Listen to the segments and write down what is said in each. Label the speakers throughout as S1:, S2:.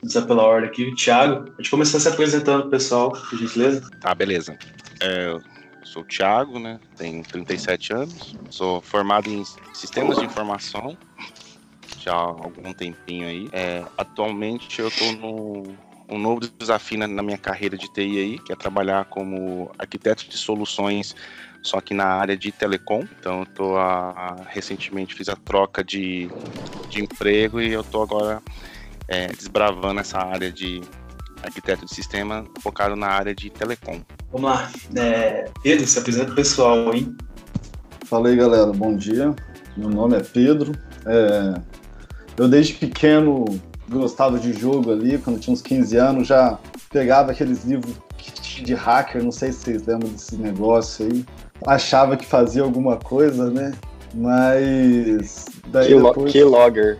S1: começar pela ordem aqui. Thiago, a gente começar se apresentando pro pessoal, por gentileza.
S2: Tá, beleza. É, sou o Thiago, né? Tenho 37 anos. Sou formado em sistemas de informação já há algum tempinho aí. É, atualmente eu tô no um novo desafio na, na minha carreira de TI aí, que é trabalhar como arquiteto de soluções só que na área de telecom. Então eu tô a, recentemente fiz a troca de, de emprego e eu tô agora é, desbravando essa área de arquiteto de sistema focado na área de telecom.
S1: Vamos lá. É, Pedro, se apresenta o pessoal, hein?
S3: Fala aí, galera. Bom dia. Meu nome é Pedro. É, eu, desde pequeno, gostava de jogo ali. Quando tinha uns 15 anos, já pegava aqueles livros de hacker. Não sei se vocês lembram desse negócio aí. Achava que fazia alguma coisa, né? Mas. Daí
S4: depois... Keylogger.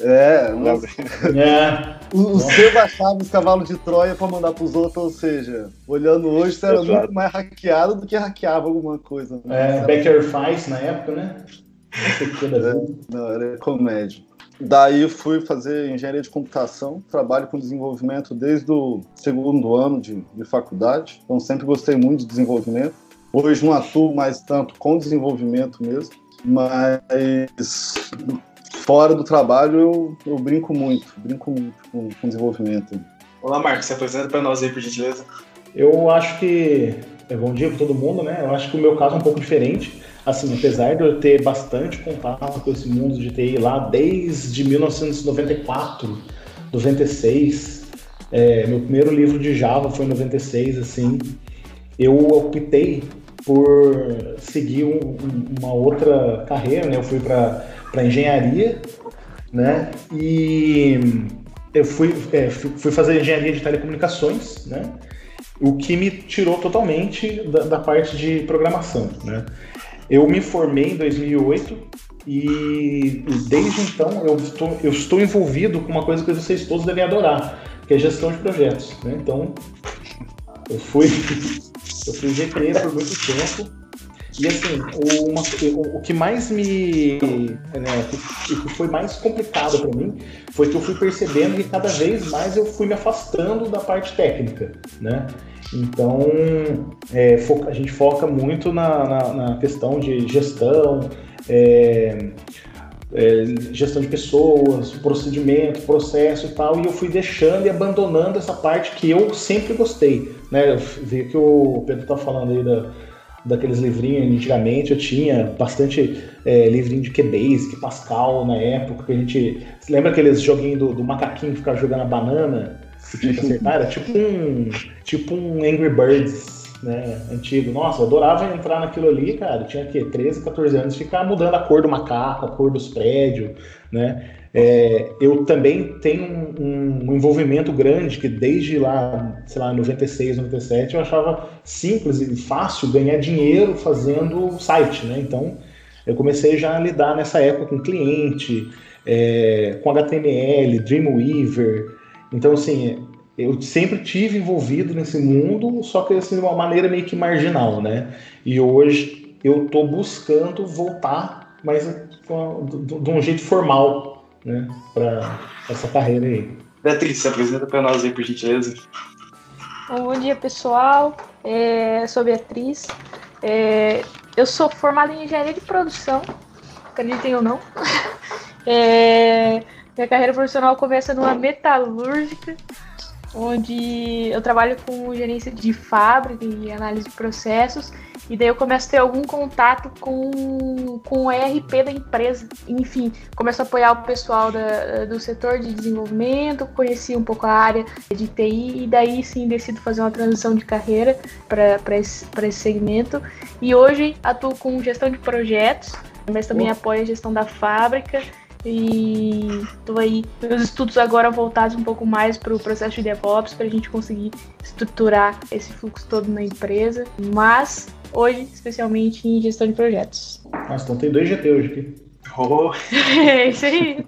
S3: É, mas... é. o, o seu baixava os cavalos de Troia para mandar para os outros, ou seja, olhando hoje, você era muito mais hackeado do que hackeava alguma coisa.
S5: Né? É, Becker Faz na época, né?
S3: É, não, era comédia. Daí fui fazer engenharia de computação, trabalho com desenvolvimento desde o segundo ano de, de faculdade, então sempre gostei muito de desenvolvimento. Hoje não atuo mais tanto com desenvolvimento mesmo, mas fora do trabalho eu, eu brinco muito, brinco muito com, com desenvolvimento.
S1: Olá, Marcos, se apresenta para nós aí, por gentileza.
S5: Eu acho que. É bom dia para todo mundo, né? Eu acho que o meu caso é um pouco diferente. Assim, apesar de eu ter bastante contato com esse mundo de TI lá desde 1994, 96, é, meu primeiro livro de Java foi em 96, assim, eu optei por seguir um, uma outra carreira, né? Eu fui para engenharia, né? E eu fui, é, fui fazer engenharia de telecomunicações, né? O que me tirou totalmente da, da parte de programação, né? Eu me formei em 2008 e desde então eu estou, eu estou envolvido com uma coisa que vocês todos devem adorar, que é gestão de projetos. Né? Então, eu fui, eu fui GP por muito tempo e assim, o, uma, o, o que mais me. Né, o que foi mais complicado para mim foi que eu fui percebendo que cada vez mais eu fui me afastando da parte técnica, né? Então, é, a gente foca muito na, na, na questão de gestão, é, é, gestão de pessoas, procedimento, processo e tal, e eu fui deixando e abandonando essa parte que eu sempre gostei. Né? Eu vi que o Pedro está falando aí da daqueles livrinhos. Antigamente eu tinha bastante é, livrinho de QBasic, Pascal na época, que a gente. Você lembra aqueles joguinhos do, do macaquinho que ficava jogando a banana? Acertar? Era tipo um. Tipo um Angry Birds. Né, antigo. Nossa, eu adorava entrar naquilo ali, cara. tinha que 13, 14 anos, ficar mudando a cor do macaco, a cor dos prédios, né? É, eu também tenho um, um, envolvimento grande que desde lá, sei lá, 96, 97, eu achava simples e fácil ganhar dinheiro fazendo site, né? Então, eu comecei já a lidar nessa época com cliente, é, com HTML, Dreamweaver. Então, assim, eu sempre tive envolvido nesse mundo, só que assim, de uma maneira meio que marginal, né? E hoje eu estou buscando voltar, mas de um jeito formal né, para essa carreira aí.
S1: Beatriz, se apresenta para nós aí, por gentileza.
S6: Bom dia, pessoal. É, sou Beatriz. É, eu sou formada em engenharia de produção, acreditem ou não. É, minha carreira profissional começa numa metalúrgica, onde eu trabalho com gerência de fábrica e análise de processos. E daí eu começo a ter algum contato com, com o ERP da empresa. Enfim, começo a apoiar o pessoal da, do setor de desenvolvimento, conheci um pouco a área de TI e daí sim decido fazer uma transição de carreira para esse, esse segmento. E hoje atuo com gestão de projetos, mas também apoio a gestão da fábrica e estou aí meus estudos agora voltados um pouco mais para o processo de DevOps para a gente conseguir estruturar esse fluxo todo na empresa, mas hoje especialmente em gestão de projetos.
S5: Nossa, então tem dois GT hoje aqui.
S6: Oh. é isso aí.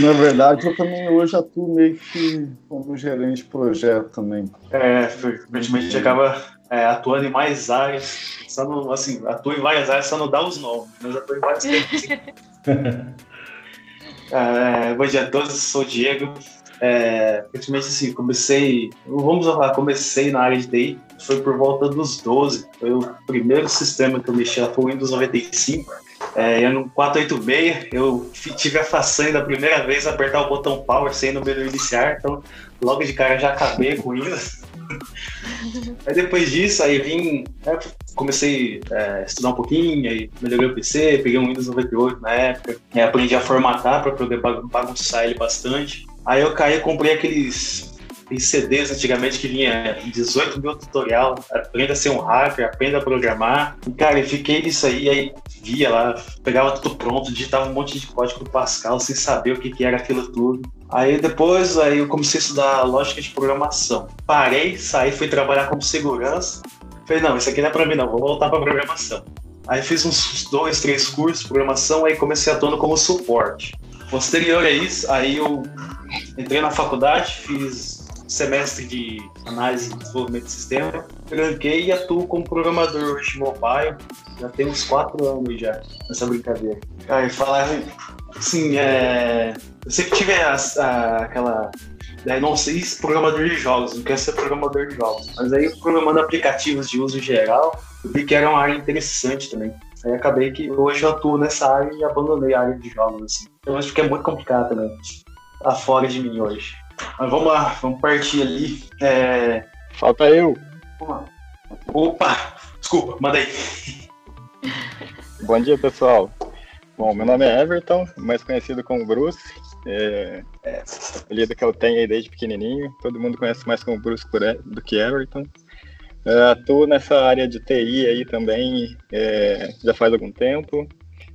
S3: Na verdade, eu também hoje atuo meio que como gerente de projeto também.
S1: É, frequentemente acaba é, atuando em mais áreas, só não, assim, atuo em várias áreas, só não dá os nomes, mas atuo em várias coisas. Assim. é, bom dia a todos, sou o Diego. É, praticamente assim, comecei, vamos falar, comecei na área de TI, foi por volta dos 12, foi o primeiro sistema que eu mexi, foi o Windows 95, é, no 486, eu tive a façanha da primeira vez apertar o botão Power sem no menu iniciar, então logo de cara já acabei com isso. aí depois disso, aí vim, né, comecei é, a estudar um pouquinho, aí melhorei o PC, peguei um Windows 98 na época, aprendi a formatar para poder bagunçar ele bastante. Aí eu caí comprei aqueles CDs antigamente que vinha 18 mil tutorial, aprenda a ser um hacker, aprenda a programar. E, cara, eu fiquei nisso aí, aí via lá, pegava tudo pronto, digitava um monte de código Pascal sem saber o que, que era aquilo tudo. Aí depois aí eu comecei a estudar lógica de programação. Parei, saí, fui trabalhar como segurança. Falei, não, isso aqui não é pra mim não, vou voltar pra programação. Aí fiz uns dois, três cursos de programação, aí comecei atuando como suporte. Posterior a isso, aí eu entrei na faculdade, fiz semestre de análise e desenvolvimento de sistema. Tranquei e atuo como programador de mobile. Já tem uns quatro anos já nessa brincadeira. Aí falar assim, é... eu sempre tive a, a, aquela. É, não sei se programador de jogos, não quero ser programador de jogos. Mas aí programando aplicativos de uso geral, eu vi que era uma área interessante também. Aí acabei que hoje eu atuo nessa área e abandonei a área de jogos. Assim. Eu acho que é muito complicado também. Tá fora de mim hoje. Mas vamos lá, vamos partir ali. É...
S4: Falta eu.
S1: Opa! Desculpa, manda aí.
S4: Bom dia, pessoal. Bom, meu nome é Everton, mais conhecido como Bruce. É, é apelido que eu tenho aí desde pequenininho. Todo mundo conhece mais como Bruce do que Everton. É, atuo nessa área de TI aí também é, já faz algum tempo.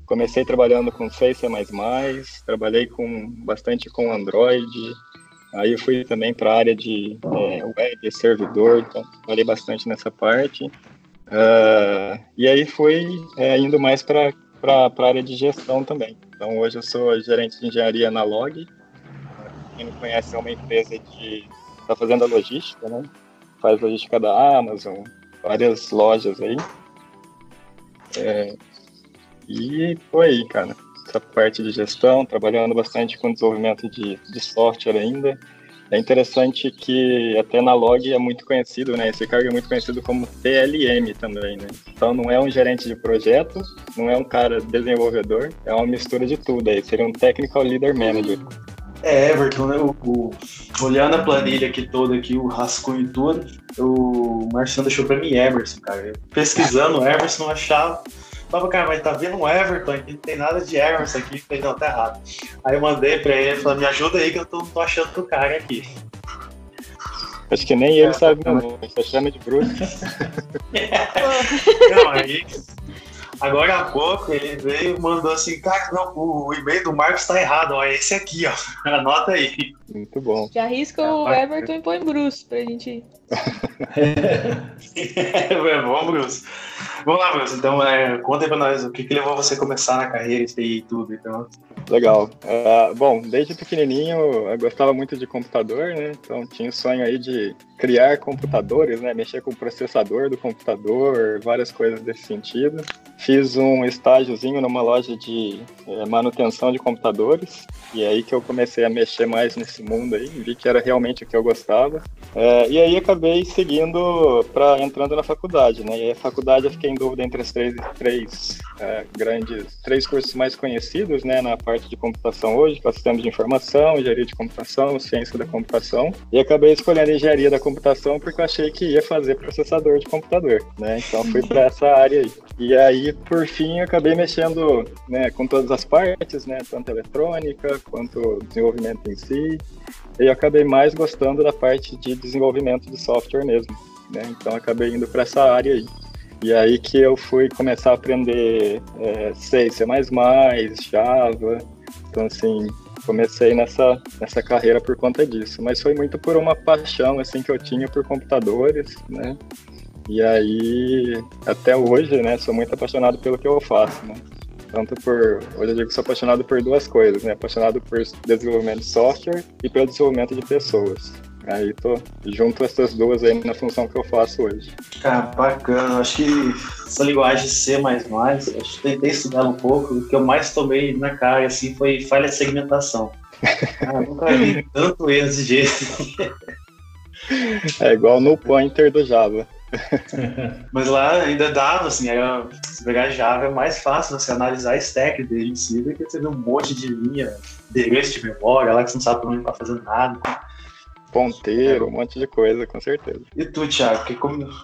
S4: Comecei trabalhando com C, C++, trabalhei com bastante com Android, Aí eu fui também para a área de é, web, servidor, então trabalhei bastante nessa parte. Uh, e aí fui é, indo mais para a área de gestão também. Então hoje eu sou gerente de engenharia na Log. Quem não conhece, é uma empresa de está fazendo a logística, né? Faz logística da Amazon, várias lojas aí. É, e foi aí, cara essa parte de gestão, trabalhando bastante com desenvolvimento de, de software ainda. É interessante que até na log é muito conhecido, né? Esse cargo é muito conhecido como TLM também, né? Então não é um gerente de projeto, não é um cara desenvolvedor, é uma mistura de tudo aí. Seria um Technical Leader Manager.
S1: É, Everton, né? O, o, olhando a planilha aqui toda, aqui, o rascunho tudo, o Marciano deixou pra mim Emerson, cara. Pesquisando o Emerson, achava Falava, cara, mas tá vendo um Everton aqui, não tem nada de Emerson aqui, falei, não, tá errado. Aí eu mandei pra ele, falei, me ajuda aí que eu tô, não tô achando do cara aqui.
S4: Acho que nem ele é, sabe meu nome, só chama de Bruno.
S1: não, aí, agora há pouco ele veio e mandou assim, cara, não, o, o e-mail do Marcos tá errado, ó, é esse aqui, ó, anota aí.
S4: Muito bom.
S6: Já arrisca o é, Everton e põe Bruce pra gente ir.
S1: é, vamos, Bruce. Vamos lá, Bruce. Então, é, conta aí pra nós o que, que levou você a começar na carreira e tudo. Então.
S4: Legal. Uh, bom, desde pequenininho eu gostava muito de computador, né? Então tinha o sonho aí de criar computadores, né? Mexer com o processador do computador, várias coisas desse sentido. Fiz um estágiozinho numa loja de é, manutenção de computadores e é aí que eu comecei a mexer mais nesse mundo aí, vi que era realmente o que eu gostava. É, e aí acabei seguindo para entrando na faculdade, né? E a faculdade eu fiquei em dúvida entre as três, três é, grandes, três cursos mais conhecidos, né? Na parte de computação hoje, que é sistema de informação, engenharia de computação, ciência da computação. E acabei escolhendo engenharia da computação porque eu achei que ia fazer processador de computador, né? Então fui para essa área aí. E aí, por fim, acabei mexendo né, com todas as partes, né? Tanto eletrônica quanto desenvolvimento em si. E acabei mais gostando da parte de desenvolvimento de software mesmo. Né? Então acabei indo para essa área aí. E aí que eu fui começar a aprender é, C, C++, Java. Então assim, comecei nessa, nessa carreira por conta disso. Mas foi muito por uma paixão assim que eu tinha por computadores, né? E aí, até hoje, né, sou muito apaixonado pelo que eu faço, né? Tanto por. Hoje eu digo que sou apaixonado por duas coisas, né? Apaixonado por desenvolvimento de software e pelo desenvolvimento de pessoas. Aí tô junto essas duas aí na função que eu faço hoje.
S1: Cara, bacana. Acho que essa linguagem C, acho que tentei estudar um pouco. O que eu mais tomei na cara assim, foi falha de segmentação. Cara, nunca vi tanto erro desse jeito.
S4: É igual no pointer do Java.
S1: Mas lá ainda dava, assim, era, se pegar Java é mais fácil você analisar a stack dele em si do que você ver um monte de linha, endereço de memória lá que você não sabe por onde tá fazendo nada.
S4: Ponteiro, um monte de coisa, com certeza.
S1: E tu, Thiago, o que,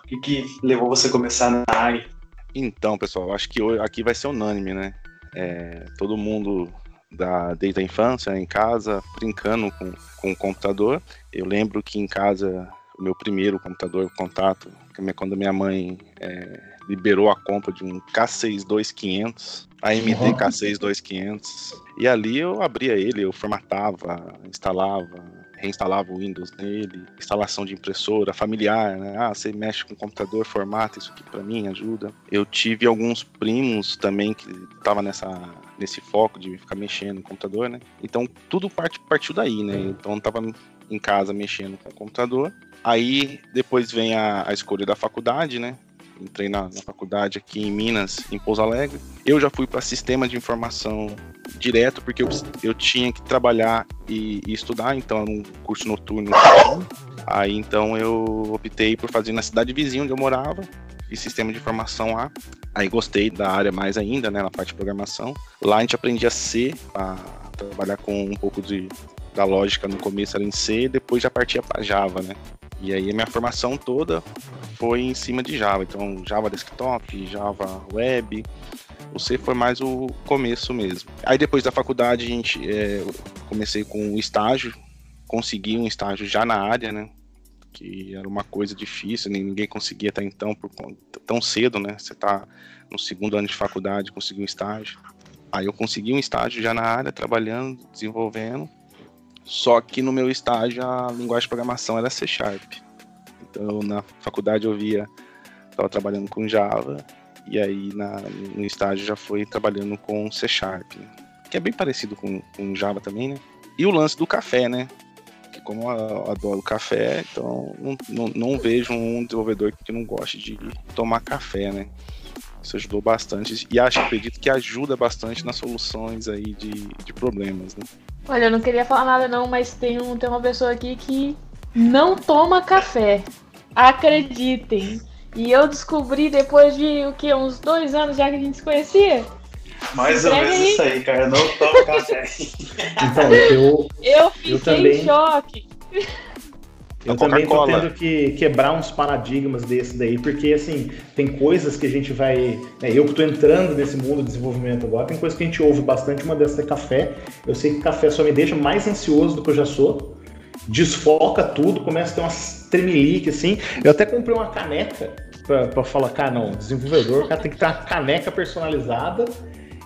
S1: que, que, levou você a começar na área?
S2: Então, pessoal, acho que aqui vai ser unânime, né? É, todo mundo da, desde a infância, em casa, brincando com, com o computador. Eu lembro que em casa, o meu primeiro computador, contato, quando minha mãe é, liberou a compra de um K62500, AMD uhum. K62500, e ali eu abria ele, eu formatava, instalava, reinstalava o Windows nele, instalação de impressora familiar, né? Ah, você mexe com o computador, formata isso aqui para mim, ajuda. Eu tive alguns primos também que estavam nessa nesse foco de ficar mexendo no computador, né? Então tudo part, partiu daí, né? Então eu tava em casa mexendo com o computador. Aí depois vem a, a escolha da faculdade, né? entrei na, na, faculdade aqui em Minas, em Pouso Alegre. Eu já fui para sistema de informação direto, porque eu, eu tinha que trabalhar e, e estudar, então era um curso noturno. Aí então eu optei por fazer na cidade vizinha onde eu morava, e sistema de informação lá. Aí gostei da área mais ainda, né, na parte de programação. Lá a gente aprendia C, a trabalhar com um pouco de, da lógica no começo era em C, depois já partia para Java, né. E aí a minha formação toda foi em cima de Java. Então, Java Desktop, Java Web. O C foi mais o começo mesmo. Aí depois da faculdade, a gente é, comecei com o estágio. Consegui um estágio já na área, né? Que era uma coisa difícil, ninguém conseguia até então, por, tão cedo, né? Você tá no segundo ano de faculdade, conseguiu um estágio. Aí eu consegui um estágio já na área, trabalhando, desenvolvendo. Só que no meu estágio a linguagem de programação era C Sharp. Então na faculdade eu via, estava trabalhando com Java, e aí na, no estágio já foi trabalhando com C Sharp, que é bem parecido com, com Java também, né? E o lance do café, né? Que como eu adoro café, então não, não, não vejo um desenvolvedor que não goste de tomar café, né? Isso ajudou bastante e acho, acredito que ajuda bastante nas soluções aí de, de problemas, né?
S6: Olha, eu não queria falar nada não, mas tem, um, tem uma pessoa aqui que não toma café. Acreditem. E eu descobri depois de o que? Uns dois anos já que a gente se conhecia.
S1: Mais ou menos isso aí, cara. Eu não tomo café.
S5: Então, eu.
S6: Eu fiquei eu também... em choque.
S5: Eu também tô tendo que quebrar uns paradigmas desse daí, porque assim, tem coisas que a gente vai. Né, eu que tô entrando nesse mundo de desenvolvimento agora, tem coisas que a gente ouve bastante, uma dessas é café. Eu sei que café só me deixa mais ansioso do que eu já sou. Desfoca tudo, começa a ter umas tremelique, assim. Eu até comprei uma caneca pra, pra falar, cara, não, desenvolvedor, cara, tem que ter uma caneca personalizada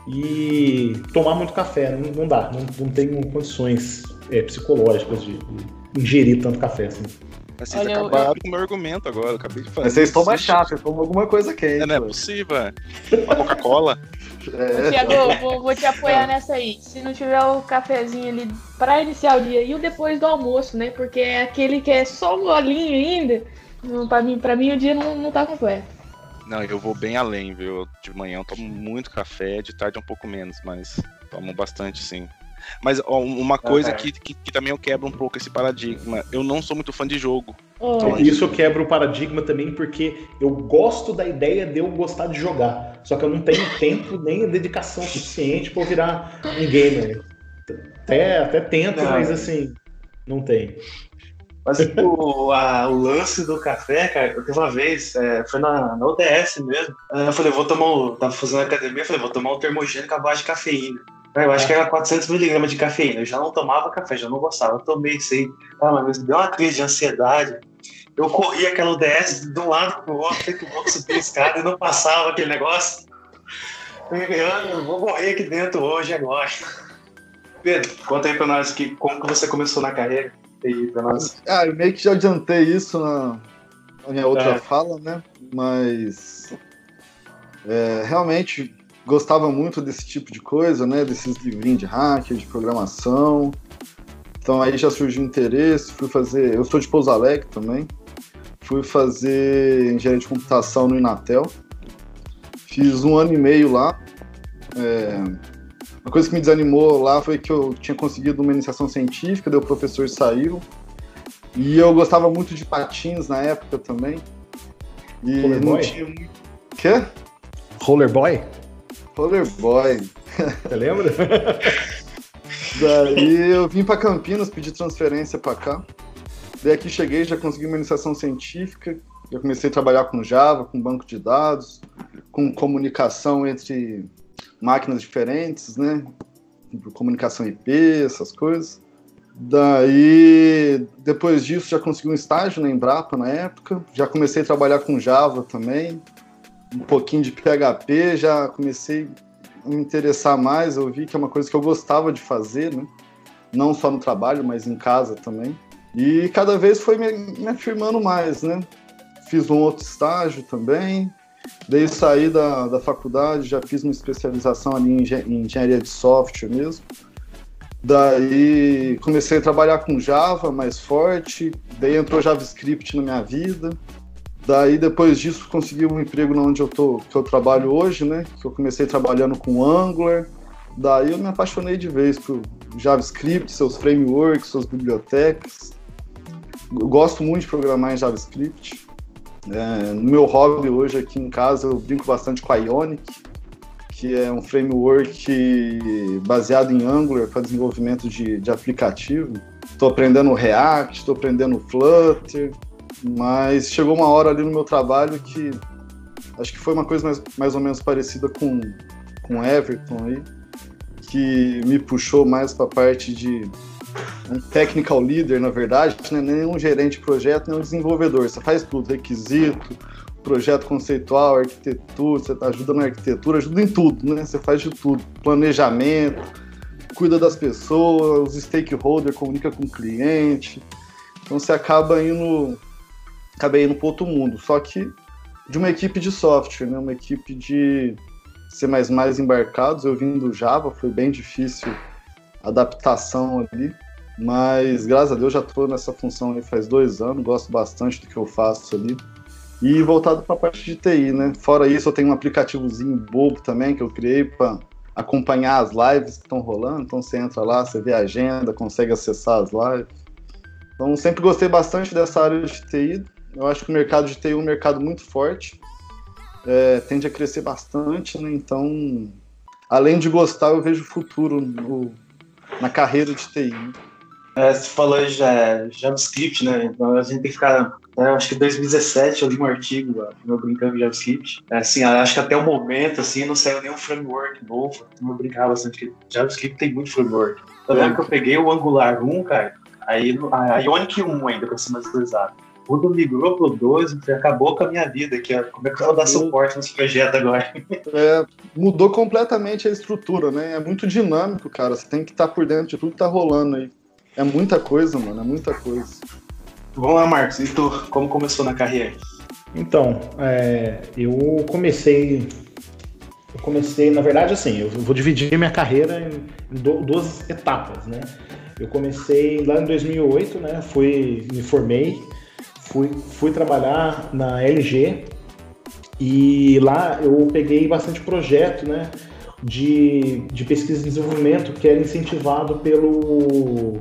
S5: e tomar muito café. Não, não dá, não, não tenho condições é, psicológicas de, de ingerir tanto café assim.
S2: Vocês Olha, acabaram eu... com o meu argumento agora, eu acabei de fazer.
S3: Vocês tomam chá, vocês tomam alguma coisa quente.
S2: É, não é possível. Uma Coca-Cola.
S6: É. Tiago, vou, vou, te apoiar nessa aí. Se não tiver o cafezinho ali para iniciar o dia e o depois do almoço, né? Porque é aquele que é só um golinho ainda. Para mim, pra mim o dia não, não tá completo.
S2: Não, eu vou bem além, viu? De manhã eu tomo muito café, de tarde um pouco menos, mas tomo bastante sim. Mas ó, uma coisa que, que, que, também eu quebro um pouco esse paradigma. Eu não sou muito fã de jogo.
S5: Oh. Isso eu quebro o paradigma também porque eu gosto da ideia de eu gostar de jogar. Só que eu não tenho tempo nem a dedicação suficiente para virar um gamer. Até, até tento, não. mas assim, não tem.
S1: Mas tipo, a, o lance do café, cara, eu teve uma vez, é, foi na, na ODS mesmo. Eu falei, vou tomar. Um, tava fazendo academia, eu falei, vou tomar um termogênico à base de cafeína. Eu acho que era 400mg de cafeína. Eu já não tomava café, já não gostava. Eu tomei isso aí. Ah, mas deu uma crise de ansiedade. Eu corri aquela UDS de um lado pro outro, que subir a escada e não passava aquele negócio. Eu vou morrer aqui dentro hoje agora. Pedro, conta aí pra nós que, como que você começou na carreira. Pra nós.
S3: Ah, eu meio que já adiantei isso na, na minha outra é. fala, né? Mas é, realmente gostava muito desse tipo de coisa, né? Desses livrinhos de hacker, de programação. Então aí já surgiu interesse, fui fazer. Eu sou de Pouso Alegre também. Fui fazer engenharia de computação no Inatel. Fiz um ano e meio lá. É, uma coisa que me desanimou lá foi que eu tinha conseguido uma iniciação científica, daí o professor saiu. E eu gostava muito de patins na época também. E
S5: Roller
S3: não
S5: boy?
S3: tinha muito. Quê?
S5: Rollerboy?
S3: Rollerboy.
S5: Você lembra?
S3: Daí eu vim para Campinas, pedi transferência para cá. Daí aqui cheguei, já consegui uma iniciação científica, já comecei a trabalhar com Java, com banco de dados, com comunicação entre máquinas diferentes, né? Comunicação IP, essas coisas. Daí, depois disso, já consegui um estágio na Embrapa na época. Já comecei a trabalhar com Java também, um pouquinho de PHP, já comecei a me interessar mais. Eu vi que é uma coisa que eu gostava de fazer, né? Não só no trabalho, mas em casa também. E cada vez foi me, me afirmando mais, né? Fiz um outro estágio também. Daí saí da, da faculdade, já fiz uma especialização ali em, em engenharia de software mesmo. Daí comecei a trabalhar com Java mais forte, daí entrou JavaScript na minha vida. Daí depois disso consegui um emprego onde eu tô, que eu trabalho hoje, né? Que eu comecei trabalhando com Angular. Daí eu me apaixonei de vez por JavaScript, seus frameworks, suas bibliotecas. Eu gosto muito de programar em JavaScript. É, no meu hobby hoje aqui em casa eu brinco bastante com Ionic, que é um framework baseado em Angular para desenvolvimento de, de aplicativo. Estou aprendendo React, estou aprendendo Flutter, mas chegou uma hora ali no meu trabalho que acho que foi uma coisa mais, mais ou menos parecida com com Everton aí, que me puxou mais para a parte de um technical leader, na verdade, né? nem um gerente de projeto, nem um desenvolvedor. Você faz tudo, requisito, projeto conceitual, arquitetura, você ajuda na arquitetura, ajuda em tudo, né? Você faz de tudo. Planejamento, cuida das pessoas, os stakeholders, comunica com o cliente. Então você acaba indo, acaba indo para outro mundo. Só que de uma equipe de software, né? Uma equipe de C++ embarcados. Eu vim do Java, foi bem difícil a adaptação ali. Mas graças a Deus já estou nessa função aí faz dois anos, gosto bastante do que eu faço ali. E voltado para a parte de TI, né? Fora isso, eu tenho um aplicativozinho bobo também que eu criei para acompanhar as lives que estão rolando. Então você entra lá, você vê a agenda, consegue acessar as lives. Então sempre gostei bastante dessa área de TI. Eu acho que o mercado de TI é um mercado muito forte, é, tende a crescer bastante, né? Então, além de gostar, eu vejo futuro no, na carreira de TI. né?
S1: É, você falou já JavaScript, né? Então a gente tem que ficar. né, acho que em 2017 eu li um artigo, meu brincando com JavaScript. É, assim, acho que até o momento assim não saiu nenhum framework novo. Eu brincava bastante que JavaScript tem muito framework. Eu lembro que eu peguei o Angular 1, cara, aí a Ionic 1 ainda, pra ser mais exato. Quando migrou pro 2, acabou com a minha vida aqui, ó. Como é que eu vou dar suporte nesse projeto agora?
S3: É, mudou completamente a estrutura, né? É muito dinâmico, cara. Você tem que estar por dentro de tudo que tá rolando aí. É muita coisa, mano. É muita coisa.
S1: Vamos lá, Marcos. E tu, como começou na carreira?
S5: Então, é, eu comecei. Eu comecei, na verdade, assim, eu vou dividir minha carreira em, em du- duas etapas, né? Eu comecei lá em 2008, né? Fui, me formei, fui, fui trabalhar na LG e lá eu peguei bastante projeto, né? De, de pesquisa e desenvolvimento que era incentivado pelo,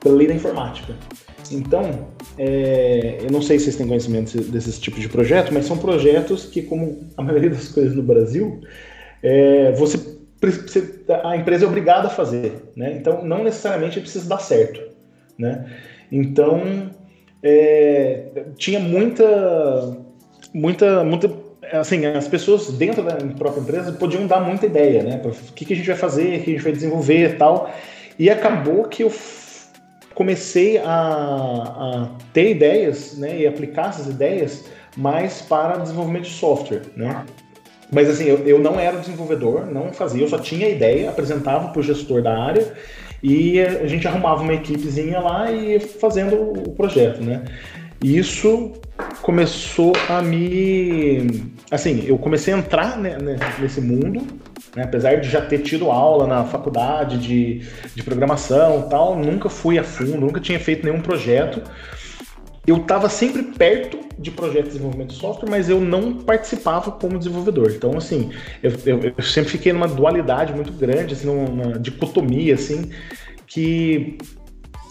S5: pela lei da informática. Então, é, eu não sei se vocês têm conhecimento desses tipos de projeto, mas são projetos que, como a maioria das coisas no Brasil, é, você, a empresa é obrigada a fazer, né? Então, não necessariamente precisa dar certo, né? Então, é, tinha muita, muita, muita, assim, as pessoas dentro da própria empresa podiam dar muita ideia, né? O que, que a gente vai fazer, o que a gente vai desenvolver tal. E acabou que eu comecei a, a ter ideias, né, e aplicar essas ideias mais para desenvolvimento de software, né? Mas assim, eu, eu não era desenvolvedor, não fazia, eu só tinha ideia, apresentava para o gestor da área e a gente arrumava uma equipezinha lá e fazendo o projeto, né? E isso começou a me. Assim, eu comecei a entrar né, né, nesse mundo Né? Apesar de já ter tido aula na faculdade de, de programação tal, nunca fui a fundo, nunca tinha feito nenhum projeto. Eu estava sempre perto de projetos de desenvolvimento de software, mas eu não participava como desenvolvedor. Então, assim, eu, eu, eu sempre fiquei numa dualidade muito grande, assim, numa dicotomia, assim, que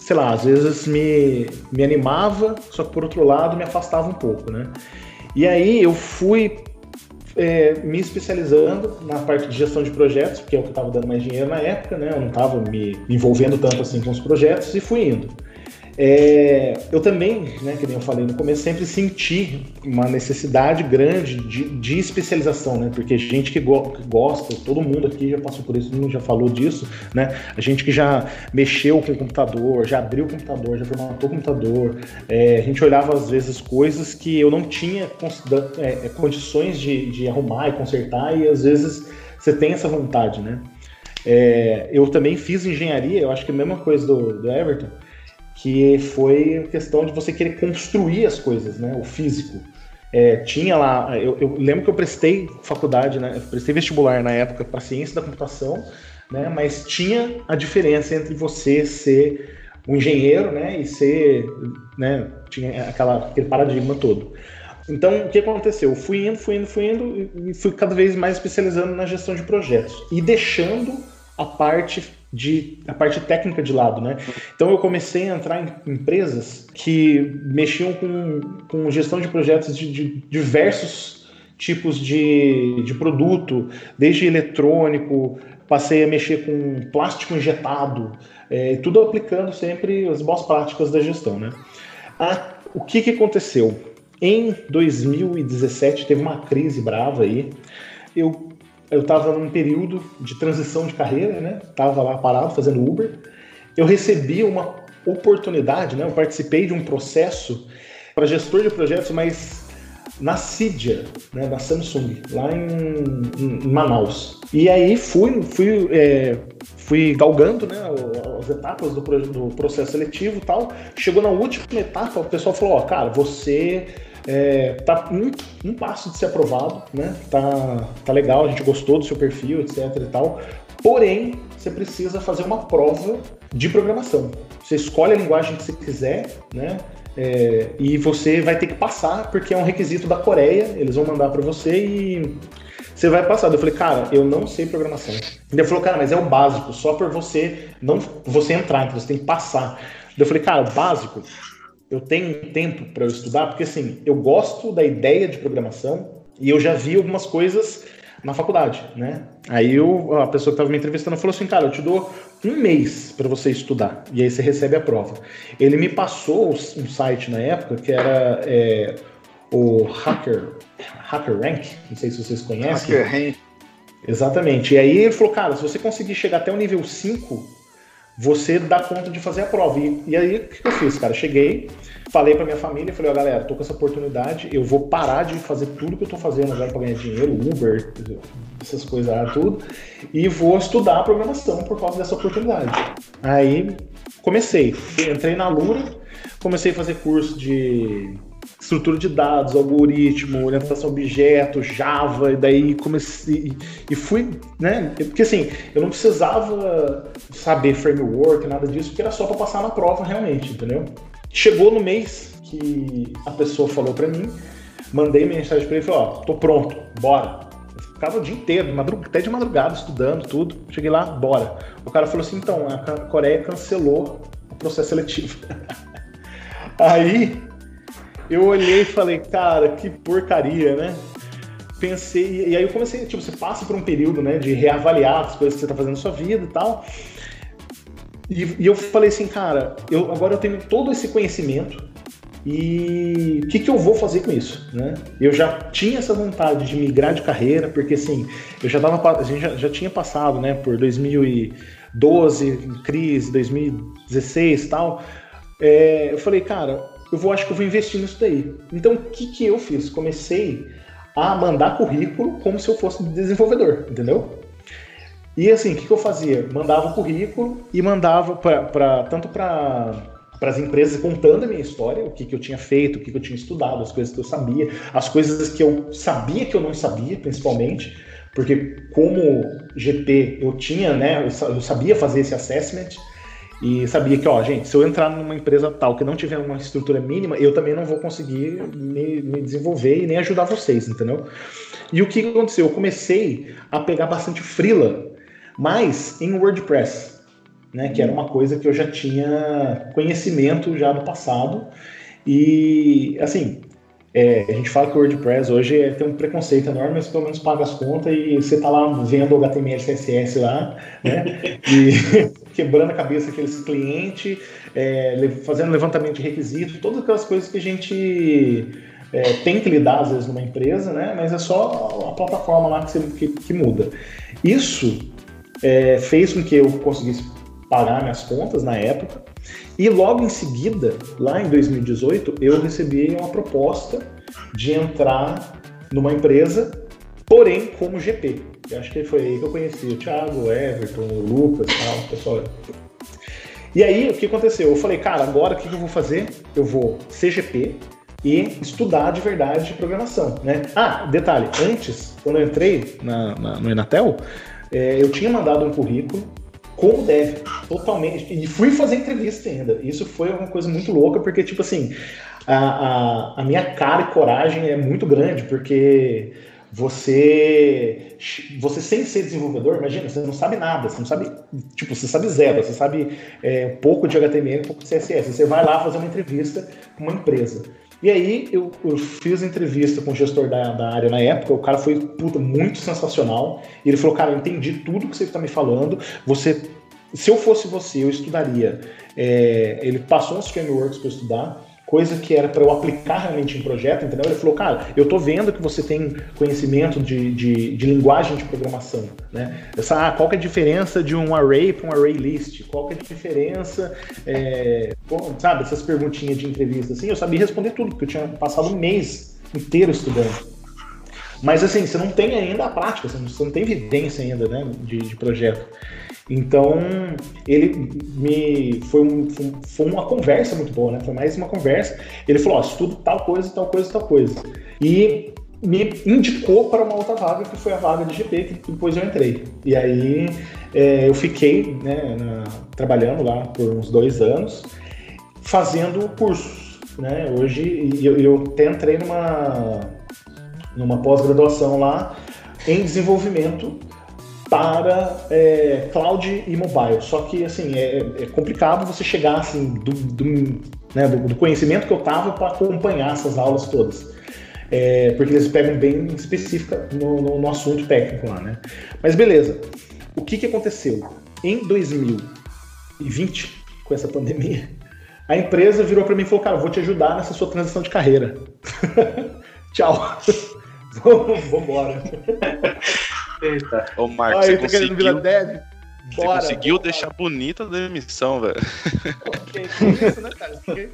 S5: sei lá, às vezes me, me animava, só que por outro lado me afastava um pouco, né? E aí eu fui é, me especializando na parte de gestão de projetos, porque é o que estava dando mais dinheiro na época, né? Eu não estava me envolvendo tanto assim com os projetos e fui indo. É, eu também, né, que nem eu falei no começo, sempre senti uma necessidade grande de, de especialização, né? Porque gente que, go que, gosta, todo mundo aqui já passou por isso, todo mundo já falou disso, né? A gente que já mexeu com o computador, já abriu o computador, já formatou o computador, é, a gente olhava às vezes coisas que eu não tinha é, é, condições de, de arrumar e consertar, e às vezes você tem essa vontade, né? É, eu também fiz engenharia, eu acho que é a mesma coisa do, do Everton que foi a questão de você querer construir as coisas, né? O físico. É, tinha lá, eu, eu, lembro que eu prestei faculdade, né? Eu prestei vestibular na época para ciência da computação, né? Mas tinha a diferença entre você ser um engenheiro, né? E ser, né? Tinha aquela, aquele paradigma todo. Então, o que aconteceu? Eu fui indo, fui indo, fui indo e fui cada vez mais especializando na gestão de projetos e deixando a parte de a parte técnica de lado, né? Então eu comecei a entrar em empresas que mexiam com, com gestão de projetos de, de diversos tipos de, de produto, desde eletrônico, passei a mexer com plástico injetado, é, tudo aplicando sempre as boas práticas da gestão, né? Ah, o que, que aconteceu? Em 2017 teve uma crise brava aí. Eu eu estava num período de transição de carreira, né? Tava lá parado fazendo Uber. Eu recebi uma oportunidade, né? Eu participei de um processo para gestor de projetos, mas na Cydia, né, da Samsung, lá em, em, Manaus. E aí fui, fui, é, fui galgando né, as etapas do, do processo seletivo tal. Chegou na última etapa, o pessoal falou: Ó, cara, você é, tá um, um passo de ser aprovado, né? Tá, tá legal, a gente gostou do seu perfil, etc e tal. Porém, você precisa fazer uma prova de programação. Você escolhe a linguagem que você quiser, né? É, e você vai ter que passar, porque é um requisito da Coreia, eles vão mandar para você e você vai passar. Eu falei, cara, eu não sei programação. Ele falou, cara, mas é o básico, só por você não você entrar, então você tem que passar. Eu falei, cara, o básico eu tenho tempo para eu estudar, porque assim, eu gosto da ideia de programação e eu já vi algumas coisas na faculdade, né? Aí eu, a pessoa que estava me entrevistando falou assim, cara, eu te dou um mês para você estudar e aí você recebe a prova. Ele me passou um site na época que era é, o Hacker, Hacker Rank, não sei se vocês conhecem. Hacker Rank. Exatamente. E aí ele falou, cara, se você conseguir chegar até o nível 5, você dá conta de fazer a prova. E, e aí, o que eu fiz, cara? Cheguei, falei pra minha família, falei, ó, oh, galera, tô com essa oportunidade, eu vou parar de fazer tudo que eu tô fazendo agora pra ganhar dinheiro, Uber, essas coisas lá, tudo, e vou estudar programação por causa dessa oportunidade. Aí, comecei. Entrei na Lura, comecei a fazer curso de estrutura de dados, algoritmo, orientação a objeto, Java, e daí comecei e fui, né? Porque assim, eu não precisava saber framework, nada disso, porque era só para passar na prova realmente, entendeu? Chegou no mês que a pessoa falou para mim, mandei mensagem para ele falei, ó, tô pronto, bora. Eu ficava o dia inteiro, até de madrugada, estudando tudo. Cheguei lá, bora. O cara falou assim, então, a Coreia cancelou o processo seletivo. Aí eu olhei e falei, cara, que porcaria, né? Pensei, e aí eu comecei, tipo, você passa por um período, né, de reavaliar as coisas que você tá fazendo na sua vida e tal. E, e eu falei assim, cara, eu, agora eu tenho todo esse conhecimento e o que, que eu vou fazer com isso, né? Eu já tinha essa vontade de migrar de carreira, porque assim, eu já tava, a gente já, já tinha passado, né, por 2012, crise, 2016 e tal. É, eu falei, cara, eu vou, acho que eu vou investir nisso daí. Então, o que, que eu fiz? Comecei a mandar currículo como se eu fosse desenvolvedor, entendeu? E assim, o que, que eu fazia? Mandava o currículo e mandava para tanto para para as empresas contando a minha história, o que, que eu tinha feito, o que, que eu tinha estudado, as coisas que eu sabia, as coisas que eu sabia que eu não sabia, principalmente, porque como GP eu tinha, né, eu sabia fazer esse assessment e sabia que, ó, gente, se eu entrar numa empresa tal que não tiver uma estrutura mínima, eu também não vou conseguir me, me desenvolver e nem ajudar vocês, entendeu? E o que aconteceu? Eu comecei a pegar bastante freela, mas em WordPress, né, que era uma coisa que eu já tinha conhecimento já do passado. E, assim, é, a gente fala que o WordPress hoje é, tem um preconceito enorme, mas pelo menos paga as contas e você tá lá vendo o HTML CSS lá, né? e quebrando a cabeça aqueles clientes, é, fazendo levantamento de requisitos, todas aquelas coisas que a gente é, tem que lidar às vezes numa empresa, né? Mas é só a plataforma lá que, você, que, que muda. Isso é, fez com que eu conseguisse pagar minhas contas na época e logo em seguida, lá em 2018, eu recebi uma proposta de entrar numa empresa, porém como GP. Eu acho que foi aí que eu conheci o Thiago, o Everton, o Lucas, tal, o pessoal. E aí, o que aconteceu? Eu falei, cara, agora o que eu vou fazer? Eu vou ser GP e estudar de verdade programação, né? Ah, detalhe, antes, quando eu entrei na, na no Enatel, é, eu tinha mandado um currículo como deve, totalmente. E fui fazer entrevista ainda. Isso foi uma coisa muito louca, porque, tipo assim, a, a, a minha cara e coragem é muito grande, porque você você sem ser desenvolvedor, imagina, você não sabe nada, você não sabe, tipo, você sabe zero, você sabe é, um pouco de HTML, um pouco de CSS, você vai lá fazer uma entrevista com uma empresa. E aí eu, eu, fiz entrevista com o gestor da, da, área na época, o cara foi puta, muito sensacional. E ele falou, cara, eu entendi tudo que você está me falando. Você, se eu fosse você, eu estudaria. É, ele passou uns frameworks para estudar coisa que era para eu aplicar realmente em projeto, entendeu? Ele falou, cara, eu tô vendo que você tem conhecimento de, de, de linguagem de programação, né? Essa, ah, qual que é a diferença de um array para um array list? Qual que é a diferença, é, sabe, essas perguntinhas de entrevista, assim, eu sabia responder tudo, porque eu tinha passado um mês inteiro estudando. Mas assim, você não tem ainda a prática, você não tem vivência ainda, né, de, de projeto. Então, ele me. Foi, um, foi uma conversa muito boa, né? Foi mais uma conversa. Ele falou: Ó, estudo tal coisa, tal coisa, tal coisa. E me indicou para uma outra vaga, que foi a vaga de GP, que depois eu entrei. E aí é, eu fiquei né, na, trabalhando lá por uns dois anos, fazendo cursos. Né? Hoje eu, eu até entrei numa, numa pós-graduação lá em desenvolvimento para é, cloud e mobile. Só que assim é, é complicado você chegar assim do, do, né, do, do conhecimento que eu tava para acompanhar essas aulas todas. É, porque eles pegam bem específica no, no, no, assunto técnico lá, né? Mas beleza. O que, que aconteceu? Em 2020, com essa pandemia, a empresa virou para mim e falou: Cara, vou te ajudar nessa sua transição de carreira. Tchau. Vamos.
S2: Eita. Ô, Marcos,
S5: você tá conseguiu... virar dev?
S2: Você conseguiu bora. deixar bonita a demissão, velho.
S5: Isso, né, cara?
S2: Né?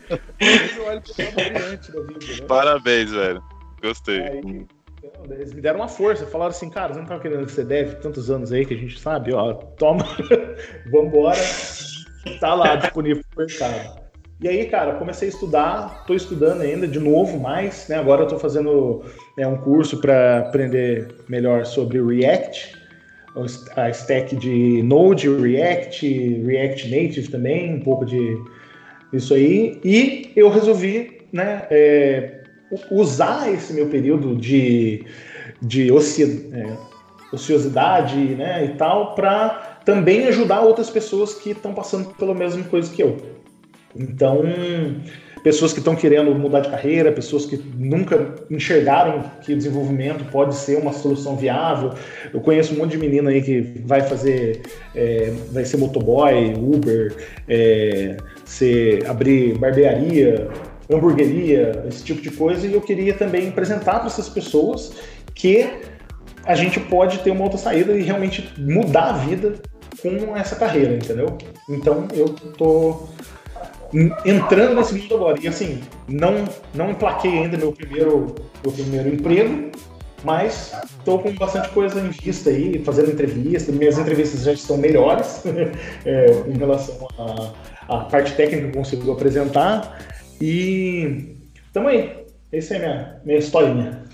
S2: Parabéns, velho. Gostei. Aí,
S5: então, eles me deram uma força, falaram assim, cara, você não tava querendo que você deve tantos anos aí que a gente sabe, ó, toma, vambora, tá lá disponível pro mercado. E aí, cara, comecei a estudar, estou estudando ainda de novo mais, né? Agora eu estou fazendo né, um curso para aprender melhor sobre React, a stack de Node, React, React Native também, um pouco de isso aí. E eu resolvi, né, é, usar esse meu período de, de oci, é, ociosidade, né, e tal, para também ajudar outras pessoas que estão passando pela mesma coisa que eu. Então, pessoas que estão querendo mudar de carreira, pessoas que nunca enxergaram que o desenvolvimento pode ser uma solução viável. Eu conheço um monte de menina aí que vai fazer, é, vai ser motoboy, Uber, é, ser, abrir barbearia, hamburgueria, esse tipo de coisa, e eu queria também apresentar para essas pessoas que a gente pode ter uma outra saída e realmente mudar a vida com essa carreira, entendeu? Então eu tô entrando nesse mundo agora. E assim, não, não emplaquei ainda meu primeiro, meu primeiro emprego, mas estou com bastante coisa em vista aí, fazendo entrevistas. Minhas entrevistas já estão melhores é, em relação à, parte técnica que eu consigo apresentar. E tamo aí. Essa é minha, minha historinha.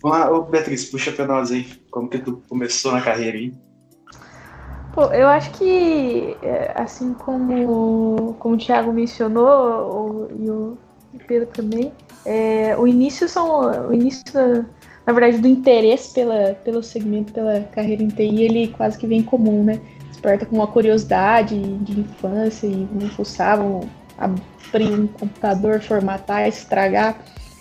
S1: Vamos lá, ô Beatriz, puxa pra nós aí. Como que tu começou na carreira aí?
S6: Pô, eu acho que, é, assim como, como o Thiago mencionou, e o Pedro também, é, o início são. O início, na verdade, do interesse pela, pelo segmento, pela carreira em TI, ele quase que vem comum, né? Desperta com uma curiosidade de infância e não fuçavam abrir um computador, formatar, estragar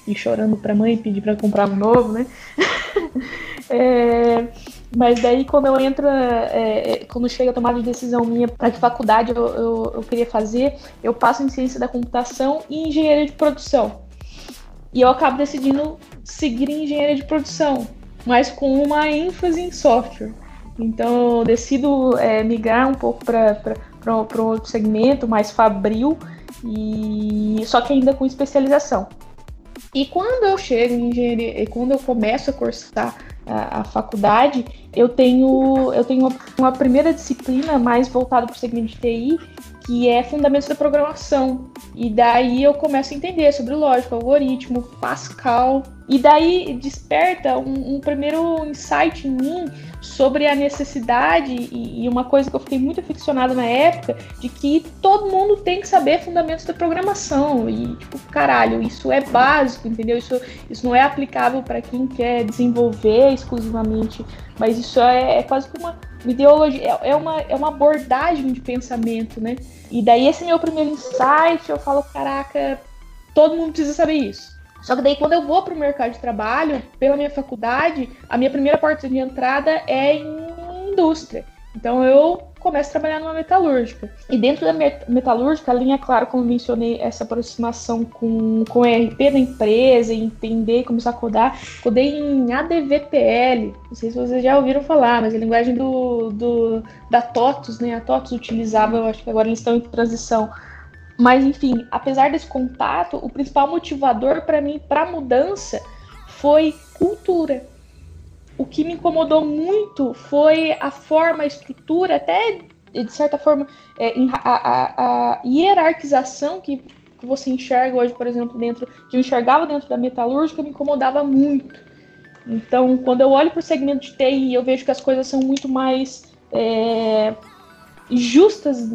S6: e chorando para a mãe pedir para comprar um novo, né? é, mas daí quando eu entro, é, é, quando chega a tomada de decisão minha para que faculdade eu, eu, eu, queria fazer, eu passo em ciência da computação e engenharia de produção. E eu acabo decidindo seguir em engenharia de produção, mas com uma ênfase em software. Então eu decido é, migrar um pouco para um outro segmento mais fabril, e só que ainda com especialização. E quando eu chego em engenharia, quando eu começo a cursar a, faculdade, eu tenho, eu tenho uma, uma primeira disciplina mais voltada para o segmento de TI, que é Fundamentos da Programação. E daí eu começo a entender sobre lógica, algoritmo, Pascal. E daí desperta um, um primeiro insight em mim sobre a necessidade e, uma coisa que eu fiquei muito aficionada na época, de que todo mundo tem que saber fundamentos da programação. E, tipo, caralho, isso é básico, entendeu? Isso, isso não é aplicável para quem quer desenvolver exclusivamente, mas isso é, é quase que uma ideologia, é, é, uma, é uma abordagem de pensamento, né? E daí esse meu primeiro insight, eu falo, caraca, todo mundo precisa saber isso. Só que daí quando eu vou para o mercado de trabalho, pela minha faculdade, a minha primeira porta de entrada é em indústria. Então eu começo a trabalhar numa metalúrgica. E dentro da metalúrgica, a linha, claro, como mencionei, essa aproximação com, com o ERP da empresa, entender, começar a codar. Codei em ADVPL, não sei se vocês já ouviram falar, mas a linguagem do, do da TOTUS, né? A TOTUS utilizava, eu acho que agora eles estão em transição mas enfim, apesar desse contato, o principal motivador para mim para mudança foi cultura. O que me incomodou muito foi a forma, a estrutura, até de certa forma, é, a, a, a, hierarquização que, que você enxerga hoje, por exemplo, dentro, que eu enxergava dentro da metalúrgica, me incomodava muito. Então, quando eu olho para o segmento de TI, eu vejo que as coisas são muito mais é, justas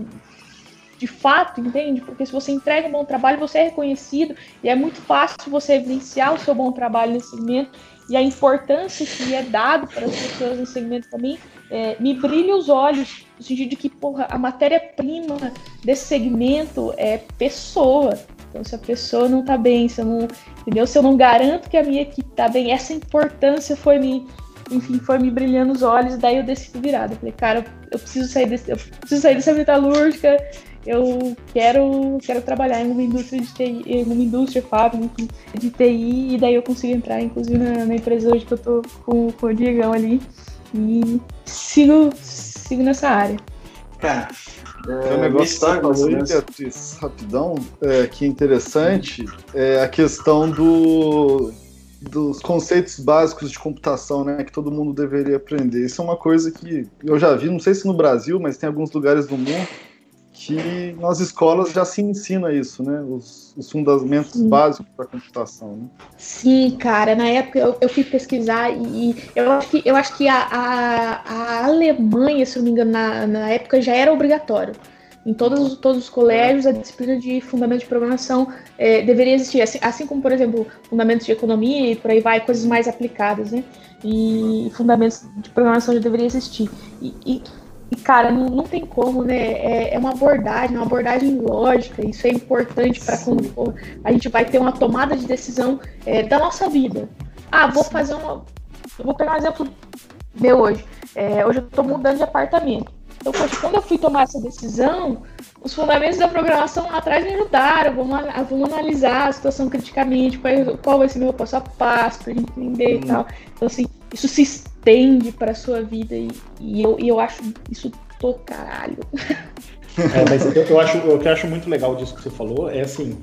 S6: de fato, entende? Porque se você entrega um bom trabalho, você é reconhecido e é muito fácil você evidenciar o seu bom trabalho nesse segmento e a importância que é dado para as pessoas nesse segmento também é, me brilha os olhos, no sentido de que porra, a matéria-prima desse segmento é pessoa. Então, se a pessoa não está bem, se eu não, entendeu? Se eu não garanto que a minha equipe está bem, essa importância foi me, enfim, foi me brilhando os olhos, daí eu decidi virada. Eu falei, cara, eu preciso sair desse, eu preciso sair dessa metalúrgica, eu quero, quero trabalhar em uma indústria de TI, em uma indústria, fábrica de TI, e daí eu consigo entrar, inclusive, na, na, empresa hoje que eu tô com, com o Diegão ali. E sigo, sigo nessa área.
S3: Cara, é, um negócio que falou aí, Beatriz, rapidão, é, que é interessante, é a questão do, dos conceitos básicos de computação, né, que todo mundo deveria aprender. Isso é uma coisa que eu já vi, não sei se no Brasil, mas tem alguns lugares do mundo que nas escolas já se ensina isso, né? Os, os fundamentos Sim. básicos da computação. Né?
S6: Sim, cara. Na época eu, eu fui pesquisar e eu acho que, eu acho que a, a, a Alemanha, se não me engano, na, na época já era obrigatório. Em todos, todos os colégios, a disciplina de fundamentos de programação é, deveria existir. Assim, assim como, por exemplo, fundamentos de economia e por aí vai, coisas mais aplicadas, né? E fundamentos de programação já deveria existir. E, e e, cara, não, não tem como, né? É, é uma abordagem, uma abordagem lógica. Isso é importante para quando a gente vai ter uma tomada de decisão é, da nossa vida. Ah, vou fazer uma. Eu vou pegar um exemplo meu hoje. É, hoje eu estou mudando de apartamento. Então, quando eu fui tomar essa decisão, os fundamentos da programação lá atrás me ajudaram. Vamos, vamos analisar a situação criticamente, qual, qual vai ser meu passo a passo, para gente entender hum. e tal. Então, assim, isso se estende para sua vida e, e, eu, e eu acho isso do caralho.
S5: É, mas eu, eu, acho, o que eu acho muito legal disso que você falou é assim,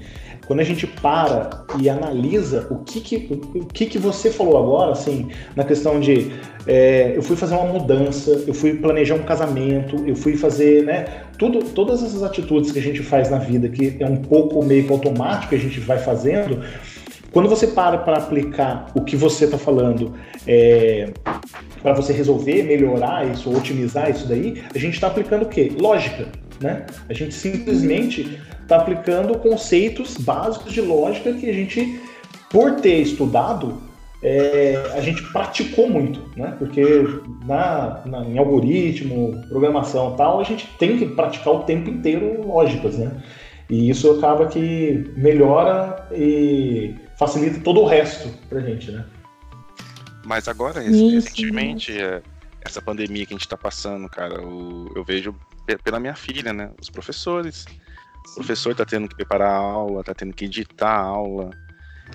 S5: quando a gente para e analisa o que que, o que, que você falou agora, assim, na questão de é, eu fui fazer uma mudança, eu fui planejar um casamento, eu fui fazer, né, tudo, todas essas atitudes que a gente faz na vida, que é um pouco meio que automático, a gente vai fazendo, quando você para para aplicar o que você está falando é, para você resolver, melhorar isso, otimizar isso daí, a gente está aplicando o quê? Lógica, né? A gente simplesmente está aplicando conceitos básicos de lógica que a gente, por ter estudado, é, a gente praticou muito, né? Porque na, na, em algoritmo, programação tal, a gente tem que praticar o tempo inteiro lógicas, né? E isso acaba que melhora e facilita todo o resto pra gente, né?
S2: Mas agora, recentemente, é, essa pandemia que a gente está passando, cara, eu vejo pela minha filha, né? Os professores. O professor tá tendo que preparar a aula, tá tendo que editar a aula,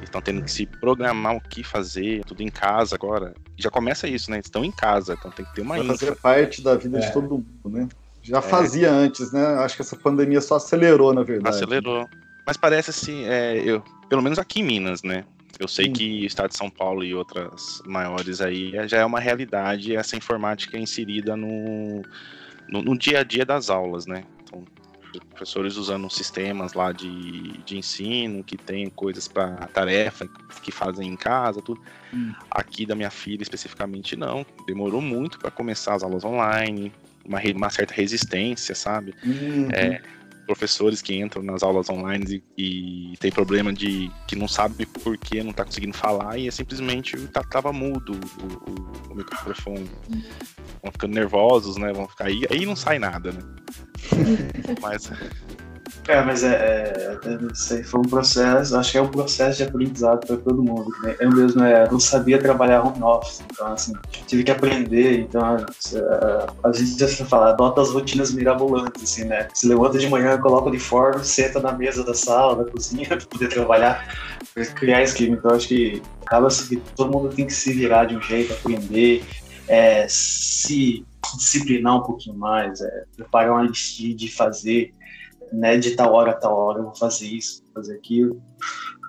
S2: estão tendo que se programar o que fazer, tudo em casa agora. Já começa isso, né? Estão em casa, então tem que ter uma
S3: Vai fazer parte da vida é. de todo mundo, né? Já é. fazia antes, né? Acho que essa pandemia só acelerou, na verdade.
S2: Acelerou. Mas parece assim, é, eu, pelo menos aqui em Minas, né? Eu sei que o estado de São Paulo e outras maiores aí já é uma realidade essa informática inserida no, no, no dia a dia das aulas, né? Então, professores usando sistemas lá de, de ensino, que tem coisas para tarefa que fazem em casa, tudo. Hum. Aqui da minha filha especificamente não. Demorou muito para começar as aulas online, uma, uma certa resistência, sabe? Uhum. É, professores que entram nas aulas online e, e, tem problema de que não sabe por que não está conseguindo falar e é simplesmente tá, tava mudo o, o, o microfone. Vão ficando nervosos, né? Vão ficar aí, aí não sai nada, né? Mas
S1: é, mas é, é, aí foi um processo, acho que é um processo de aprendizado para todo mundo. Né? Eu mesmo é, não sabia trabalhar home office, então assim, tive que aprender, então a gente já fala, adota as rotinas mirabolantes, assim, né? Se levanta de manhã, coloca o uniforme, senta na mesa da sala, da cozinha, para poder trabalhar, criar esquema. Então acho que acaba que todo mundo tem que se virar de um jeito, aprender, é, se disciplinar um pouquinho mais, é, preparar uma listinha de fazer né, de tal hora a tal hora eu vou fazer isso, vou fazer aquilo.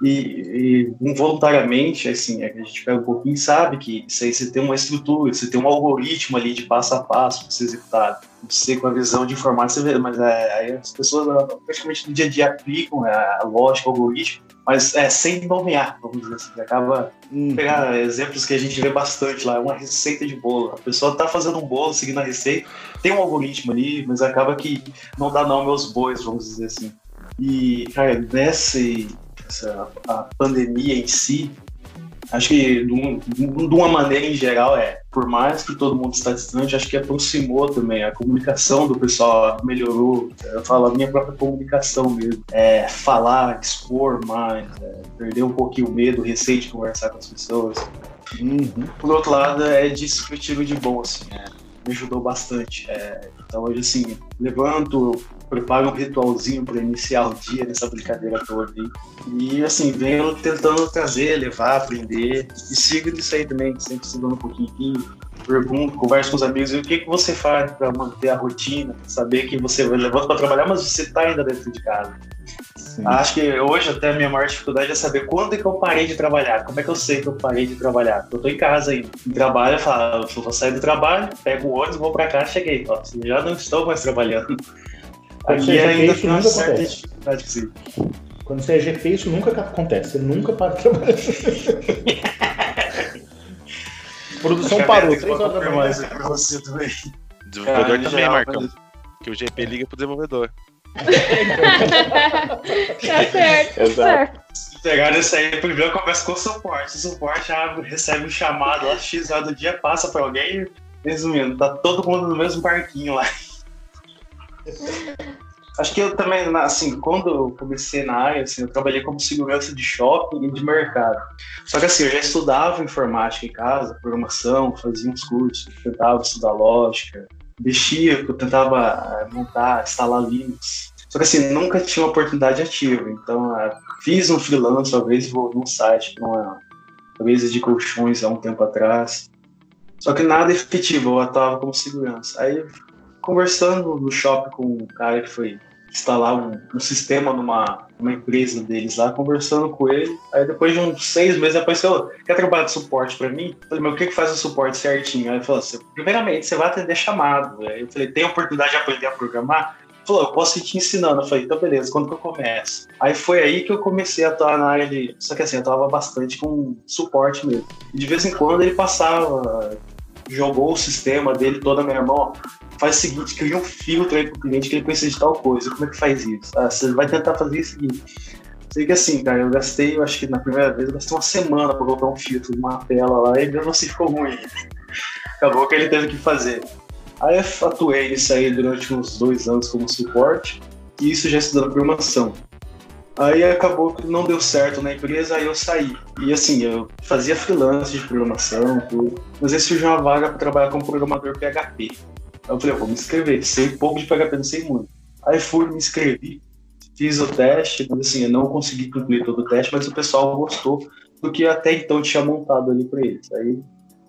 S1: E, e involuntariamente, assim, a gente pega um pouquinho e sabe que isso aí você tem uma estrutura, você tem um algoritmo ali de passo a passo para você executar. Você com a visão de informática, você vê, mas é, aí as pessoas praticamente no dia a dia aplicam é, a lógica, o algoritmo, mas é, sem nomear, vamos dizer assim. Acaba uhum. pegar exemplos que a gente vê bastante lá, uma receita de bolo. A pessoa está fazendo um bolo, seguindo a receita, tem um algoritmo ali, mas acaba que não dá nome aos bois, vamos dizer assim. E, cara, nessa essa, a pandemia em si, acho que de, uma maneira em geral é, por mais que todo mundo está distante, acho que aproximou também, a comunicação do pessoal melhorou, eu falo a minha própria comunicação mesmo, é, falar, expor mais, é, perder um pouquinho o medo, o receio de conversar com as pessoas. Uhum. Por outro lado, é disso que eu tiro de bom, assim, é, me ajudou bastante. É, então hoje, assim, levanto, preparo um ritualzinho para iniciar o dia nessa brincadeira toda. E assim, venho tentando trazer, levar, aprender. E sigo nisso aí também, sempre estudando um pouquinho. Pergunto, converso com os amigos, e o que, que você faz para manter a rotina, saber que você levanta para trabalhar, mas você está ainda dentro de casa. Sim. Acho que hoje até a minha maior dificuldade é saber quando é que eu parei de trabalhar. Como é que eu sei que eu parei de trabalhar? Eu tô em casa ainda. Em trabalho, eu falo, eu vou sair do trabalho, pego o ônibus, vou para cá, cheguei. Ó, já não estou mais trabalhando.
S5: Quando Aqui é ainda tem uma certa acontece. dificuldade que sim. Quando você é GP, isso nunca acontece. Você nunca para de trabalhar. Produção parou. Três horas da manhã.
S2: Desenvolvedor também, Marcão. Que o GP liga pro desenvolvedor.
S6: tá certo, tá certo.
S1: Se pegar isso aí, primeiro começa com o suporte. O suporte já recebe um chamado lá, X horas do dia, passa pra alguém. Resumindo, tá todo mundo no mesmo parquinho lá. Acho que eu também, assim, quando eu comecei na área, assim, eu trabalhei como segurança de shopping e de mercado. Só que assim, eu já estudava informática em casa, programação, fazia uns cursos, tentava estudar lógica, mexia, eu tentava eh, montar, instalar Linux. Só que assim, nunca tinha uma oportunidade ativa. Então, eh, fiz um freelance, talvez vou num site, uma mesa de colchões há um tempo atrás. Só que nada efetivo, eu atuava como segurança. Aí conversando no shopping com um cara que foi instalar um, um sistema numa uma empresa deles lá, conversando com ele. Aí depois de uns seis meses apareceu, quer trabalhar de suporte para mim? Eu falei, mas o que, que faz o suporte certinho? Aí ele falou assim, primeiramente, você vai atender chamado. Aí eu falei, tem oportunidade de aprender a programar? falou, eu posso ir te ensinando. Eu falei, então beleza, quando que eu começo? Aí foi aí que eu comecei a atuar na área de. Só que assim, eu atuava bastante com suporte mesmo. E de vez em quando ele passava, jogou o sistema dele toda, meu irmão, faz o seguinte, cria um filtro aí pro cliente que ele precisa de tal coisa. Como é que faz isso? Ah, você vai tentar fazer o seguinte. Sei que assim, cara, eu gastei, eu acho que na primeira vez, eu gastei uma semana pra colocar um filtro numa tela lá e mesmo assim ficou ruim. Acabou que ele teve que fazer. Aí eu atuei nisso aí durante uns dois anos como suporte, e isso já estudando programação. Aí acabou que não deu certo na empresa, aí eu saí. E assim, eu fazia freelance de programação, tudo, mas aí surgiu uma vaga para trabalhar como programador PHP. Aí eu falei, vou me inscrever, sei pouco de PHP, não sei muito. Aí fui, me inscrevi, fiz o teste, mas assim, eu não consegui concluir todo o teste, mas o pessoal gostou do que até então tinha montado ali para eles. Aí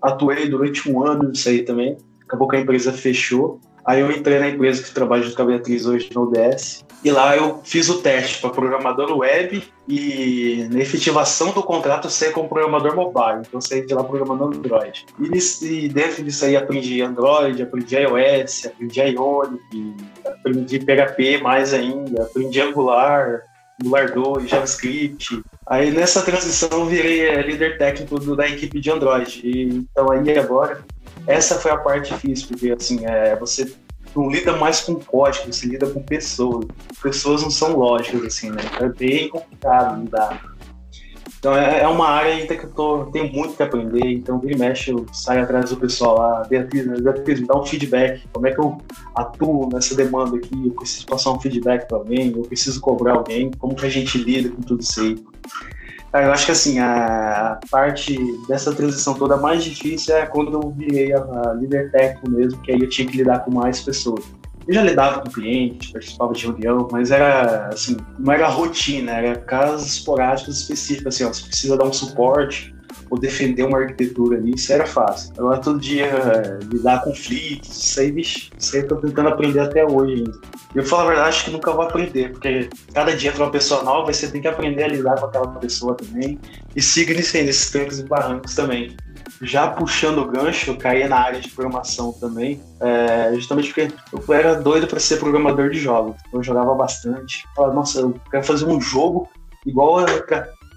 S1: atuei durante um ano nisso aí também, acabou que a empresa fechou, Aí eu entrei na empresa que trabalho junto com a Beatriz hoje no ODS. E lá eu fiz o teste para programador web e na efetivação do contrato ser como programador mobile. Então saí de lá programando Android. E, dentro disso aí aprendi Android, aprendi iOS, aprendi Ionic, aprendi PHP mais ainda, aprendi Angular, Angular 2, JavaScript. Aí nessa transição eu virei é, líder técnico do, da equipe de Android. E, então aí agora essa foi a parte difícil, porque assim, é, você não lida mais com código, você lida com pessoas. Pessoas não são lógicas, assim, né? É bem complicado lidar. Então é, é uma área ainda que eu tô, tenho muito que aprender, então vira e mexe, eu saio atrás do pessoal lá, Beatriz, Beatriz, me dá um feedback, como é que eu atuo nessa demanda aqui, eu preciso passar um feedback para alguém, eu preciso cobrar alguém, como que a gente lida com tudo isso aí. Eu acho que assim, a parte dessa transição toda mais difícil é quando eu virei a, a líder técnico mesmo, que aí eu tinha que lidar com mais pessoas. Eu já lidava com cliente, participava de reunião, mas era assim, não era rotina, era casos esporádicos específicos, assim, ó, você precisa dar um suporte ou defender uma arquitetura ali, isso era fácil. Agora todo dia é, lidar com conflitos, isso aí, bicho, isso aí eu tô tentando aprender até hoje ainda. Eu falo a verdade, acho que nunca vou aprender, porque cada dia entra uma pessoa nova, você tem que aprender a lidar com aquela pessoa também. E siga aí, nesses trancos e barrancos também. Já puxando o gancho, eu caí na área de programação também, é, justamente porque eu era doido para ser programador de jogos. Eu jogava bastante. Falava, nossa, eu quero fazer um jogo igual a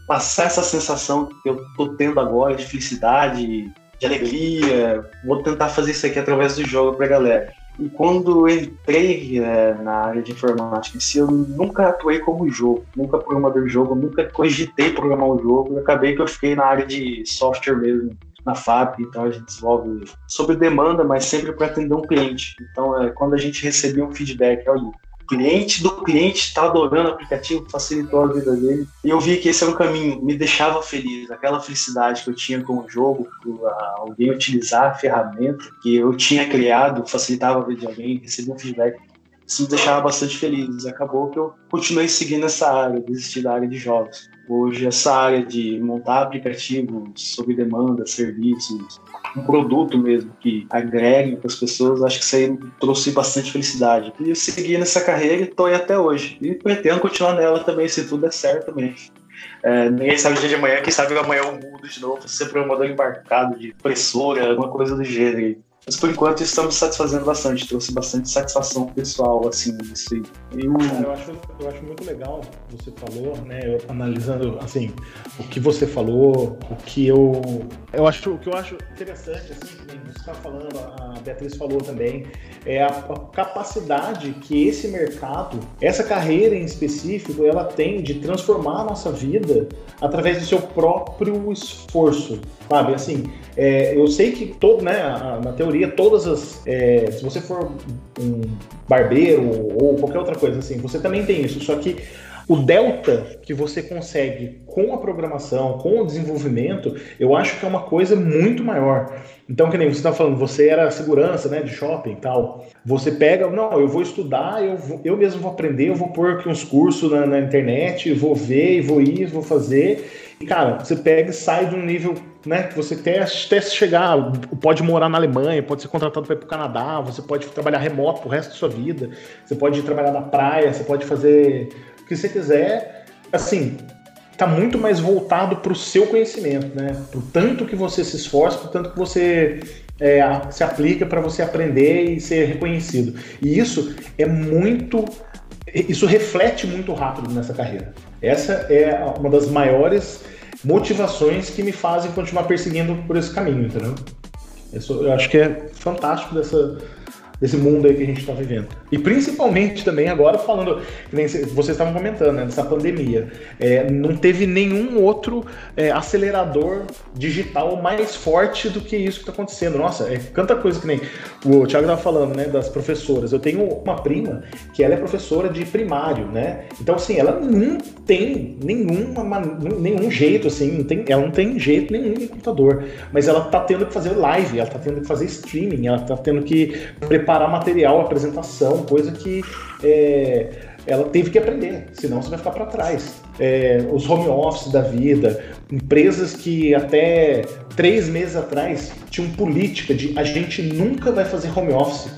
S1: passar essa sensação que eu tô tendo agora de felicidade, de alegria. Vou tentar fazer isso aqui através do jogo pra galera. E quando entrei é, na área de informática em si, eu nunca atuei como jogo, nunca programador de jogo, nunca cogitei programar um jogo. E acabei que eu fiquei na área de software mesmo, na FAP, então a gente desenvolve sob demanda, mas sempre para atender um cliente. Então, é, quando a gente recebia um feedback, olha, cliente do cliente está adorando o aplicativo, facilitou a vida dele. E eu vi que esse era um caminho, me deixava feliz, aquela felicidade que eu tinha com o jogo, alguém utilizar a ferramenta que eu tinha criado, facilitava a vida de alguém, receber um feedback. Isso me deixava bastante feliz. Acabou que eu continuei seguindo essa área, desisti da área de jogos. Hoje, essa área de montar aplicativos sob demanda, serviços, um produto mesmo que agregue para as pessoas, acho que isso aí trouxe bastante felicidade. E eu segui nessa carreira e estou aí até hoje. E pretendo continuar nela também, se tudo der certo também. É, ninguém sabe o dia de amanhã, quem sabe amanhã eu mudo de novo, ser programador embarcado de impressora, alguma coisa do gênero. Mas por enquanto estamos satisfazendo bastante, trouxe bastante satisfação pessoal, assim, isso aí.
S5: Eu... eu, acho, eu acho muito legal você falou, né? Eu, analisando assim, o que você falou, o que eu. Eu acho o que eu acho interessante, assim, que você está falando, a Beatriz falou também, é a, a, capacidade que esse mercado, essa carreira em específico, ela tem de transformar a nossa vida através do seu próprio esforço. Sabe, assim, é, eu sei que todo, né, na teoria, todas as. É, se você for um barbeiro ou qualquer outra coisa assim, você também tem isso. Só que o delta que você consegue com a programação, com o desenvolvimento, eu acho que é uma coisa muito maior. Então, que nem você está falando, você era segurança, né, de shopping e tal. Você pega, não, eu vou estudar, eu, vou, eu mesmo vou aprender, eu vou pôr aqui uns cursos na, na internet, vou ver, vou ir, vou fazer. E, cara, você pega e sai de um nível né, que você até, chegar, pode morar na Alemanha, pode ser contratado para ir para o Canadá, você pode trabalhar remoto pro resto da sua vida, você pode trabalhar na praia, você pode fazer o que você quiser. Assim, tá muito mais voltado para o seu conhecimento, né? Pro tanto que você se esforça, pro tanto que você é, se aplica para você aprender e ser reconhecido. E isso é muito. Isso reflete muito rápido nessa carreira. Essa é uma das maiores motivações que me fazem continuar perseguindo por esse caminho, entendeu? Isso, eu acho que é fantástico dessa, desse mundo aí que a gente está vivendo. E principalmente também agora falando, vocês estavam comentando, né, dessa pandemia, é, não teve nenhum outro é, acelerador digital mais forte do que isso que está acontecendo. Nossa, é tanta coisa que nem o Thiago estava falando, né, das professoras. Eu tenho uma prima que ela é professora de primário, né? Então assim, ela não tem nenhuma, nenhum jeito assim, não tem, ela não tem jeito nenhum de computador, mas ela está tendo que fazer live, ela está tendo que fazer streaming, ela está tendo que preparar preparar material, apresentação, coisa que é, ela teve que aprender, senão você vai ficar para trás. É, os home office da vida, empresas que até três meses atrás tinham política de a gente nunca vai fazer home office.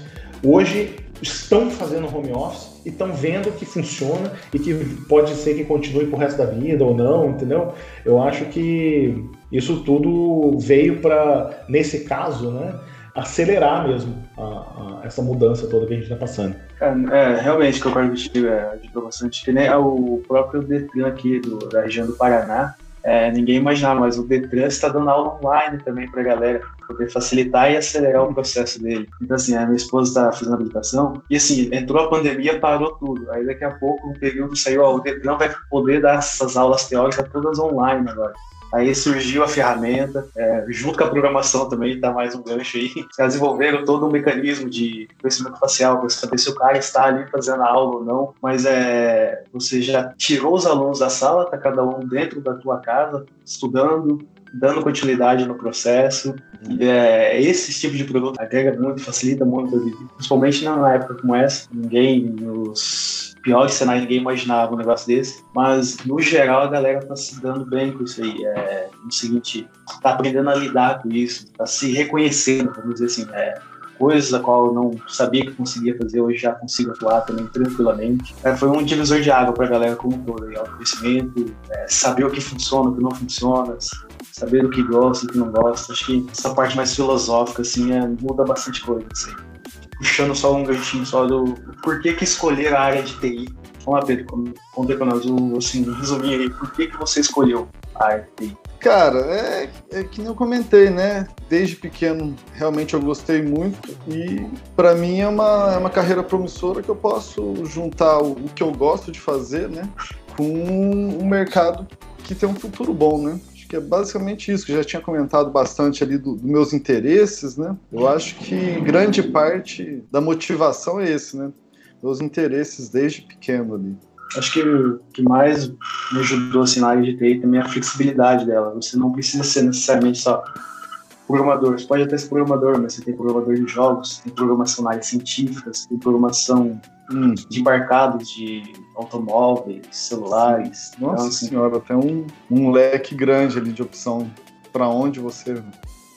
S5: Hoje estão fazendo home office e estão vendo que funciona e que pode ser que continue pro resto da vida ou não, entendeu? Eu acho que isso tudo veio para, nesse caso, né? Acelerar mesmo a, a, essa mudança toda que a gente está passando.
S1: É, é, realmente, concordo contigo, é, ajudou bastante. Que nem o próprio Detran aqui do, da região do Paraná, é, ninguém imaginava, mas o Detran está dando aula online também para a galera, poder facilitar e acelerar o processo dele. Então, assim, a minha esposa está fazendo habilitação e, assim, entrou a pandemia, parou tudo. Aí, daqui a pouco, um período saiu, ó, o Detran vai poder dar essas aulas teóricas todas online agora. Aí surgiu a ferramenta, é, junto com a programação também, dá mais um gancho aí. Eles desenvolveram todo um mecanismo de conhecimento facial para saber se o cara está ali fazendo a aula ou não. Mas é, você já tirou os alunos da sala, tá cada um dentro da tua casa, estudando, dando continuidade no processo. É, esse tipo de produto agrega muito, facilita muito a vida, principalmente numa época como essa. Ninguém nos pior cenário, ninguém imaginava um negócio desse. Mas, no geral, a galera tá se dando bem com isso aí. É, no seguinte, tá aprendendo a lidar com isso, tá se reconhecendo, vamos dizer assim, é, coisas a qual eu não sabia que conseguia fazer, hoje já consigo atuar também tranquilamente. É, foi um divisor de água para a galera como um todo, autoconhecimento, é, saber o que funciona, o que não funciona, saber o que gosta, o que não gosta. Acho que essa parte mais filosófica, assim, é, muda bastante coisa, assim puxando só um ganchinho só do porquê que escolher a área de TI. Vamos lá, Pedro, conta pra nós, assim, um resuminho aí, por que, que você escolheu a área de TI?
S3: Cara, é, é que nem eu comentei, né? Desde pequeno, realmente eu gostei muito e para mim é uma, é uma carreira promissora que eu posso juntar o, o que eu gosto de fazer, né? Com um mercado que tem um futuro bom, né? Que é basicamente isso, que já tinha comentado bastante ali dos do meus interesses, né? Eu acho que grande parte da motivação é esse, né? Meus interesses desde pequeno ali.
S1: Acho que o que mais me ajudou assim, na área de TI também é a flexibilidade dela. Você não precisa ser necessariamente só programador. Você pode até ser programador, mas você tem programador de jogos, tem programação na área científica, tem programação hum, de embarcados de automóveis, celulares.
S3: Nossa então, assim, senhora, tem um, um leque grande ali de opção para onde você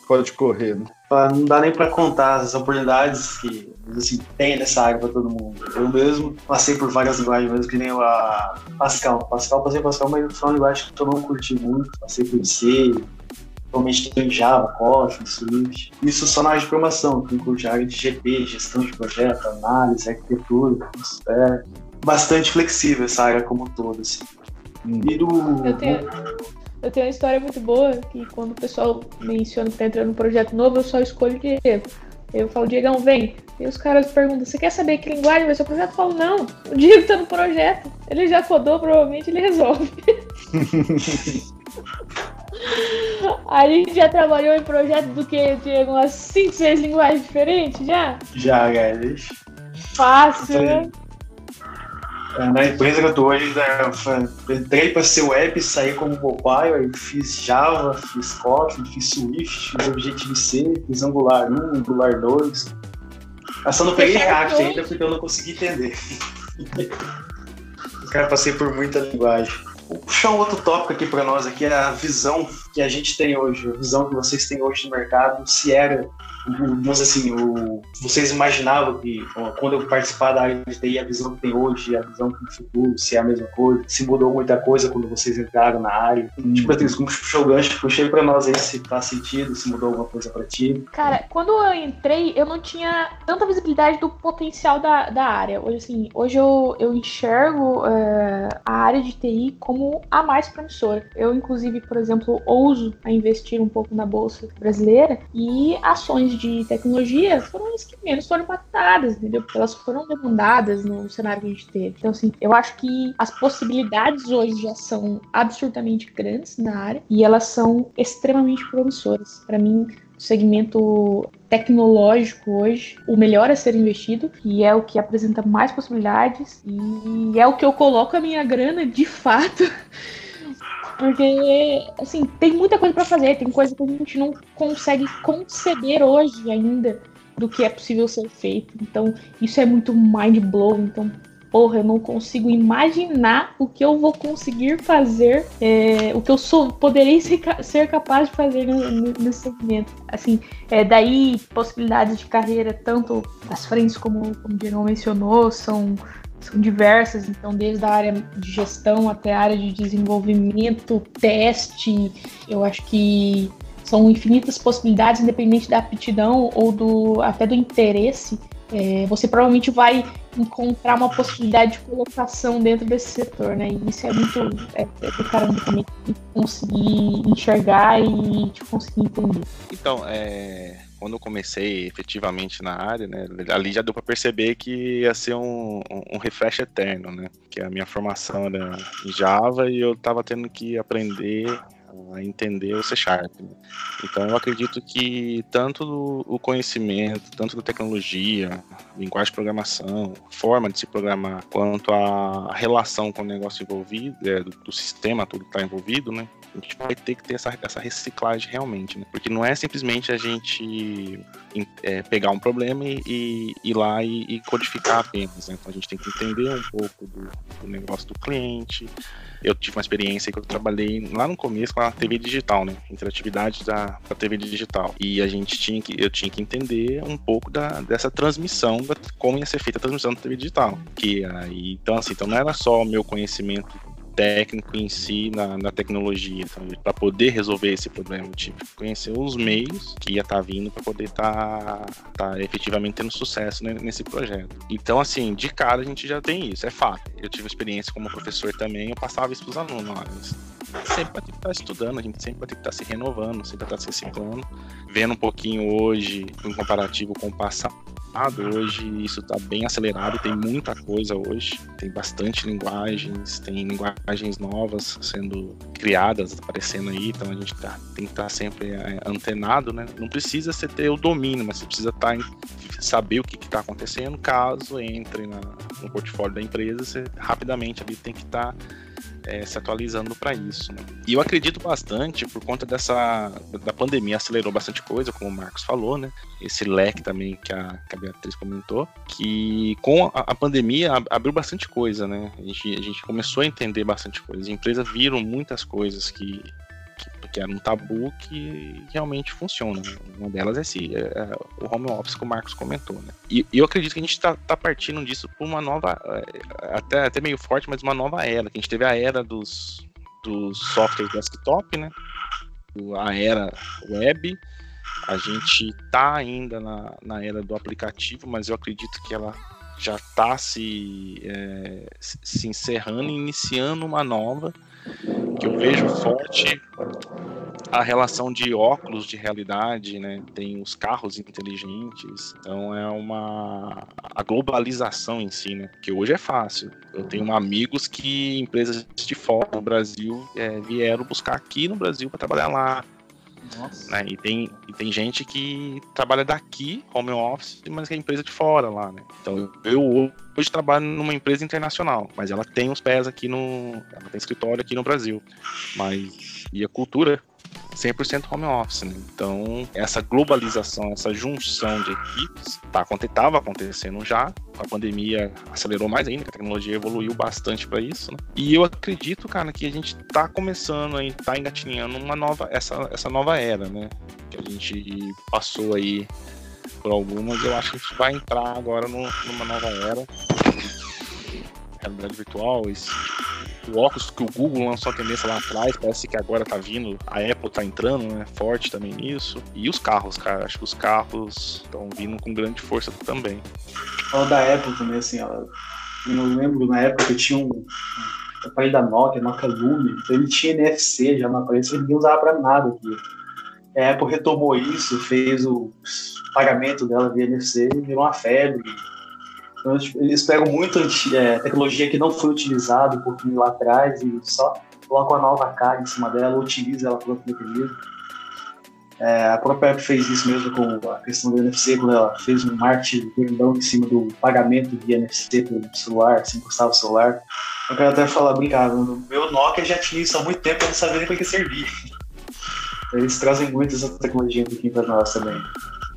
S3: pode correr. Né?
S1: Não dá nem para contar as oportunidades que assim, tem nessa área para todo mundo. Eu mesmo passei por várias linguagens, mesmo que nem a Pascal. Pascal, passei Pascal, mas foi uma linguagem que eu não curti muito. Passei por C, Atualmente tem Java, Kotlin, Swift. Isso só na área de programação, que inclui a área de GP, gestão de projeto, análise, arquitetura, é bastante flexível essa área como um todo. Assim.
S6: E do... eu, tenho, eu tenho uma história muito boa, que quando o pessoal menciona que está entrando num projeto novo, eu só escolho o Diego. Eu falo, Diegão, vem. E os caras perguntam, você quer saber que linguagem vai ser o projeto? Eu falo, não, o Diego está no projeto. Ele já codou, provavelmente ele resolve. A gente já trabalhou em projetos do que, Diego? Umas 5, 6 linguagens diferentes já?
S1: Já, guys.
S6: Fácil, né?
S1: É, na empresa que eu tô hoje, né, entrei para ser web, saí como mobile, aí fiz Java, fiz Kotlin, fiz Swift, fiz Objective-C, fiz Angular 1, Angular 2. Eu só não peguei React ainda porque eu não consegui entender. Cara, passei por muita linguagem. Vou puxar um outro tópico aqui para nós aqui, é a visão que a gente tem hoje, a visão que vocês têm hoje no mercado, se era vamos assim, o, vocês imaginavam que quando eu participar da área de TI, a visão que tem hoje, a visão que no futuro, se é a mesma coisa, se mudou muita coisa quando vocês entraram na área. Hum. Tipo, Beatriz, como puxou o gancho, puxei pra nós aí se faz sentido, se mudou alguma coisa pra ti.
S6: Cara, quando eu entrei, eu não tinha tanta visibilidade do potencial da, da área. Hoje, assim, hoje eu, eu enxergo é, a área de TI como a mais promissora. Eu, inclusive, por exemplo, ouso a investir um pouco na Bolsa Brasileira e ações de tecnologia foram as que menos foram impactadas, entendeu? Porque elas foram demandadas no cenário que a gente teve. Então, assim, eu acho que as possibilidades hoje já são absurdamente grandes na área e elas são extremamente promissoras. Para mim, o segmento tecnológico hoje, o melhor a ser investido, e é o que apresenta mais possibilidades, e é o que eu coloco a minha grana de fato. Porque, assim, tem muita coisa para fazer, tem coisa que a gente não consegue conceber hoje ainda do que é possível ser feito. Então, isso é muito mind blowing. Então, porra, eu não consigo imaginar o que eu vou conseguir fazer, é, o que eu sou, poderei ser, ser capaz de fazer nesse segmento. Assim, é, daí possibilidades de carreira, tanto as frentes como, como o Geron mencionou, são, são diversas, então desde a área de gestão até a área de desenvolvimento, teste, eu acho que são infinitas possibilidades, independente da aptidão ou do até do interesse é, você provavelmente vai encontrar uma possibilidade de colocação dentro desse setor, né? E isso é muito é, é do caramba também conseguir enxergar e de conseguir entender.
S2: Então, é, quando eu comecei efetivamente na área, né, ali já deu para perceber que ia ser um, um, refresh eterno, né? Que a minha formação era em Java e eu estava tendo que aprender a entender o C Sharp. Né? Então eu acredito que tanto o conhecimento, tanto da tecnologia, linguagem de programação, forma de se programar, quanto a relação com o negócio envolvido, é, do, do, sistema tudo que está envolvido, né? A gente vai ter que ter essa, essa reciclagem realmente, né? Porque não é simplesmente a gente é, pegar um problema e, e ir lá e, e codificar apenas, né? Então a gente tem que entender um pouco do, do negócio do cliente, eu tive uma experiência que eu trabalhei lá no começo com a TV digital, né? Interatividade da, da TV digital. E a gente tinha que, eu tinha que entender um pouco da, dessa transmissão, da, como ia ser feita a transmissão da TV digital. Que aí, então assim, então não era só o meu conhecimento técnico em si na, na tecnologia, para poder resolver esse problema. Que conhecer os meios que ia estar tá vindo para poder estar tá, tá efetivamente tendo sucesso nesse projeto. Então, assim, de cara a gente já tem isso, é fato. Eu tive experiência como professor também, eu passava isso para os alunos. Sempre vai ter que estar tá estudando, a gente sempre vai ter que estar tá se renovando, sempre vai estar tá se reciclando, vendo um pouquinho hoje em comparativo com o passado Hoje isso está bem acelerado, tem muita coisa hoje, tem bastante linguagens, tem linguagens novas sendo criadas, aparecendo aí, então a gente tá, tem que estar tá sempre é, antenado, né? Não precisa você ter o domínio, mas você precisa tá em, saber o que está acontecendo, caso entre na, no portfólio da empresa, você rapidamente ali tem que estar tá é, se atualizando para isso. Né? E eu acredito bastante por conta dessa da pandemia acelerou bastante coisa, como o Marcos falou, né? Esse leque também que a, que a Beatriz comentou, que com a, a pandemia abriu bastante coisa, né? A gente, a gente começou a entender bastante coisas. As empresas viram muitas coisas que que era um tabu que realmente funciona. Uma delas é, esse, é, é o home office que o Marcos comentou. Né? E, eu acredito que a gente está tá partindo disso por uma nova, é, até, até meio forte, mas uma nova era. Que a gente teve a era dos, dos softwares desktop, né? a era web. A gente está ainda na, na era do aplicativo, mas eu acredito que ela já está se, é, se encerrando e iniciando uma nova que eu vejo forte a relação de óculos de realidade, né? Tem os carros inteligentes, então é uma a globalização em si, né? Que hoje é fácil. Eu tenho amigos que empresas de fora do Brasil é, vieram buscar aqui no Brasil para trabalhar lá. Né? E, tem, e tem gente que trabalha daqui, home office, mas que é empresa de fora lá, né? Então eu hoje trabalho numa empresa internacional, mas ela tem os pés aqui no. Ela tem escritório aqui no Brasil. Mas. E a cultura 100% home office, né? Então, essa globalização, essa junção de equipes, tá, estava acontecendo já, a pandemia acelerou mais ainda, a tecnologia evoluiu bastante para isso, né? E eu acredito, cara, que a gente tá começando aí, tá engatinhando uma nova, essa, essa nova era, né? Que a gente passou aí por algumas, eu acho que a gente vai entrar agora no, numa nova era. Realidade virtual, esse, o óculos que o Google lançou a tendência lá atrás, parece que agora tá vindo, a Apple tá entrando, né, forte também nisso. E os carros, cara, acho que os carros estão vindo com grande força também.
S1: Fala da Apple também, assim, eu lembro na época que tinha um, um aparelho da Nokia, Nokia Lume, então ele tinha NFC já no aparelho, ninguém usava pra nada aqui. A Apple retomou isso, fez o pagamento dela via NFC, virou uma febre. Então, tipo, eles pegam muito é, tecnologia que não foi utilizada um pouquinho lá atrás e só colocam a nova cara em cima dela, utiliza ela para outro mecanismo. É, a própria Apple fez isso mesmo com a questão do NFC, quando ela fez um marketing grandão em cima do pagamento via NFC pelo celular, se encostava o celular. Eu quero até falar, brincar, no meu Nokia já tinha isso há muito tempo, eu não sabia nem para que servir. Eles trazem muito essa tecnologia pouquinho para nós também.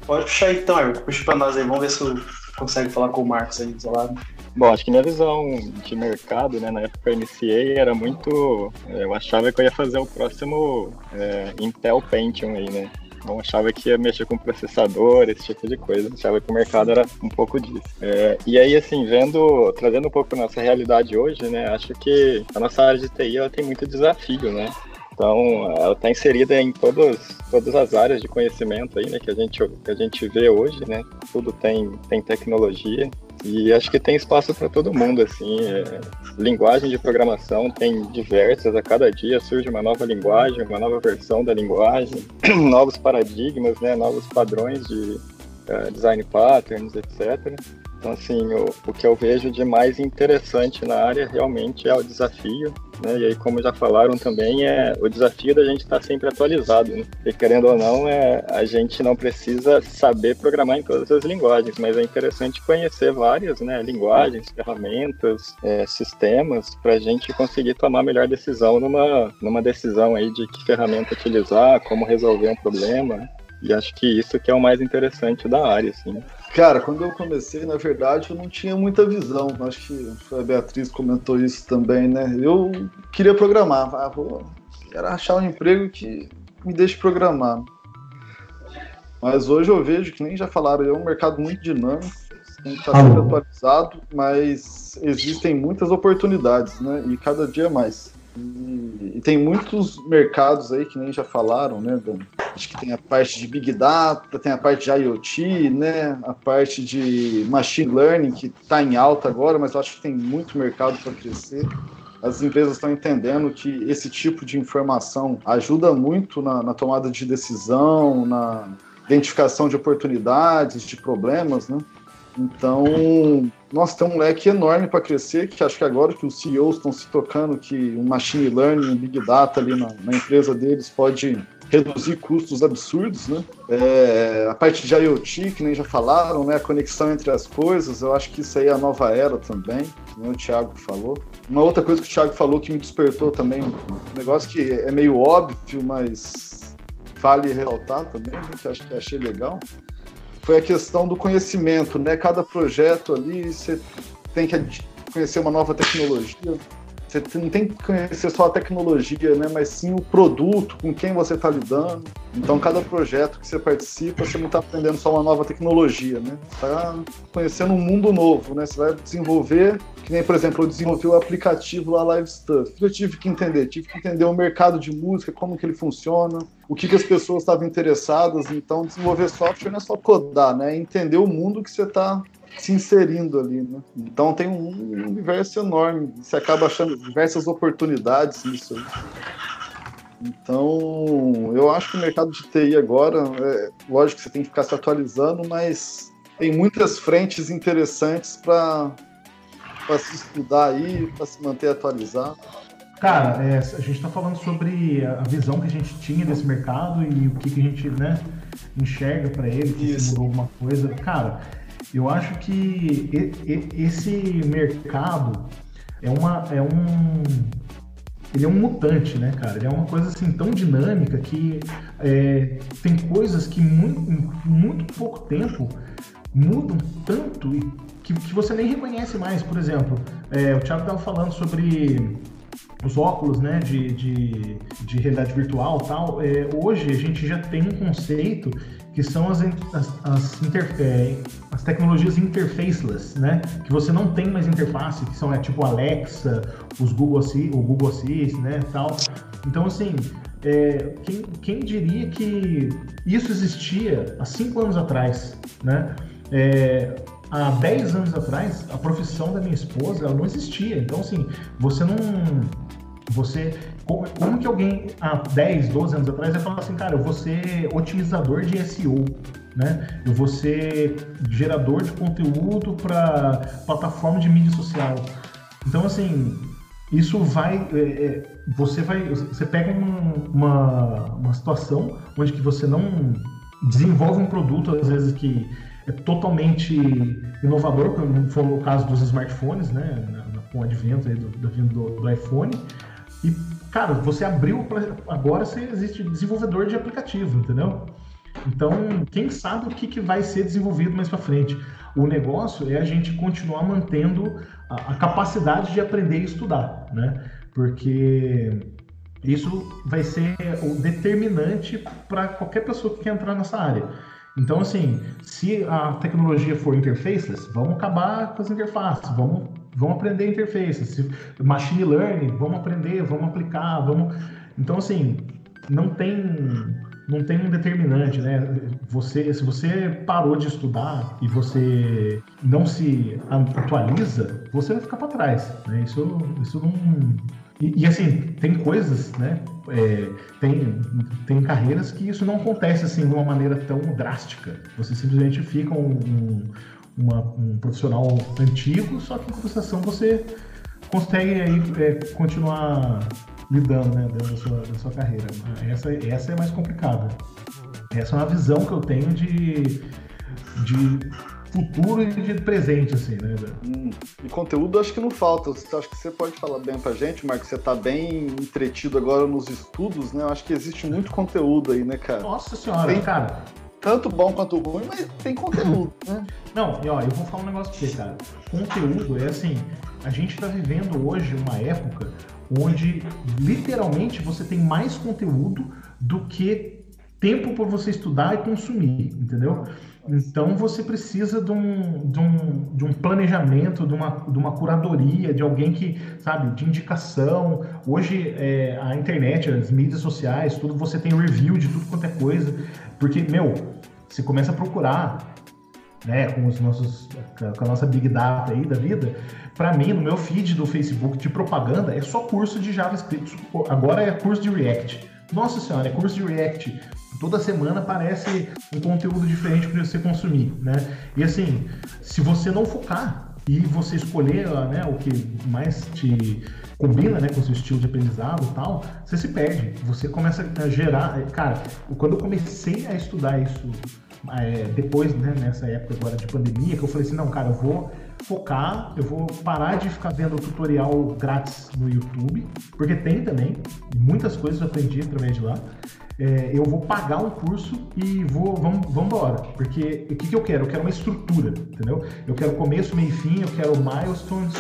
S1: Pode puxar então, Everton, puxa para nós aí, vamos ver se eu consegue falar com o Marcos aí do lado.
S4: Bom, acho que minha visão de mercado, né, na época que eu iniciei, era muito. É, eu achava que eu ia fazer o próximo é, Intel Pentium aí, né? Não achava que ia mexer com processador, esse tipo de coisa. Achava que o mercado era um pouco disso. É, e aí, assim, vendo, trazendo um pouco nossa realidade hoje, né? Acho que a nossa área de TI ela tem muito desafio, né? Então, ela está inserida em todos, todas as áreas de conhecimento aí, né, que a gente, que a gente vê hoje, né? Tudo tem, tem tecnologia e acho que tem espaço para todo mundo, assim. É, linguagem de programação tem diversas, a cada dia surge uma nova linguagem, uma nova versão da linguagem, novos paradigmas, né, novos padrões de uh, design patterns, etc. Então, assim, o, o que eu vejo de mais interessante na área realmente é o desafio, né? E aí, como já falaram também, é o desafio da gente estar tá sempre atualizado, né? E querendo ou não, é, a gente não precisa saber programar em todas as linguagens, mas é interessante conhecer várias, né? Linguagens, ferramentas, é, sistemas, para a gente conseguir tomar a melhor decisão numa, numa decisão aí de que ferramenta utilizar, como resolver um problema, né? E acho que isso que é o mais interessante da área, assim.
S3: Cara, quando eu comecei, na verdade, eu não tinha muita visão. Acho que a Beatriz comentou isso também, né? Eu queria programar. Ah, vou... Era achar um emprego que me deixe programar. Mas hoje eu vejo que nem já falaram, é um mercado muito dinâmico, tem que estar sempre atualizado, mas existem muitas oportunidades, né? E cada dia mais. E, tem muitos mercados aí que nem já falaram, né? Acho que tem a parte de Big Data, tem a parte de IoT, né? A parte de Machine Learning, que está em alta agora, mas eu acho que tem muito mercado para crescer. As empresas estão entendendo que esse tipo de informação ajuda muito na, na tomada de decisão, na identificação de oportunidades, de problemas, né? Então, nossa, tem um leque enorme para crescer, que acho que agora que os CEOs estão se tocando que um machine learning, um big data ali na, na empresa deles pode reduzir custos absurdos, né? É, a parte de IoT, que nem já falaram, né? A conexão entre as coisas, eu acho que isso aí é a nova era também, como o Thiago falou. Uma outra coisa que o Thiago falou que me despertou também, um negócio que é meio óbvio, mas vale ressaltar também, né, que acho que achei legal, foi a questão do conhecimento, né? Cada projeto ali você tem que conhecer uma nova tecnologia. Você não tem que conhecer só a tecnologia, né? Mas sim o produto, com quem você está lidando. Então, cada projeto que você participa, você não está aprendendo só uma nova tecnologia, né? Está conhecendo um mundo novo, né? Você vai desenvolver, que nem, por exemplo, eu desenvolvi o aplicativo lá Live Stuff. Eu tive que entender, tive que entender o mercado de música, como que ele funciona, o que, que as pessoas estavam interessadas. Então, desenvolver software não é só codar, né? É entender o mundo que você está se inserindo ali, né? Então tem um universo enorme. Você acaba achando diversas oportunidades nisso aí. Então, eu acho que o mercado de TI agora, é, lógico que você tem que ficar se atualizando, mas tem muitas frentes interessantes para se estudar aí, para se manter atualizado.
S5: Cara, é, a gente está falando sobre a visão que a gente tinha desse mercado e o que, que a gente né, enxerga para ele, que se mudou alguma coisa. Cara, eu acho que esse mercado é, uma, é um. Ele é um mutante, né, cara? Ele é uma coisa assim tão dinâmica que é, tem coisas que muito, muito pouco tempo mudam tanto que, que você nem reconhece mais. Por exemplo, é, o Thiago estava falando sobre os óculos né, de, de, de realidade virtual tal, é, hoje a gente já tem um conceito que são as, as, as, inter, é, as tecnologias interfaceless, né? Que você não tem mais interface, que são é, tipo Alexa, os Google Assist, o Google Assist, né, tal. Então, assim, é, quem, quem diria que isso existia há cinco anos atrás, né? É, há 10 anos atrás, a profissão da minha esposa ela não existia. Então, assim, você não. Você. Como, que alguém há 10, 12 anos atrás vai falar assim, cara, eu vou ser otimizador de SEO, né? Eu vou ser gerador de conteúdo para plataforma de mídia social. Então, assim, isso vai. É, é, você vai. Você pega uma, uma situação onde que você não desenvolve um produto, às vezes, que é totalmente inovador, como foi o caso dos smartphones, né? Com o advento do, do, do iPhone. E, cara, você abriu. Agora você existe desenvolvedor de aplicativo, entendeu? Então, quem sabe o que, que vai ser desenvolvido mais para frente. O negócio é a gente continuar mantendo a, a capacidade de aprender e estudar, né? Porque isso vai ser o determinante para qualquer pessoa que quer entrar nessa área. Então, assim, se a tecnologia for interfaceless, vamos acabar com as interfaces, vamos, vamos aprender interfaces. Machine learning, vamos aprender, vamos aplicar, vamos. Então, assim, não tem não tem um determinante, né? Você, se você parou de estudar e você não se atualiza, você vai ficar para trás. Né? Isso, isso não. E, e, assim, tem coisas, né? É, tem, tem carreiras que isso não acontece assim de uma maneira tão drástica. Você simplesmente fica um, um, uma, um profissional antigo, só que em compensação você consegue aí é, continuar lidando né, dentro da sua, da sua carreira. Essa, essa é mais complicada. Essa é uma visão que eu tenho de, de futuro e de presente, assim, né?
S3: Hum, e conteúdo acho que não falta. Acho que você pode falar bem pra gente, Marcos. Você tá bem entretido agora nos estudos, né? Eu acho que existe muito conteúdo aí, né, cara?
S5: Nossa senhora, tem, cara.
S3: Tanto bom quanto ruim, mas tem conteúdo, né?
S5: Não, e ó, eu vou falar um negócio pra você, cara. Conteúdo é assim, a gente tá vivendo hoje uma época onde literalmente você tem mais conteúdo do que tempo para você estudar e consumir, entendeu? Então você precisa de um, de um, de um planejamento, de uma, de uma curadoria, de alguém que, sabe, de indicação. Hoje é, a internet, as mídias sociais, tudo, você tem review de tudo quanto é coisa. Porque, meu, você começa a procurar né, com os nossos, com a nossa big data aí da vida, para mim, no meu feed do Facebook de propaganda, é só curso de JavaScript. Agora é curso de React. Nossa senhora, é curso de React. Toda semana aparece um conteúdo diferente para você consumir, né? E assim, se você não focar e você escolher né, o que mais te combina né, com o seu estilo de aprendizado e tal, você se perde. Você começa a gerar. Cara, quando eu comecei a estudar isso é, depois, né, nessa época agora de pandemia, que eu falei assim, não, cara, eu vou focar, eu vou parar de ficar vendo tutorial grátis no YouTube, porque tem também, muitas coisas eu aprendi através de lá. É, eu vou pagar um curso e vou, vamos, vamos embora. Porque o que, que eu quero? Eu quero uma estrutura, entendeu? Eu quero começo, meio e fim, eu quero milestones,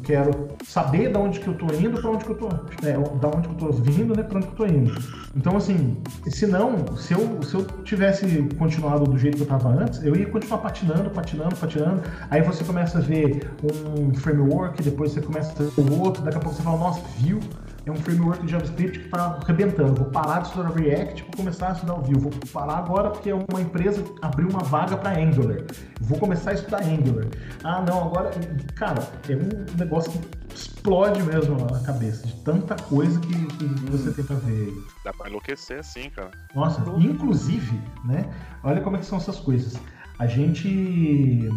S5: quero saber da onde que eu tô indo para onde que eu tô, é, da onde que eu tô vindo, né, para onde que eu tô indo. Então assim, se não, se eu, se eu tivesse continuado do jeito que eu tava antes, eu ia continuar patinando, patinando, patinando. Aí você começa a ver um framework, depois você começa a ver o outro, daqui a pouco você fala, nossa, viu? É um framework de JavaScript que está arrebentando. Vou parar de estudar React para começar a estudar o Vue. Vou parar agora porque uma empresa abriu uma vaga para Angular. Vou começar a estudar Angular. Ah, não, agora. Cara, é um negócio que explode mesmo na cabeça de tanta coisa que, que você tem para ver.
S2: Dá para enlouquecer, sim, cara.
S5: Nossa, inclusive, né? Olha como é que são essas coisas. A gente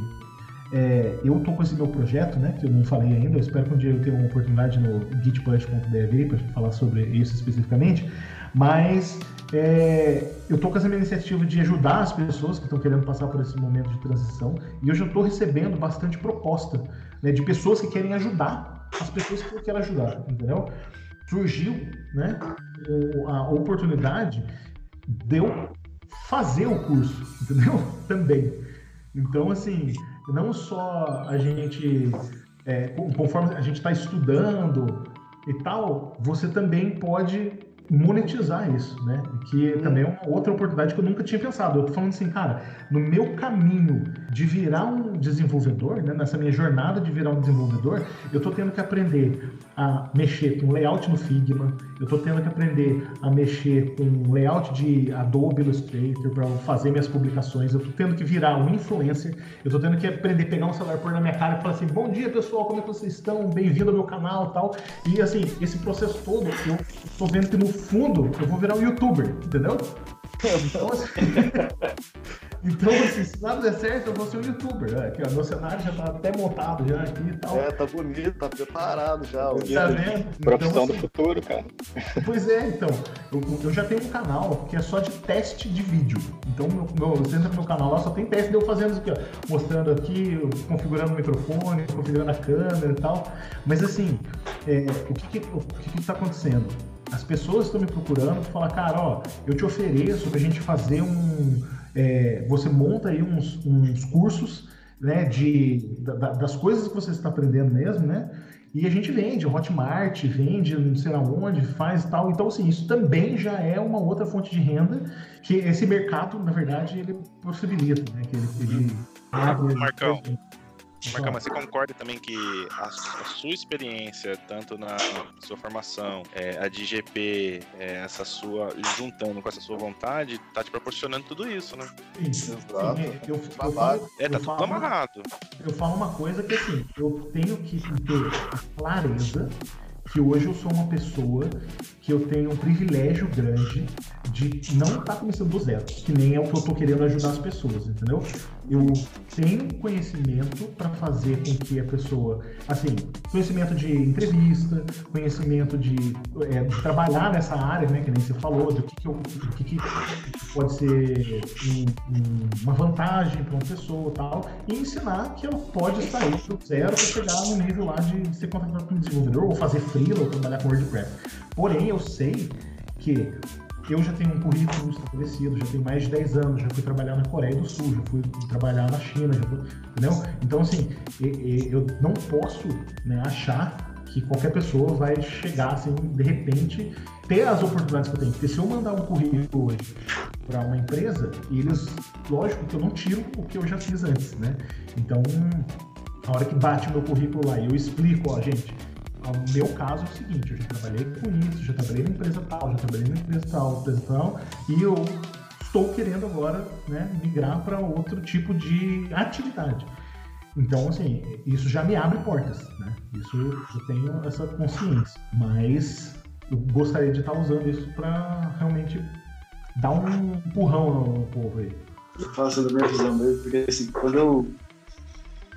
S5: é, eu tô com esse meu projeto, né, que eu não falei ainda, eu espero que um dia eu tenha uma oportunidade no gitpush.dev para falar sobre isso especificamente, mas é, eu tô com essa minha iniciativa de ajudar as pessoas que estão querendo passar por esse momento de transição e eu já estou recebendo bastante proposta né, de pessoas que querem ajudar as pessoas que eu quero ajudar, entendeu? Surgiu né, a oportunidade de eu fazer o curso, entendeu? Também. Então, assim, não só a gente, é, conforme a gente está estudando e tal, você também pode monetizar isso, né? Que também é uma outra oportunidade que eu nunca tinha pensado. Eu tô falando assim, cara, no meu caminho de virar um desenvolvedor, né, nessa minha jornada de virar um desenvolvedor, eu tô tendo que aprender a mexer com layout no Figma, eu tô tendo que aprender a mexer com layout de Adobe Illustrator para fazer minhas publicações, eu tô tendo que virar um influencer, eu tô tendo que aprender a pegar um celular, pôr na minha cara e falar assim, bom dia pessoal, como é que vocês estão? Bem-vindo ao meu canal tal. E assim, esse processo todo, eu tô vendo que no fundo eu vou virar um youtuber, entendeu? Então, assim, então, assim, se nada der certo, eu vou ser um youtuber. Né? Aqui, ó, meu cenário já tá até montado já aqui e tal.
S3: É, tá bonito, tá preparado já.
S5: Tá vendo?
S4: Profissão
S5: Então,
S4: do
S5: assim,
S4: futuro, cara.
S5: Pois é, então. Eu, eu já tenho um canal que é só de teste de vídeo. Então, meu, meu, você entra no meu canal lá, só tem teste de eu fazendo isso aqui, ó. Mostrando aqui, configurando o microfone, configurando a câmera e tal. Mas assim, é, o que que, o que que tá acontecendo? As pessoas estão me procurando para falar, cara, ó, eu te ofereço pra gente fazer um. é, você monta aí uns, uns cursos né, de, da- da- das coisas que você está aprendendo mesmo, né? E a gente vende, Hotmart, vende não sei lá onde, faz e tal. Então, assim, isso também já é uma outra fonte de renda que esse mercado, na verdade, ele possibilita, né? Que ele, ele abre.
S2: Marcão. Marcão, mas você concorda também que a, a sua experiência, tanto na sua formação, é, a de IGP, é, essa sua, juntando com essa sua vontade, tá te proporcionando tudo isso, né?
S5: sim,
S3: Exato.
S5: sim, eu, eu,
S3: Babado.
S5: falo,
S2: É, tá
S5: eu
S2: tudo
S5: falo-
S2: amarrado.
S5: eu falo uma coisa que assim, eu tenho que ter a clareza que hoje eu sou uma pessoa que eu tenho um privilégio grande de não estar começando do zero, que nem é o que eu tô querendo ajudar as pessoas, entendeu? Eu tenho conhecimento para fazer com que a pessoa, assim, conhecimento de entrevista, conhecimento de, é, de trabalhar nessa área, né, que nem você falou, do que, que, eu, do que, que pode ser um- um- uma vantagem para uma pessoa e tal, e ensinar que ela pode sair do zero para chegar no nível lá de ser contratado como desenvolvedor, ou fazer freela, ou trabalhar com WordPress. Porém, eu sei que eu já tenho um currículo estabelecido, já tenho mais de 10 anos, já fui trabalhar na Coreia do Sul, já fui trabalhar na China, já fui, entendeu? Então, assim, eu não posso né, achar que qualquer pessoa vai chegar, assim, de repente, ter as oportunidades que eu tenho. Porque se eu mandar um currículo hoje para uma empresa, eles, lógico que eu não tiro o que eu já fiz antes, né? Então, a hora que bate o meu currículo lá eu explico, ó, gente, o meu caso é o seguinte, eu já trabalhei com isso, já trabalhei na empresa tal, já trabalhei na empresa tal, empresa tal, e eu estou querendo agora né, migrar para outro tipo de atividade. Então, assim, isso já me abre portas, né? Isso eu tenho essa consciência. Mas eu gostaria de estar usando isso para realmente dar um empurrão no povo aí.
S1: Eu falo sobre a minha visão mesmo, porque assim, quando eu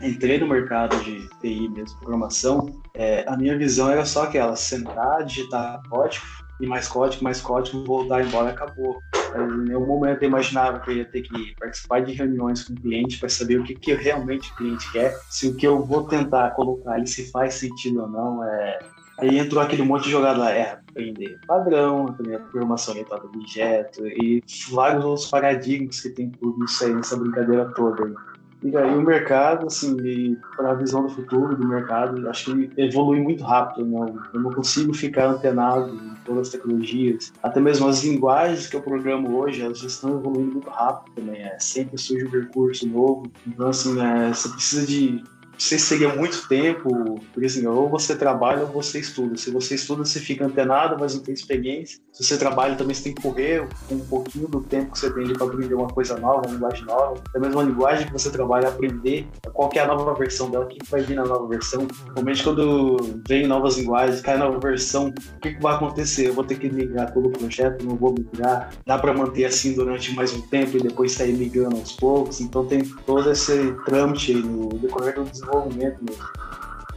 S1: entrei no mercado de TI mesmo, programação, é, a minha visão era só aquela, sentar, digitar código, e mais código, mais código, voltar embora, acabou. Em nenhum momento eu imaginava que eu ia ter que participar de reuniões com o cliente para saber o que, que realmente o cliente quer, se o que eu vou tentar colocar ali se faz sentido ou não. É... Aí entrou aquele monte de jogada é aprender padrão, aprender programação orientada a objeto e vários outros paradigmas que tem tudo isso aí, nessa brincadeira toda. aí. E aí o mercado, assim, para a visão do futuro do mercado, acho que evolui muito rápido. Não, eu não consigo ficar antenado em todas as tecnologias. Até mesmo as linguagens que eu programo hoje, elas estão evoluindo muito rápido também. É, sempre surge um recurso novo. Então, assim, é, você precisa de você seria muito tempo, porque assim, ou você trabalha ou você estuda. Se você estuda, você fica antenado, mas não tem experiência. Se você trabalha, também você tem que correr com um pouquinho do tempo que você tem para aprender uma coisa nova, uma linguagem nova. Até mesmo uma linguagem que você trabalha, aprender qual é a nova versão dela, o que vai vir na nova versão. Normalmente, quando vem novas linguagens, cai nova versão, o que, que vai acontecer? Eu vou ter que migrar todo o projeto, não vou migrar. Dá para manter assim durante mais um tempo e depois sair migrando aos poucos. Então, tem todo esse trâmite no decorrer do desenvolvimento mesmo.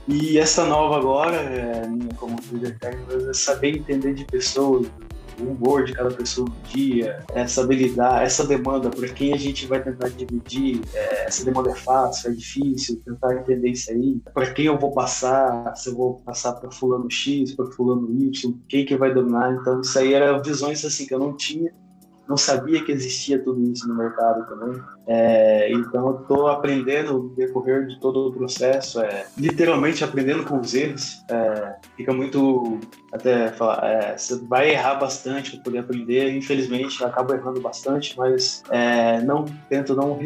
S1: E essa nova agora, é, minha como líder técnico, é saber entender de pessoas, o humor de cada pessoa no dia, essa habilidade, essa demanda, para quem a gente vai tentar dividir, é, essa demanda é fácil, é difícil, tentar entender isso aí, para quem eu vou passar, se eu vou passar para fulano X, para fulano Y, quem que vai dominar, então isso aí eram visões assim que eu não tinha, não sabia que existia tudo isso no mercado também. É, então eu estou aprendendo no decorrer de todo o processo, é, literalmente aprendendo com os erros. É, fica muito até falar, é, você vai errar bastante para poder aprender. Infelizmente, eu acabo errando bastante, mas é, não tento não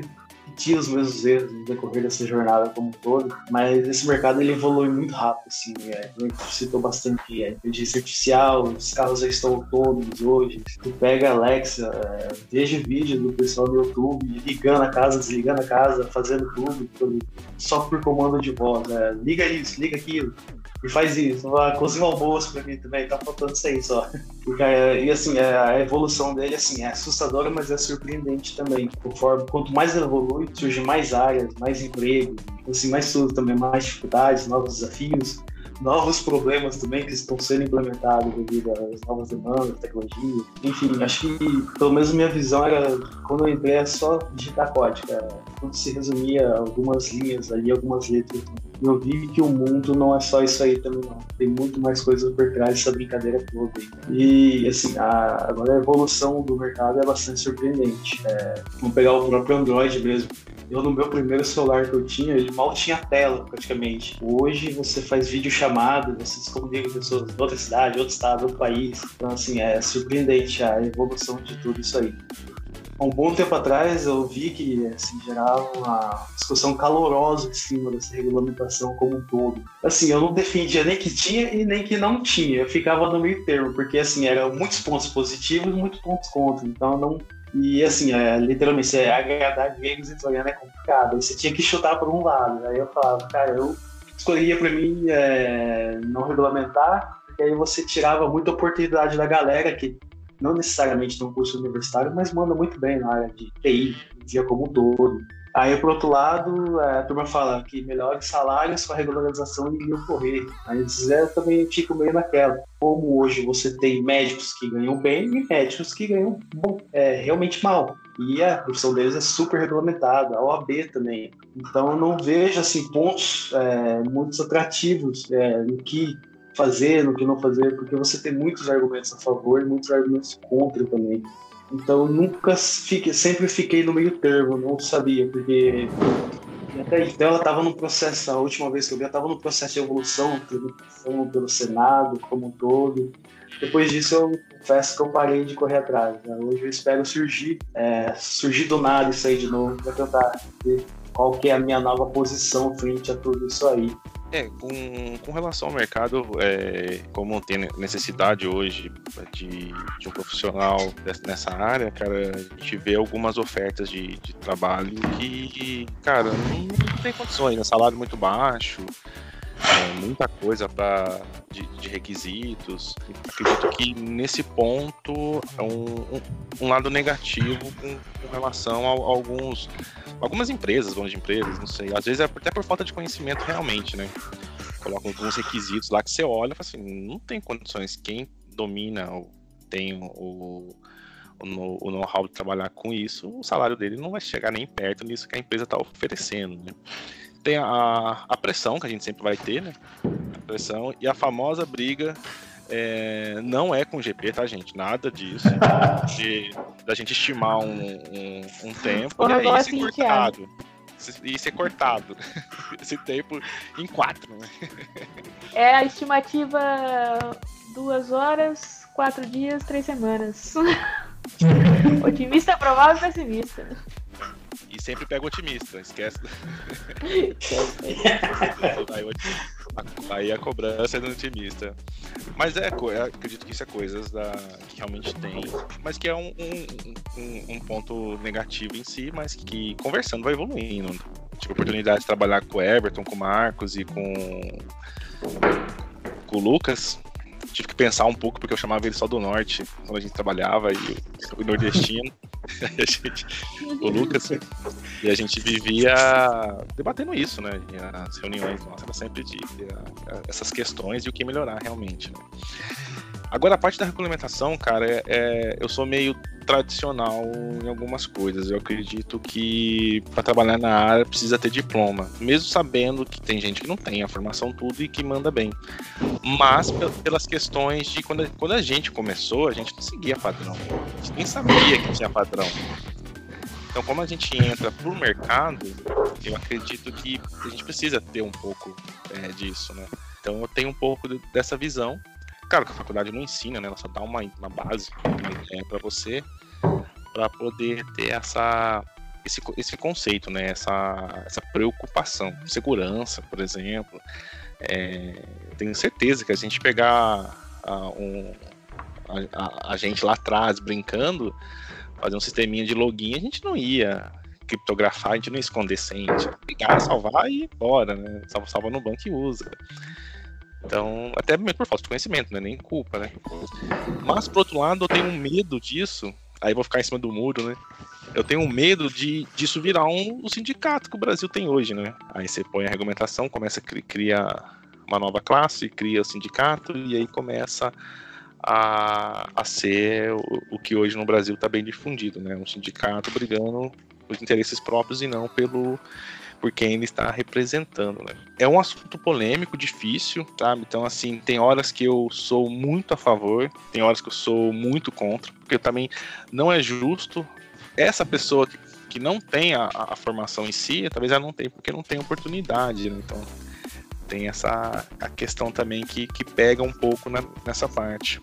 S1: repetir os mesmos erros no decorrer dessa jornada como um todo, mas esse mercado ele evolui muito rápido, assim, é, citou bastante é, inteligência artificial, os carros já estão autônomos hoje, tu pega a Alexa, é, veja vídeo do pessoal no YouTube, ligando a casa, desligando a casa, fazendo tudo, só por comando de voz, né? liga isso, liga aquilo, e faz isso, cozinha o almoço pra mim também, tá faltando isso aí só. E, e assim, é, a evolução dele assim, é assustadora, mas é surpreendente também. Conforme, quanto mais evolui, surgem mais áreas, mais empregos, assim, mais tudo também, mais dificuldades, novos desafios novos problemas também que estão sendo implementados devido às novas demandas, tecnologia. Enfim, acho que pelo menos minha visão era, quando eu entrei, é só digitar código. Tudo se resumia a algumas linhas ali, algumas letras. Eu vi que o mundo não é só isso aí também, não. Tem muito mais coisas por trás dessa brincadeira toda. E, assim, a, agora a evolução do mercado é bastante surpreendente. É, vamos pegar o próprio Android mesmo. Eu, no meu primeiro celular que eu tinha, ele mal tinha tela, praticamente. Hoje, você faz vídeo chamada, você se comunica com pessoas de outra cidade, outro estado, outro país. Então, assim, é surpreendente a evolução de tudo isso aí. Há um bom tempo atrás, eu vi que, assim, gerava uma discussão calorosa em cima dessa regulamentação como um todo. Assim, eu não defendia nem que tinha e nem que não tinha. Eu ficava no meio termo, porque, assim, eram muitos pontos positivos e muitos pontos contra. Então, não e assim, é, literalmente, você agradar gregos e italianos é complicado. Aí você tinha que chutar por um lado. Aí eu falava, cara, eu escolheria para mim é, não regulamentar, porque aí você tirava muita oportunidade da galera que não necessariamente um curso universitário, mas manda muito bem na área de TI, dia como um todo. Aí, por outro lado, é, a turma fala que melhores salários com a regularização iriam ocorrer. Mas eu também fico meio naquela. Como hoje você tem médicos que ganham bem e médicos que ganham bom, é, realmente mal. E a profissão deles é super regulamentada, a OAB também. Então, eu não vejo assim, pontos é, muito atrativos é, no que fazer, no que não fazer, porque você tem muitos argumentos a favor e muitos argumentos contra também. Então nunca fiquei, sempre fiquei no meio termo, não sabia, porque até então ela estava no processo, a última vez que eu vi, ela estava no processo de evolução, pelo, pelo Senado como um todo. Depois disso eu confesso que eu parei de correr atrás. Né? Hoje eu espero surgir, é, surgir do nada isso aí de novo, para tentar ver qual que é a minha nova posição frente a tudo isso aí.
S2: É, com, com relação ao mercado, é, como tem necessidade hoje de, de um profissional nessa área, cara, a gente vê algumas ofertas de, de trabalho que, cara, não, não tem condições, né? Salário muito baixo, é, muita coisa para de, de, requisitos. Acredito que nesse ponto é um, um, um lado negativo com, com relação a, a, alguns algumas empresas, de empresas, não sei. Às vezes é até por falta de conhecimento realmente, né? Colocam alguns requisitos lá que você olha e fala assim, não tem condições. Quem domina ou tem o, o know-how de trabalhar com isso, o salário dele não vai chegar nem perto disso que a empresa está oferecendo, né? Tem a, a pressão que a gente sempre vai ter, né? A pressão e a famosa briga é, não é com o GP, tá, gente? Nada disso. De, da gente estimar um, um, um tempo e aí ser cortado. E ser cortado. Esse tempo em quatro, né?
S6: É a estimativa duas horas, quatro dias, três semanas. Otimista, provável e pessimista.
S2: E sempre pega o otimista, esquece. aí a cobrança é do otimista. Mas é, é, acredito que isso é coisas da, que realmente tem, mas que é um, um, um, ponto negativo em si, mas que conversando vai evoluindo. Tive a oportunidade de trabalhar com o Everton, com o Marcos e com, com o Lucas tive que pensar um pouco, porque eu chamava ele só do norte, quando a gente trabalhava, e eu nordestino. gente, o Lucas, e a gente vivia debatendo isso, né? As reuniões nossas era sempre de, de, essas questões e o que melhorar realmente, né? Agora, a parte da regulamentação, cara, é, é, eu sou meio tradicional em algumas coisas. Eu acredito que para trabalhar na área precisa ter diploma, mesmo sabendo que tem gente que não tem a formação tudo e que manda bem. Mas pelas questões de quando a, quando a gente começou, a gente não seguia padrão. A gente nem sabia que tinha padrão. Então, como a gente entra pro mercado, eu acredito que a gente precisa ter um pouco é, disso, né? Então, eu tenho um pouco dessa visão Claro que a faculdade não ensina, né? Ela só dá uma, uma base né, para você para poder ter essa esse, esse conceito, né? Essa, essa preocupação, segurança, por exemplo. É, tenho certeza que a gente pegar a, um, a, a, a, gente lá atrás brincando, fazer um sisteminha de login, a gente não ia criptografar, a gente não ia esconder senha, pegar, salvar e ir embora, né? Salva, salva no banco e usa. Então, até mesmo por falta de conhecimento, né? Nem culpa, né? Mas, por outro lado, eu tenho um medo disso. Aí vou ficar em cima do muro, né? Eu tenho medo de disso virar um, um sindicato que o Brasil tem hoje, né? Aí você põe a regulamentação, começa a criar uma nova classe, cria o sindicato e aí começa a, a ser o, o que hoje no Brasil está bem difundido, né? Um sindicato brigando por interesses próprios e não pelo por quem ele está representando, né? É um assunto polêmico, difícil, sabe? Então, assim, tem horas que eu sou muito a favor, tem horas que eu sou muito contra, porque também não é justo essa pessoa que, que não tem a, a formação em si, talvez ela não tenha, porque não tem oportunidade, né? Então, tem essa a questão também que, que pega um pouco na, nessa parte.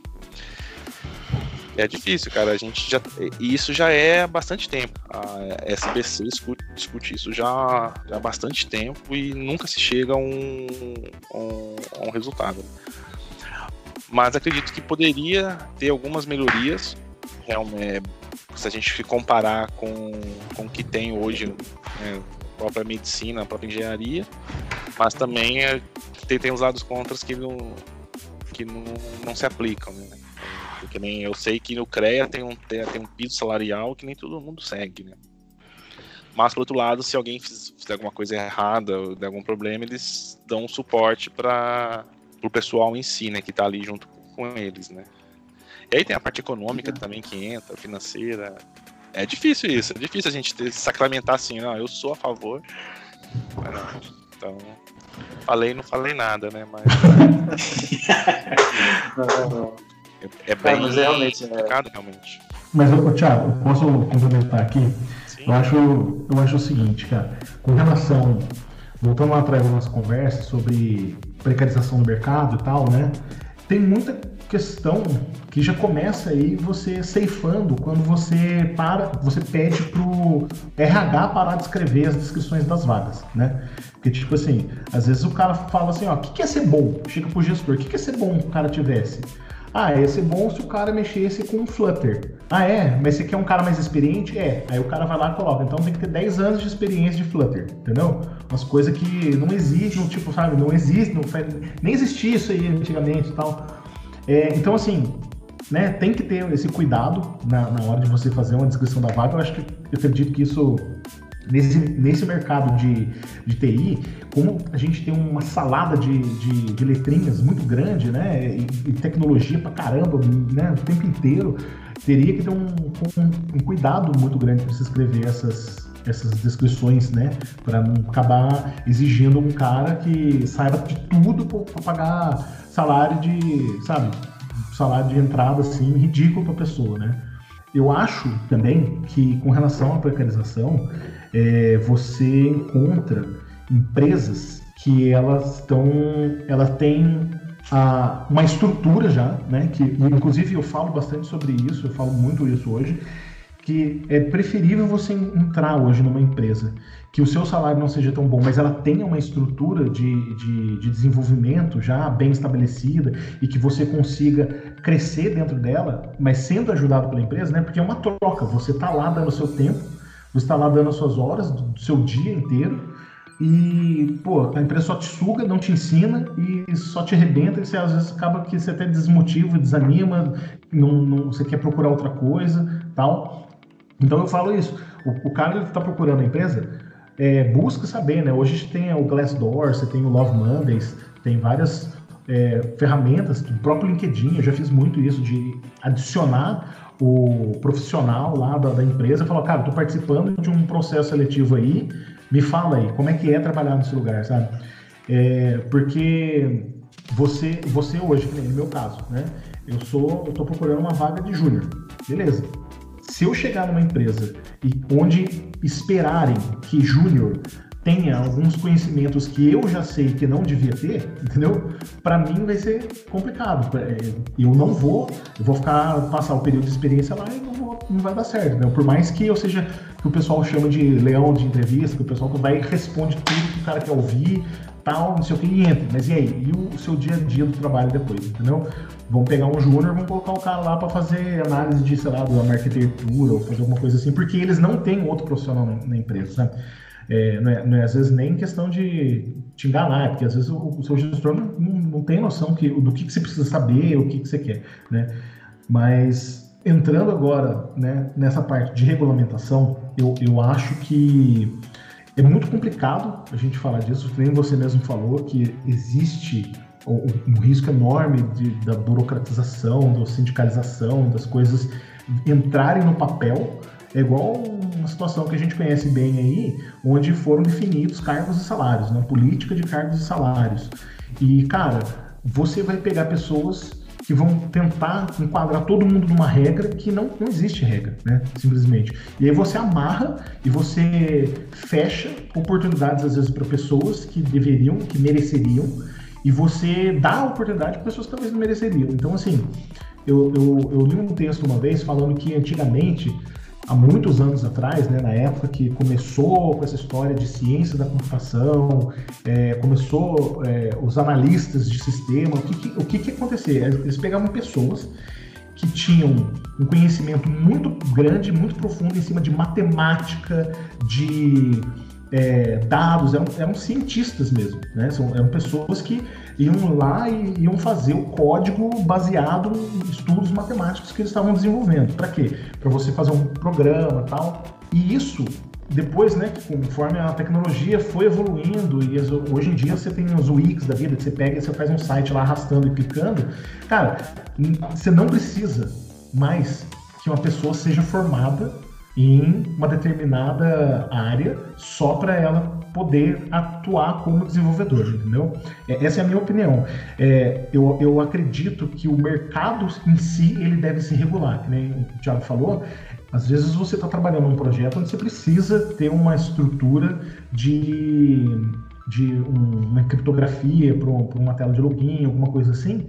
S2: É difícil, cara. A gente já. E isso já é há bastante tempo. A SBC discute, discute isso já, já há bastante tempo e nunca se chega a um, um, um resultado. Mas acredito que poderia ter algumas melhorias. Realmente, se a gente comparar com, com o que tem hoje, né, a própria medicina, a própria engenharia, mas também é, tem, tem os lados contras que não, que não, não se aplicam. Né? Porque nem eu sei que no CREA tem um, tem, tem um piso salarial que nem todo mundo segue, né? Mas, por outro lado, se alguém fizer alguma coisa errada ou der algum problema, eles dão um suporte para o pessoal em si, né? Que está ali junto com eles, né? E aí tem a parte econômica uhum. também que entra, financeira. É difícil isso, é difícil a gente ter, sacramentar assim, não, eu sou a favor. Então, falei não falei nada, né? Mas.
S1: não, não.
S2: É, é bem mas realmente, é. complicado, realmente.
S5: Mas, Thiago, posso complementar aqui? Eu acho, eu acho o seguinte, cara, com relação, voltando lá atrás da nossa conversa sobre precarização do mercado e tal, né? Tem muita questão que já começa aí você ceifando quando você para, você pede pro RH parar de escrever as descrições das vagas, né? Porque, tipo assim, às vezes o cara fala assim, ó, o que, que é ser bom? Chega pro gestor, o que, que é ser bom que o cara tivesse? Ah, ia ser bom se o cara mexesse com Flutter. Ah, é? Mas você quer um cara mais experiente? É. Aí o cara vai lá e coloca. Então tem que ter 10 anos de experiência de Flutter, entendeu? Umas coisas que não existem, tipo, sabe? Não existe, não, nem existia isso aí antigamente e tal. É, então, assim, né, tem que ter esse cuidado na, na hora de você fazer uma descrição da vaga. Eu acho que eu acredito que isso nesse, nesse mercado de, de TI, como a gente tem uma salada de, de, de letrinhas muito grande, né? E, e, tecnologia pra caramba, né? O tempo inteiro, teria que ter um, um, um cuidado muito grande para se escrever essas, essas descrições, né? Para não acabar exigindo um cara que saiba de tudo para pagar salário de, sabe? Salário de entrada assim ridículo para pessoa, né? Eu acho também que com relação à precarização, é, você encontra empresas que elas estão, elas têm a, uma estrutura já, né? Que inclusive eu falo bastante sobre isso, eu falo muito isso hoje, que é preferível você entrar hoje numa empresa que o seu salário não seja tão bom, mas ela tenha uma estrutura de, de, de, desenvolvimento já bem estabelecida e que você consiga crescer dentro dela, mas sendo ajudado pela empresa, né? Porque é uma troca, você está lá dando o seu tempo, você está lá dando as suas horas do seu dia inteiro e, pô, a empresa só te suga, não te ensina e só te arrebenta e você às vezes acaba que você até desmotiva, desanima, não, não, você quer procurar outra coisa, tal. Então eu falo isso, o, o cara ele está procurando a empresa, é, busca saber, né? Hoje a gente tem o Glassdoor, você tem o Love Mondays, tem várias é, ferramentas, do próprio LinkedIn, eu já fiz muito isso, de adicionar o profissional lá da, da empresa falar, cara, estou participando de um processo seletivo aí, me fala aí, como é que é trabalhar nesse lugar, sabe? É, porque você, você hoje, no meu caso, né? Eu sou, eu tô procurando uma vaga de júnior, beleza? Se eu chegar numa empresa e onde esperarem que júnior tenha alguns conhecimentos que eu já sei que não devia ter, entendeu? Para mim vai ser complicado. É, eu não vou, eu vou ficar passar o período de experiência lá e não, vou, não vai dar certo. Né? Por mais que eu seja que o pessoal chama de leão de entrevista, que o pessoal vai e responde tudo que o cara quer ouvir, tal, não sei o que, e entra. Mas e aí? E o seu dia a dia do trabalho depois, entendeu? Vamos pegar um júnior, vamos colocar o cara lá para fazer análise de, sei lá, da arquitetura ou fazer alguma coisa assim, porque eles não têm outro profissional na, empresa, né? É, não, é, não, é, às vezes nem questão de te enganar, é porque às vezes o, o seu gestor não, não, tem noção que, do que, que você precisa saber, o que, que você quer, né? Mas entrando agora né, nessa parte de regulamentação, eu, eu acho que é muito complicado a gente falar disso, nem você mesmo falou que existe um, um risco enorme de, da burocratização, da sindicalização, das coisas entrarem no papel, é igual uma situação que a gente conhece bem aí, onde foram definidos cargos e salários, né? política de cargos e salários. E, cara, você vai pegar pessoas que vão tentar enquadrar todo mundo numa regra que não, não existe regra, né? Simplesmente. E aí você amarra e você fecha oportunidades, às vezes, para pessoas que deveriam, que mereceriam, e você dá oportunidade para pessoas que talvez não mereceriam. Então, assim, eu, eu, eu li um texto uma vez falando que antigamente há muitos anos atrás, né, na época que começou com essa história de ciência da computação, é, começou é, os analistas de sistema, o que, que, o que, que acontecia? Eles pegavam pessoas que tinham um conhecimento muito grande, muito profundo em cima de matemática, de é, dados, eram, eram, cientistas mesmo, né? São, eram pessoas que iam lá e iam fazer o código baseado em estudos matemáticos que eles estavam desenvolvendo. Para quê? Para você fazer um programa tal. E isso, depois, né, conforme a tecnologia foi evoluindo, e hoje em dia você tem os Wix da vida, que você pega e você faz um site lá arrastando e clicando, cara, você não precisa mais que uma pessoa seja formada em uma determinada área só para ela poder atuar como desenvolvedor, entendeu? É, essa é a minha opinião. É, eu, eu acredito que o mercado em si ele deve se regular, que nem o Thiago falou. Às vezes você está trabalhando num projeto onde você precisa ter uma estrutura de, de um, uma criptografia para uma tela de login, alguma coisa assim.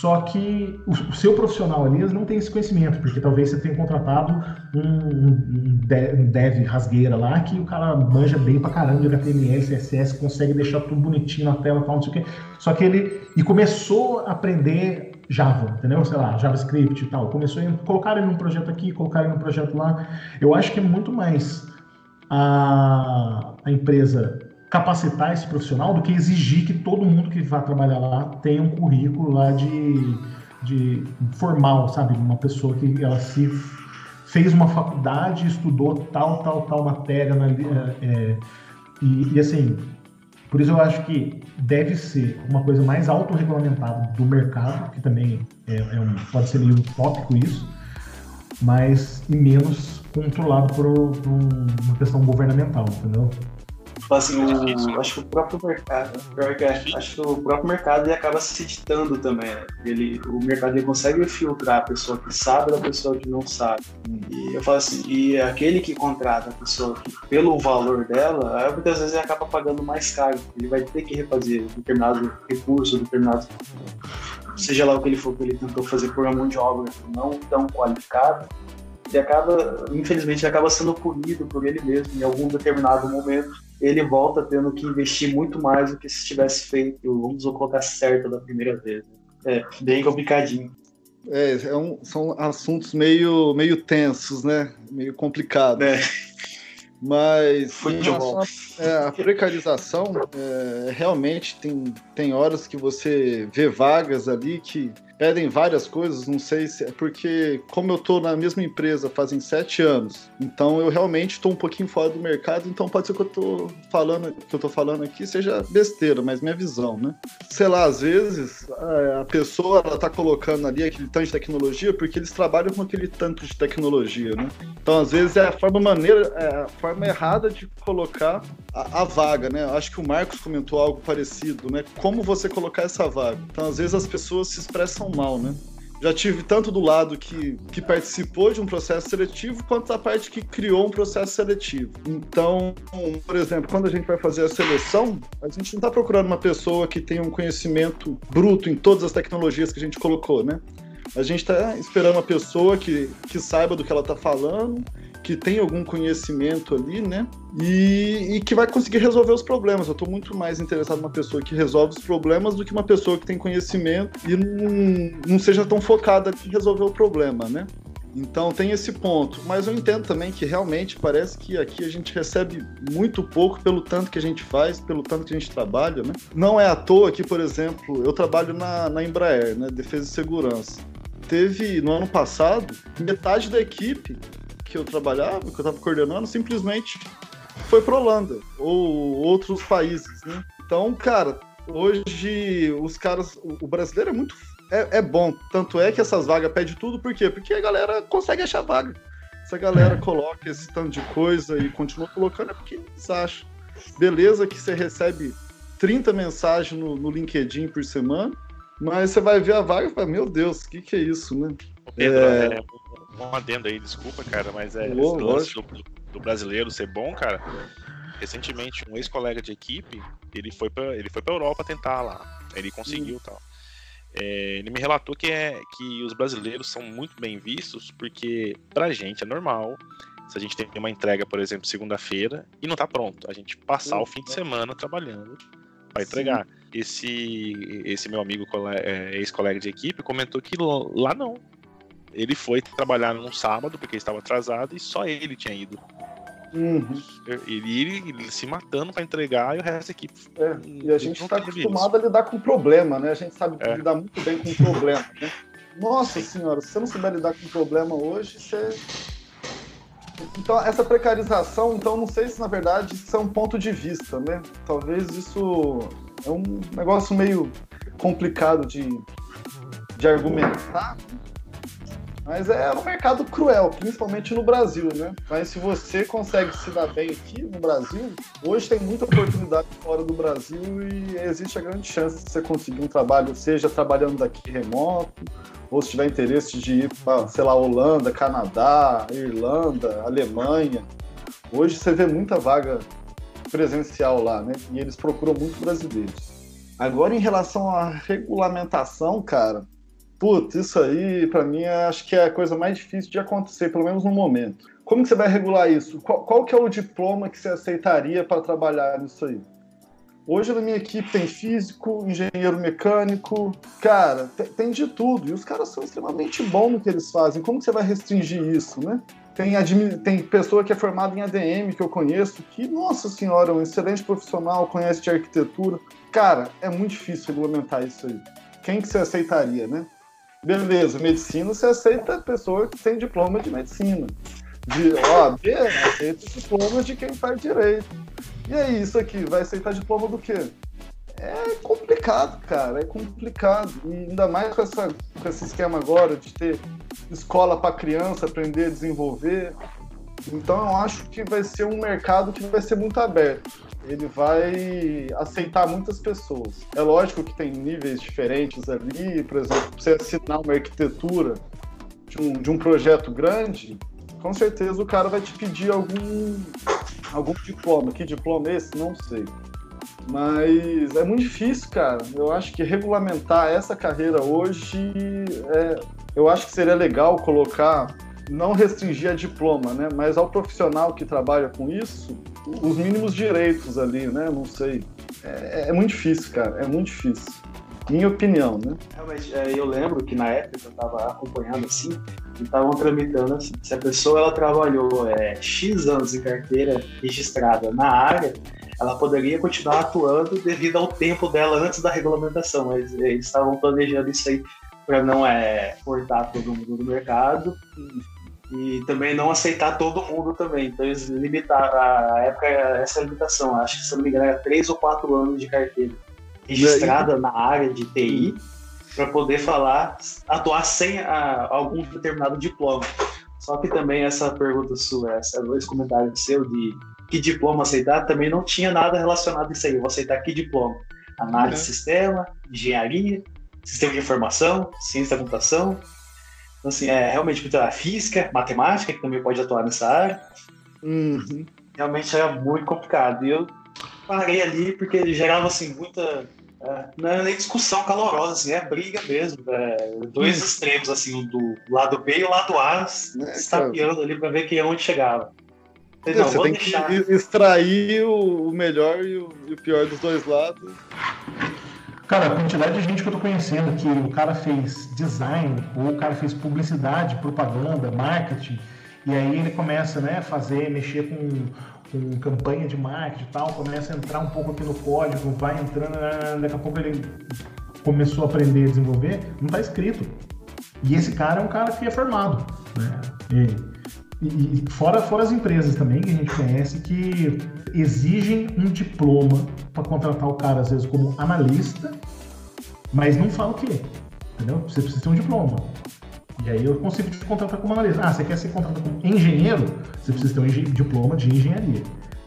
S5: Só que o, seu profissional ali não tem esse conhecimento, porque talvez você tenha contratado um, um, um dev rasgueira lá que o cara manja bem pra caramba de HTML, CSS, consegue deixar tudo bonitinho na tela, tal, não sei o quê. Só que ele e começou a aprender Java, entendeu? Sei lá, JavaScript e tal. Começou a colocar ele num projeto aqui, colocar ele num projeto lá. Eu acho que é muito mais a, a empresa capacitar esse profissional do que exigir que todo mundo que vá trabalhar lá tenha um currículo lá de, de formal, sabe? Uma pessoa que ela se fez uma faculdade, estudou tal, tal, tal matéria na, é, é, e, e, assim, por isso eu acho que deve ser uma coisa mais autorregulamentada do mercado, que também é, é um, pode ser meio utópico isso, mas e menos controlado por, por uma questão governamental, entendeu?
S1: Tipo assim, o, acho que o próprio mercado, acho que o próprio mercado ele acaba se editando também, né? Ele, o mercado ele consegue filtrar a pessoa que sabe da pessoa que não sabe. E eu falo assim, e aquele que contrata a pessoa que, pelo valor dela, muitas vezes ele acaba pagando mais caro. Ele vai ter que refazer determinado recurso, determinado seja lá o que ele for que ele tentou fazer por uma mão de obra não tão qualificada, e acaba, infelizmente, acaba sendo punido por ele mesmo em algum determinado momento ele volta tendo que investir muito mais do que se tivesse feito, vamos colocar certo da primeira vez. É bem complicadinho.
S3: É, é um, são assuntos meio, meio tensos, né? Meio complicados. É. Mas é, a precarização é, realmente tem, tem horas que você vê vagas ali que pedem várias coisas, não sei se é porque, como eu tô na mesma empresa fazem sete anos, então eu realmente estou um pouquinho fora do mercado, então pode ser que eu tô falando, que eu tô falando aqui seja besteira, mas minha visão, né? Sei lá, às vezes a pessoa ela tá colocando ali aquele tanto de tecnologia porque eles trabalham com aquele tanto de tecnologia, né? Então, às vezes, é a forma maneira, é a forma errada de colocar a, a vaga, né? Acho que o Marcos comentou algo parecido, né? Como você colocar essa vaga. Então, às vezes, as pessoas se expressam mal, né? Já tive tanto do lado que, que participou de um processo seletivo, quanto da parte que criou um processo seletivo. Então, por exemplo, quando a gente vai fazer a seleção, a gente não está procurando uma pessoa que tenha um conhecimento bruto em todas as tecnologias que a gente colocou, né? A gente está esperando uma pessoa que, que saiba do que ela está falando, que tem algum conhecimento ali, né? E, e, que vai conseguir resolver os problemas. Eu estou muito mais interessado numa pessoa que resolve os problemas do que uma pessoa que tem conhecimento e não, não seja tão focada em resolver o problema, né? Então tem esse ponto. Mas eu entendo também que realmente parece que aqui a gente recebe muito pouco pelo tanto que a gente faz, pelo tanto que a gente trabalha, né? Não é à toa que, por exemplo, eu trabalho na, na Embraer, né? Defesa e Segurança teve no ano passado metade da equipe que eu trabalhava, que eu estava coordenando, simplesmente foi para Holanda ou outros países, né? Então, cara, hoje os caras, o brasileiro é muito é, é bom, tanto é que essas vagas pedem tudo, por quê? Porque a galera consegue achar vaga. Se a galera coloca esse tanto de coisa e continua colocando, é porque eles acham. Beleza que você recebe 30 mensagens no, no LinkedIn por semana, mas você vai ver a vaga e fala, meu Deus, o que, que é isso, né?
S2: Pedro, é... é... um adendo aí, desculpa, cara, mas é Ô, lance do, do, brasileiro ser bom, cara. Recentemente, um ex-colega de equipe, ele foi pra, ele foi pra Europa tentar lá. Ele conseguiu hum. tal. É, ele me relatou que, é, que os brasileiros são muito bem vistos, porque pra gente é normal se a gente tem uma entrega, por exemplo, segunda-feira, e não tá pronto. A gente passar o fim de semana trabalhando para entregar. Esse, esse meu amigo, é, ex-colega de equipe, comentou que lá não. Ele foi trabalhar num sábado porque estava atrasado e só ele tinha ido. Uhum. Ele, ele, ele, se matando para entregar e o resto da equipe.
S3: É, e a gente está acostumado a lidar com problema, né? A gente sabe é. lidar muito bem com problema. Né? Nossa senhora, se você não souber lidar com problema hoje, você então, essa precarização, então, não sei se na verdade isso é um ponto de vista, né? Talvez isso é um negócio meio complicado de, de argumentar, mas é um mercado cruel, principalmente no Brasil, né? Mas se você consegue se dar bem aqui no Brasil, hoje tem muita oportunidade fora do Brasil e existe a grande chance de você conseguir um trabalho, seja trabalhando daqui remoto, ou se tiver interesse de ir para, sei lá, Holanda, Canadá, Irlanda, Alemanha. Hoje você vê muita vaga presencial lá, né? E eles procuram muito brasileiros. Agora, em relação à regulamentação, cara, putz, isso aí, para mim, acho que é a coisa mais difícil de acontecer, pelo menos no momento. Como que você vai regular isso? Qual, qual que é o diploma que você aceitaria para trabalhar nisso aí? Hoje na minha equipe tem físico, engenheiro mecânico, cara, tem, de tudo. E os caras são extremamente bons no que eles fazem. Como que você vai restringir isso, né? Tem, tem pessoa que é formada em ADM, que eu conheço, que, nossa senhora, é um excelente profissional, conhece de arquitetura. Cara, é muito difícil regulamentar isso aí. Quem que você aceitaria, né? Beleza, medicina você aceita a pessoa que tem diploma de medicina. De OAB, aceita diploma de quem faz direito e aí, isso aqui, vai aceitar diploma do quê? É complicado, cara, é complicado. E ainda mais com, essa, com esse esquema agora de ter escola para criança aprender a desenvolver. Então eu acho que vai ser um mercado que vai ser muito aberto. Ele vai aceitar muitas pessoas. É lógico que tem níveis diferentes ali, por exemplo, você assinar uma arquitetura de um, de um projeto grande, com certeza o cara vai te pedir algum, algum diploma. Que diploma é esse? Não sei. Mas é muito difícil, cara. Eu acho que regulamentar essa carreira hoje, é, eu acho que seria legal colocar, não restringir a diploma, né? Mas ao profissional que trabalha com isso, os mínimos direitos ali, né? Não sei. É, é muito difícil, cara. É muito difícil. Minha opinião, né?
S1: Realmente, é, eu lembro que na época eu estava acompanhando assim, e estavam tramitando assim, se a pessoa ela trabalhou é, X anos em carteira registrada na área, ela poderia continuar atuando devido ao tempo dela antes da regulamentação, mas eles estavam planejando isso aí para não é, cortar todo mundo do mercado e, também não aceitar todo mundo também. Então eles limitaram, a época essa limitação, acho que se não me engano era três ou quatro anos de carteira registrada na área de TI para poder falar, atuar sem a, algum determinado diploma. Só que também essa pergunta sua, essa, esse comentário seu de que diploma aceitar, também não tinha nada relacionado a isso aí. Eu vou aceitar que diploma? Análise uhum. de sistema, engenharia, sistema de informação, ciência da computação. Então, assim, é realmente muita física, matemática, que também pode atuar nessa área. Uhum. Realmente era muito complicado. E eu parei ali porque ele gerava, assim, muita é, não é nem discussão calorosa, assim, é briga mesmo. É, dois hum. extremos, assim, do lado B e o lado A, é, estapeando ali para ver quem é onde chegava.
S3: Então, não, você tem deixar... que extrair o melhor o, e o pior dos dois lados.
S5: Cara, a quantidade de gente que eu tô conhecendo que o cara fez design, ou o cara fez publicidade, propaganda, marketing, e aí ele começa, né, a fazer, mexer com com campanha de marketing e tal, começa a entrar um pouco aqui no código, vai entrando, né, daqui a pouco ele começou a aprender a desenvolver, não está escrito. E esse cara é um cara que é formado. Né? E, e, fora, fora as empresas também que a gente conhece que exigem um diploma para contratar o cara, às vezes, como analista, mas não fala o quê. Entendeu? Você precisa ter um diploma. E aí eu consigo te contratar como analista. Ah, você quer ser contratado como engenheiro? Você precisa ter um diploma de engenharia.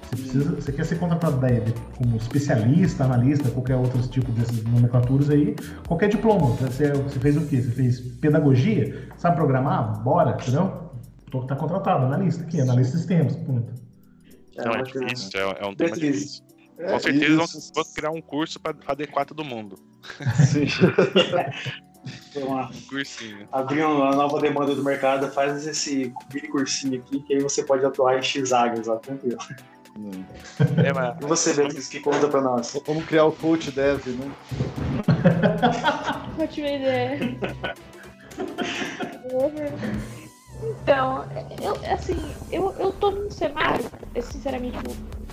S5: Você, precisa, você quer ser contratado daí como especialista, analista, qualquer outro tipo dessas nomenclaturas aí, qualquer diploma. Você, você fez o quê? Você fez pedagogia? Sabe programar? Bora, entendeu? Tá contratado, analista aqui, analista de sistemas, ponto.
S2: Não, é difícil, é, é um tema difícil. É, Com certeza vão criar um curso para adequar todo mundo. Sim.
S1: uma, um cursinho. Abrir uma nova demanda do mercado, faz esse mini cursinho aqui, que aí você pode atuar em X áreas lá, tranquilo. Hum. É, mas... E você, Beatriz, que conta pra nós?
S3: Vamos criar o coach dev, né?
S6: Ótima ideia. Então, eu, assim, eu, eu tô num cenário, sinceramente,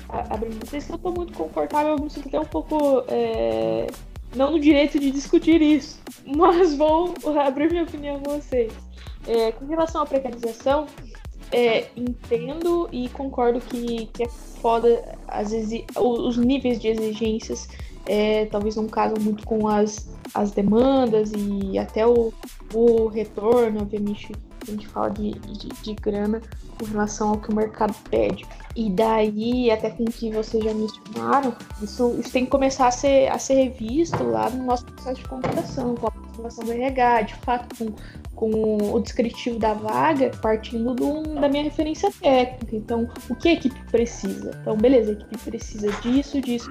S6: abrindo vocês, eu tô muito confortável, eu me sinto até um pouco é, não no direito de discutir isso, mas vou abrir minha opinião com vocês. É, com relação à precarização, é, entendo e concordo que, que é foda as os níveis de exigências é, talvez não casam muito com as, as demandas e até o, o retorno, obviamente, a gente fala de, de, de grana com relação ao que o mercado pede. E daí, até com o que vocês já mencionaram, isso, isso tem que começar a ser, a ser revisto lá no nosso processo de contratação, com a aprovação do RH, de fato, com, com o descritivo da vaga, partindo do, da minha referência técnica. Então, o que a equipe precisa? Então, beleza, a equipe precisa disso, disso.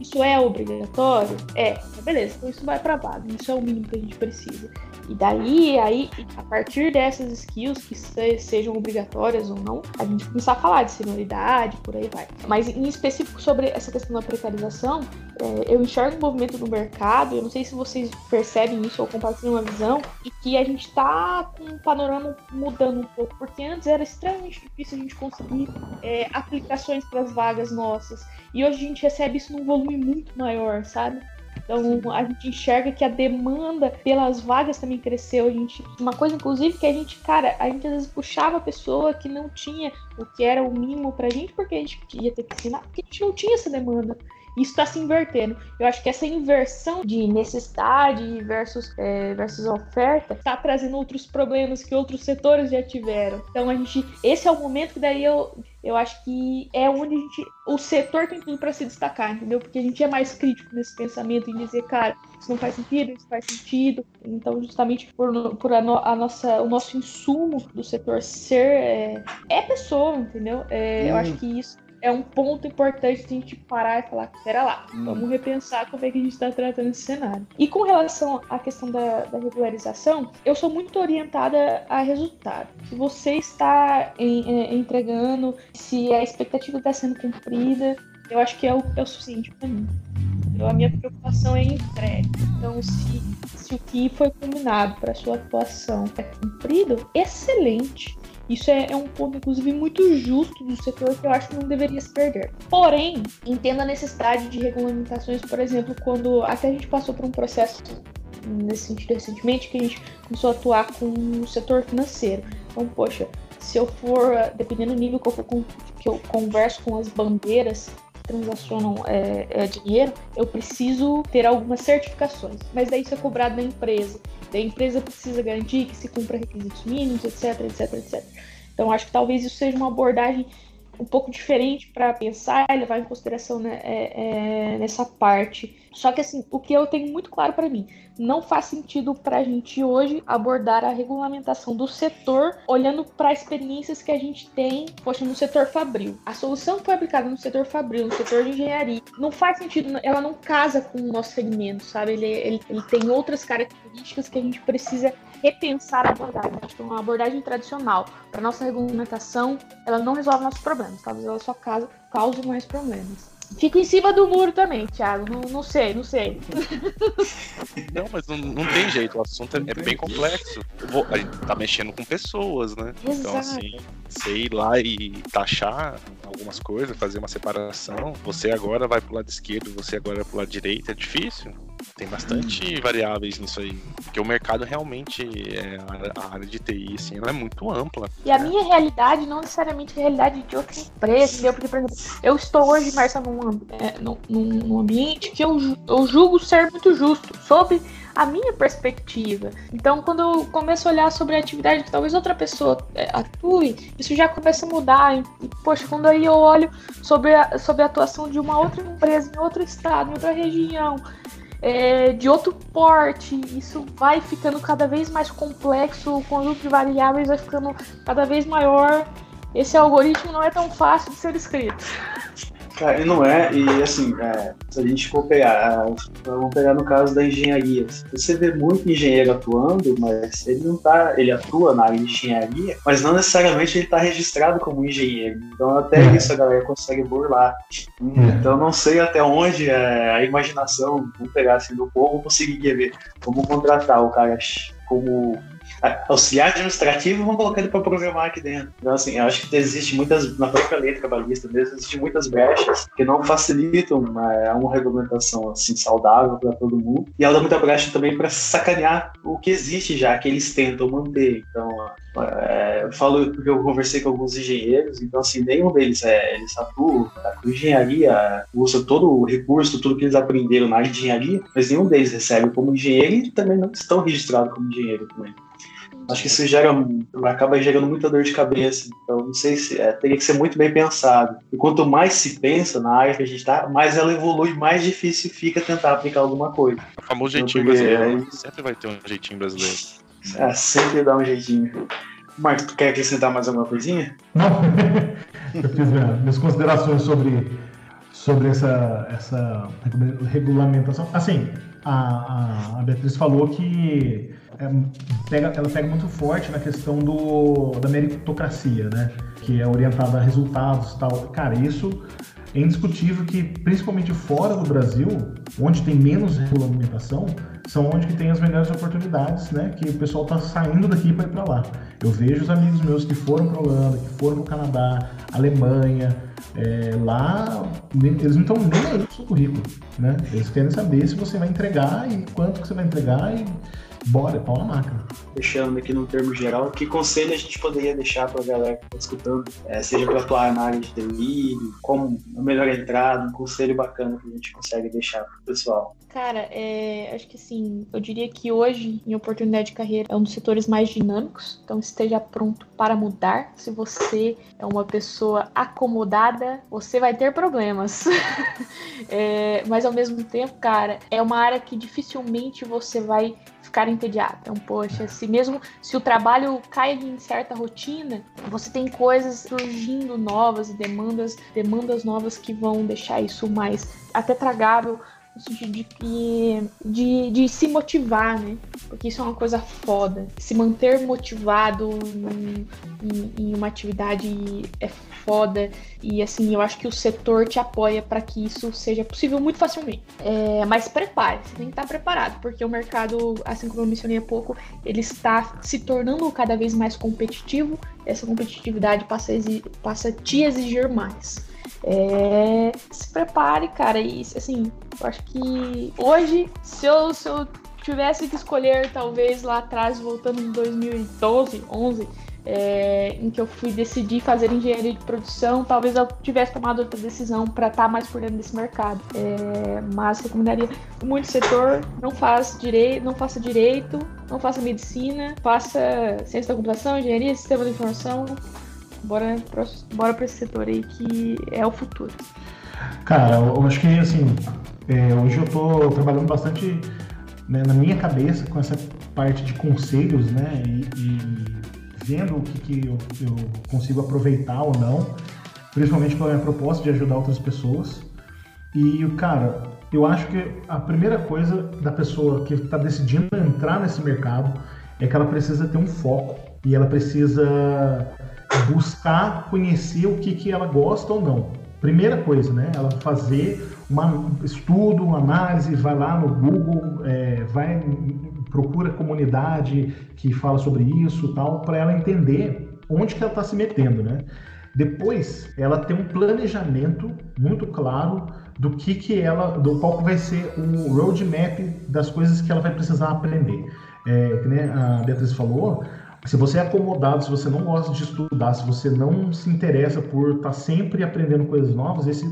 S6: Isso é obrigatório? É, então, beleza, então isso vai para vaga, isso é o mínimo que a gente precisa. E daí, aí, a partir dessas skills que se, sejam obrigatórias ou não, a gente começar a falar de senioridade, por aí vai. Mas em específico sobre essa questão da precarização, é, eu enxergo o movimento do mercado, eu não sei se vocês percebem isso ou compartilham uma visão, e que a gente tá com um panorama mudando um pouco, porque antes era extremamente difícil a gente conseguir é, aplicações para as vagas nossas, e hoje a gente recebe isso num volume muito maior, sabe? Então a gente enxerga que a demanda pelas vagas também cresceu. A gente, uma coisa, inclusive, que a gente, cara, a gente às vezes puxava a pessoa que não tinha o que era o mínimo pra gente, porque a gente ia ter que ensinar, porque a gente não tinha essa demanda. Isso está se invertendo. Eu acho que essa inversão de necessidade versus, é, versus oferta está trazendo outros problemas que outros setores já tiveram. Então a gente, esse é o momento que daí eu eu acho que é onde a gente, o setor tem tudo para se destacar, entendeu? Porque a gente é mais crítico nesse pensamento em dizer, cara, isso não faz sentido, isso faz sentido. Então, justamente por, por a, no, a nossa, o nosso insumo do setor ser é, é pessoa, entendeu? É, hum. Eu acho que isso é um ponto importante de a gente parar e falar, pera lá, hum. vamos repensar como é que a gente está tratando esse cenário. E com relação à questão da, da, regularização, eu sou muito orientada a resultado. Se você está em, em, entregando, se a expectativa está sendo cumprida, eu acho que é o, é o suficiente para mim. Então, a minha preocupação é em entrega. Então, se, se o que foi combinado para sua atuação é cumprido, excelente. Isso é, é, um ponto, inclusive, muito justo do setor que eu acho que não deveria se perder. Porém, entendo a necessidade de regulamentações, por exemplo, quando até a gente passou por um processo nesse sentido recentemente, que a gente começou a atuar com o setor financeiro. Então, poxa, se eu for, dependendo do nível que eu, for, que eu converso com as bandeiras transacionam é, é, dinheiro, eu preciso ter algumas certificações. Mas daí isso é cobrado da empresa. A empresa precisa garantir que se cumpra requisitos mínimos, etc, etc, etc. Então acho que talvez isso seja uma abordagem um pouco diferente para pensar e levar em consideração né, é, é, nessa parte. Só que assim, o que eu tenho muito claro para mim, não faz sentido para a gente hoje abordar a regulamentação do setor olhando para experiências que a gente tem, poxa, no setor fabril. A solução que foi aplicada no setor fabril, no setor de engenharia, não faz sentido, ela não casa com o nosso segmento, sabe? Ele, ele, ele tem outras características que a gente precisa repensar a abordagem. Acho que uma abordagem tradicional para nossa regulamentação, ela não resolve nossos problemas, talvez ela só cause, cause mais problemas. Fico em cima do muro também, Thiago. Não, não sei, não sei.
S2: Não, mas não, não tem jeito. O assunto é, é bem complexo. Vou, a gente tá mexendo com pessoas, né? Então, Exato. Então, assim, sei lá e taxar algumas coisas, fazer uma separação. Você agora vai pro lado esquerdo, você agora vai pro lado direito. É difícil. Tem bastante variáveis nisso aí. Porque o mercado realmente, é, a área de TI, assim, ela é muito ampla.
S6: E a minha realidade não necessariamente é a realidade de outra empresa, entendeu? Porque, por exemplo, eu estou hoje imersa num, é, num, num ambiente que eu, eu julgo ser muito justo, sob a minha perspectiva. Então, quando eu começo a olhar sobre a atividade que talvez outra pessoa é, atue, isso já começa a mudar. E, poxa, quando aí eu olho sobre a, sobre a atuação de uma outra empresa em outro estado, em outra região, é, de outro porte, isso vai ficando cada vez mais complexo, o conjunto de variáveis vai ficando cada vez maior. Esse algoritmo não é tão fácil de ser escrito.
S1: Cara, não é, e assim, é, se a gente for pegar, vamos pegar no caso da engenharia, você vê muito engenheiro atuando, mas ele não tá, ele atua na área de engenharia, mas não necessariamente ele está registrado como engenheiro. Então até é. isso a galera consegue burlar. É. Então não sei até onde é, a imaginação, vamos pegar assim, do povo conseguiria ver como contratar o cara como auxiliar administrativo vão colocar ele para programar aqui dentro. Então, assim, eu acho que existe muitas, na própria lei trabalhista mesmo, existe muitas brechas que não facilitam uma, uma regulamentação assim, saudável para todo mundo. E ela dá muita brecha também para sacanear o que existe já, que eles tentam manter. Então, é, eu falo porque eu conversei com alguns engenheiros, então, assim, nenhum deles é, eles atuam com engenharia, usa todo o recurso, tudo que eles aprenderam na engenharia, mas nenhum deles recebe como engenheiro e também não estão registrados como engenheiro também. Acho que isso gera, acaba gerando muita dor de cabeça. Então, não sei se é, teria que ser muito bem pensado. E quanto mais se pensa na área que a gente está, mais ela evolui, mais difícil fica tentar aplicar alguma coisa.
S2: O famoso jeitinho então, brasileiro. É... Sempre vai ter um jeitinho brasileiro.
S1: É, sempre dá um jeitinho. Marcos, tu quer acrescentar mais alguma coisinha?
S5: Não. Eu fiz minhas considerações sobre, sobre essa, essa regulamentação. Assim, a, a Beatriz falou que é, pega, ela pega muito forte na questão do, da meritocracia, né? Que é orientada a resultados e tal. Cara, isso é indiscutível que, principalmente fora do Brasil, onde tem menos regulamentação, são onde que tem as melhores oportunidades, né? Que o pessoal está saindo daqui para ir para lá. Eu vejo os amigos meus que foram para Holanda, que foram para Canadá, Alemanha, é, lá eles não estão nem aí com o seu currículo, né? Eles querem saber se você vai entregar e quanto que você vai entregar e Bora, pau na máquina.
S1: Fechando aqui no termo geral, que conselho a gente poderia deixar para a galera que está escutando, é, seja para atuar na área de TI, como a melhor entrada, um conselho bacana que a gente consegue deixar para o pessoal?
S6: Cara, é, acho que assim, eu diria que hoje, em oportunidade de carreira, é um dos setores mais dinâmicos, então esteja pronto para mudar. Se você é uma pessoa acomodada, você vai ter problemas. é, mas ao mesmo tempo, cara, é uma área que dificilmente você vai ficar entediado. Então, poxa, se mesmo se o trabalho cai em certa rotina, você tem coisas surgindo novas e demandas, demandas novas que vão deixar isso mais até tragável no sentido de, de, de, se motivar, né? Porque isso é uma coisa foda. Se manter motivado em, em, em uma atividade é foda. E assim, eu acho que o setor te apoia para que isso seja possível muito facilmente. É, mas prepare, você tem que estar preparado, porque o mercado, assim como eu mencionei há pouco, ele está se tornando cada vez mais competitivo. Essa competitividade passa a, passa a te exigir mais. É, se prepare, cara. E assim, eu acho que hoje, se eu, se eu tivesse que escolher, talvez lá atrás, voltando em 2012, 11, é, em que eu fui decidir fazer engenharia de produção, talvez eu tivesse tomado outra decisão para estar tá mais por dentro desse mercado. É, mas recomendaria muito setor, não faz direito, não faça direito, não faça medicina, faça ciência da computação, engenharia, sistema de informação. Bora, bora para esse setor aí que é o futuro.
S5: Cara, eu acho que assim, é, hoje eu estou trabalhando bastante né, na minha cabeça com essa parte de conselhos, né? E, e vendo o que, que eu, eu, consigo aproveitar ou não, principalmente pela minha proposta de ajudar outras pessoas. E, cara, eu acho que a primeira coisa da pessoa que está decidindo entrar nesse mercado é que ela precisa ter um foco e ela precisa buscar conhecer o que, que ela gosta ou não. Primeira coisa, né? Ela fazer um estudo, uma análise, vai lá no Google, é, vai procura comunidade que fala sobre isso tal, para ela entender onde que ela está se metendo, né? Depois, ela tem um planejamento muito claro do que que ela, do qual vai ser o roadmap das coisas que ela vai precisar aprender. É, que né, a Beatriz falou, se você é acomodado, se você não gosta de estudar, se você não se interessa por estar tá sempre aprendendo coisas novas, esse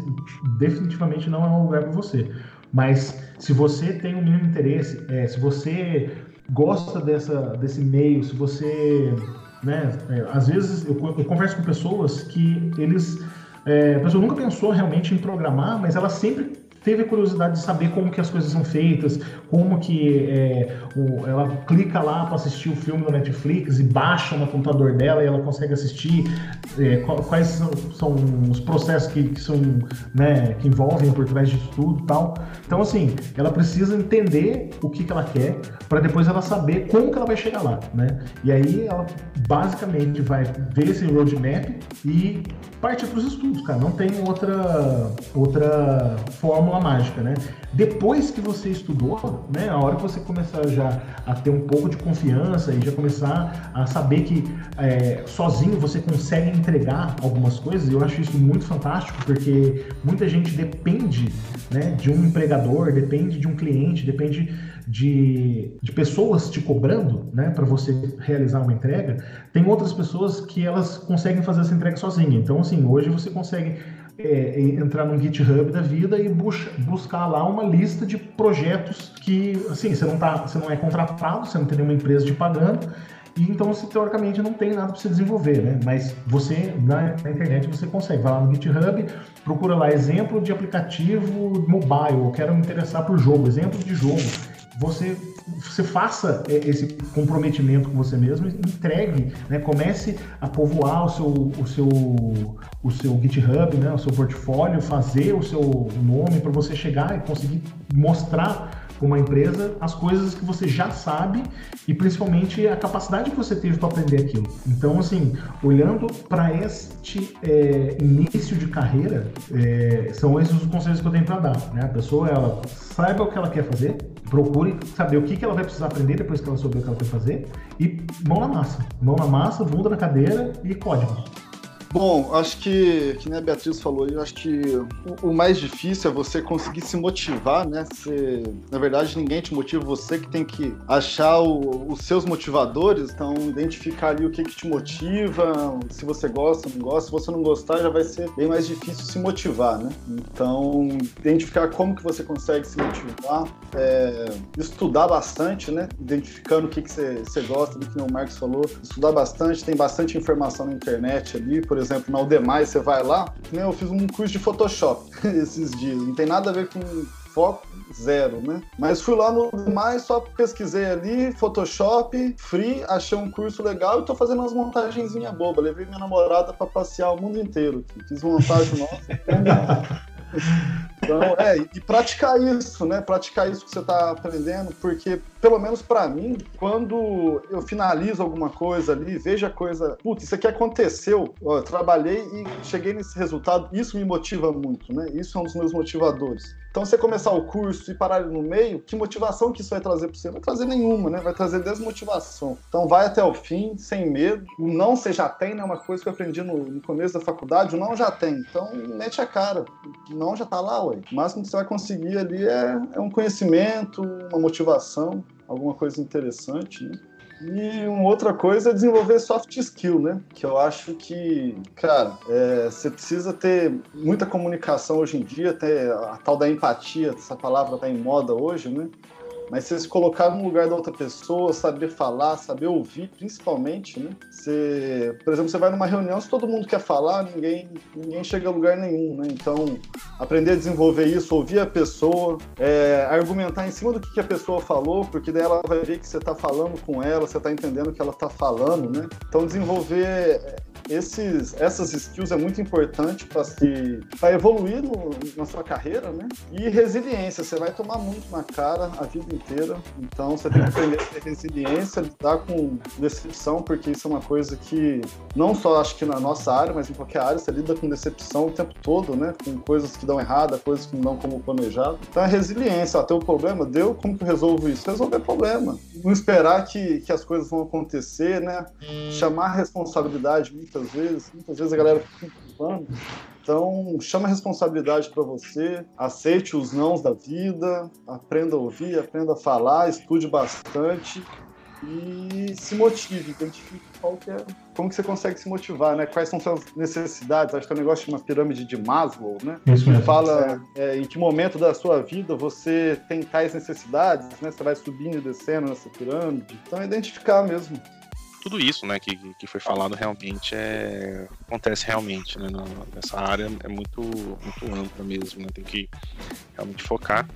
S5: definitivamente não é um lugar para você. Mas se você tem um mínimo interesse, é, se você gosta dessa, desse meio, se você. Né, é, às vezes eu, eu, converso com pessoas que eles. É, a pessoa nunca pensou realmente em programar, mas ela sempre teve curiosidade de saber como que as coisas são feitas, como que é, o, ela clica lá para assistir o filme no Netflix e baixa no computador dela e ela consegue assistir, é, quais são, são, os processos que, que são, né, que envolvem por trás disso tudo tal. Então, assim, ela precisa entender o que, que ela quer para depois ela saber como que ela vai chegar lá, né? E aí ela basicamente vai ver esse roadmap e partir para os estudos, cara. Não tem outra, outra fórmula mágica, né? Depois que você estudou, né, a hora que você começar já a ter um pouco de confiança e já começar a saber que é, sozinho você consegue entregar algumas coisas, eu acho isso muito fantástico, porque muita gente depende né, de um empregador, depende de um cliente, depende de, de pessoas te cobrando, né, para você realizar uma entrega, tem outras pessoas que elas conseguem fazer essa entrega sozinha. Então, assim, hoje você consegue é, entrar no GitHub da vida e bus buscar lá uma lista de projetos que, assim, você não, tá, você não é contratado, você não tem nenhuma empresa te pagando, e então você teoricamente não tem nada para você desenvolver, né? Mas você na, na, internet você consegue, vai lá no GitHub, procura lá exemplo de aplicativo mobile, eu quero me interessar por jogo, exemplo de jogo você, você faça é, esse comprometimento com você mesmo, entregue, né, comece a povoar o seu, o seu, o seu GitHub, né, o seu portfólio, fazer o seu nome para você chegar e conseguir mostrar uma empresa as coisas que você já sabe e principalmente a capacidade que você teve para aprender aquilo. Então, assim, olhando para este é, início de carreira, é, são esses os conselhos que eu tenho para dar. Né? A pessoa, ela saiba o que ela quer fazer, procure saber o que, que ela vai precisar aprender depois que ela souber o que ela quer fazer e mão na massa. Mão na massa, bunda na cadeira e código.
S3: Bom, acho que, que nem a Beatriz falou, eu acho que o, o, mais difícil é você conseguir se motivar, né? Você, na verdade, ninguém te motiva, você que tem que achar o, os seus motivadores, então identificar ali o que, que te motiva, se você gosta, não gosta. Se você não gostar, já vai ser bem mais difícil se motivar, né? Então, identificar como que você consegue se motivar, é, estudar bastante, né? Identificando o que, que você, você gosta, do que o Marcos falou, estudar bastante, tem bastante informação na internet ali, por exemplo, na Udemy, você vai lá, né, eu fiz um curso de Photoshop esses dias, não tem nada a ver com foco zero, né? Mas fui lá no Udemy, só pesquisei ali, Photoshop, free, achei um curso legal e tô fazendo umas montagenzinhas boba. Levei minha namorada para passear o mundo inteiro. Fiz montagem nossa. Então, é, e praticar isso, né? Praticar isso que você está aprendendo, porque, pelo menos para mim, quando eu finalizo alguma coisa ali, vejo a coisa, putz, isso aqui aconteceu, ó, eu trabalhei e cheguei nesse resultado, isso me motiva muito, né? Isso é um dos meus motivadores. Então, você começar o curso e parar no meio, que motivação que isso vai trazer para você? Não vai trazer nenhuma, né? Vai trazer desmotivação. Então, vai até o fim, sem medo. O não você já tem, né? Uma coisa que eu aprendi no, no começo da faculdade, o não já tem. Então, mete a cara. O não já tá lá, ué. O máximo que você vai conseguir ali é, é um conhecimento, uma motivação alguma coisa interessante, né? E uma outra coisa é desenvolver soft skill, né? Que eu acho que, cara, é, você precisa ter muita comunicação hoje em dia, ter a tal da empatia, essa palavra tá em moda hoje, né? Mas você se colocar no lugar da outra pessoa, saber falar, saber ouvir, principalmente, né? Você, por exemplo, você vai numa reunião, se todo mundo quer falar, ninguém, ninguém chega a lugar nenhum, né? Então, aprender a desenvolver isso, ouvir a pessoa, é, argumentar em cima do que, a pessoa falou, porque daí ela vai ver que você está falando com ela, você está entendendo o que ela está falando, né? Então, desenvolver esses, essas skills é muito importante para se para evoluir no, na sua carreira, né? E resiliência, você vai tomar muito na cara a vida inteira, então você tem que aprender a ter resiliência, lidar com decepção, porque isso é uma coisa que não só acho que na nossa área, mas em qualquer área você lida com decepção o tempo todo, né? Com coisas que dão errado, coisas que não dão como planejado. Então a resiliência, até o problema deu, como que eu resolvo isso? Resolver problema. Não esperar que, que as coisas vão acontecer, né? Chamar a responsabilidade muitas vezes, muitas vezes a galera fica culpando. Então, chama a responsabilidade para você, aceite os nãos da vida, aprenda a ouvir, aprenda a falar, estude bastante e se motive, identifique qual que é, como que você consegue se motivar, né? Quais são suas necessidades? Acho que é um negócio de uma pirâmide de Maslow, né?
S5: Isso mesmo.
S3: Fala é, em que momento da sua vida você tem tais necessidades, né? Você vai subindo e descendo nessa pirâmide. Então, é identificar mesmo
S2: tudo isso, né, que, que foi falado realmente é acontece realmente, né, nessa área é muito muito ampla mesmo, né, tem que realmente focar.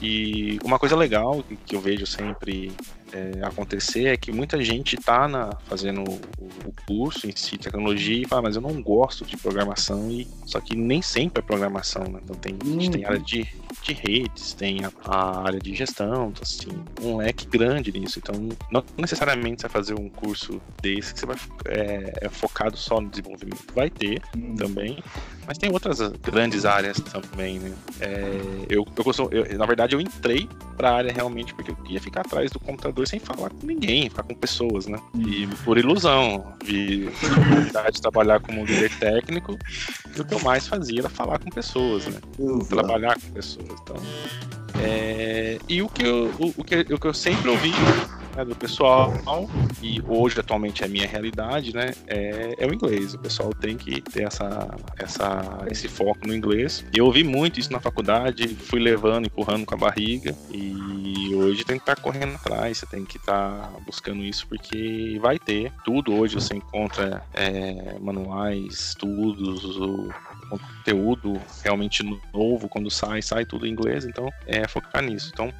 S2: E uma coisa legal que eu vejo sempre é, acontecer é que muita gente está fazendo o, o, curso em si, tecnologia, e fala, mas eu não gosto de programação, e só que nem sempre é programação, né? Então tem, a gente tem área de, de redes, tem a, a, área de gestão, então, assim, um leque grande nisso. Então, não necessariamente você vai fazer um curso desse que você vai é, é focado só no desenvolvimento. Vai ter hum. também, mas tem outras grandes áreas também, né? É, eu, eu, eu, na verdade, eu entrei para a área realmente porque eu queria ficar atrás do computador sem falar com ninguém, ficar com pessoas, né? E por ilusão, de oportunidade de trabalhar como líder técnico, e o que eu mais fazia era falar com pessoas, né? Exato. Trabalhar com pessoas. Então, é... E o que, eu, o, o, que, o que eu sempre ouvi né, do pessoal, e hoje atualmente é a minha realidade, né, é, é, o inglês. O pessoal tem que ter essa, essa, esse foco no inglês. Eu ouvi muito isso na faculdade, fui levando, empurrando com a barriga, e hoje tem que estar tá correndo atrás, você tem que estar tá buscando isso, porque vai ter. Tudo hoje você encontra é, manuais, estudos, o conteúdo realmente novo quando sai, sai tudo em inglês, então é focar nisso. Então,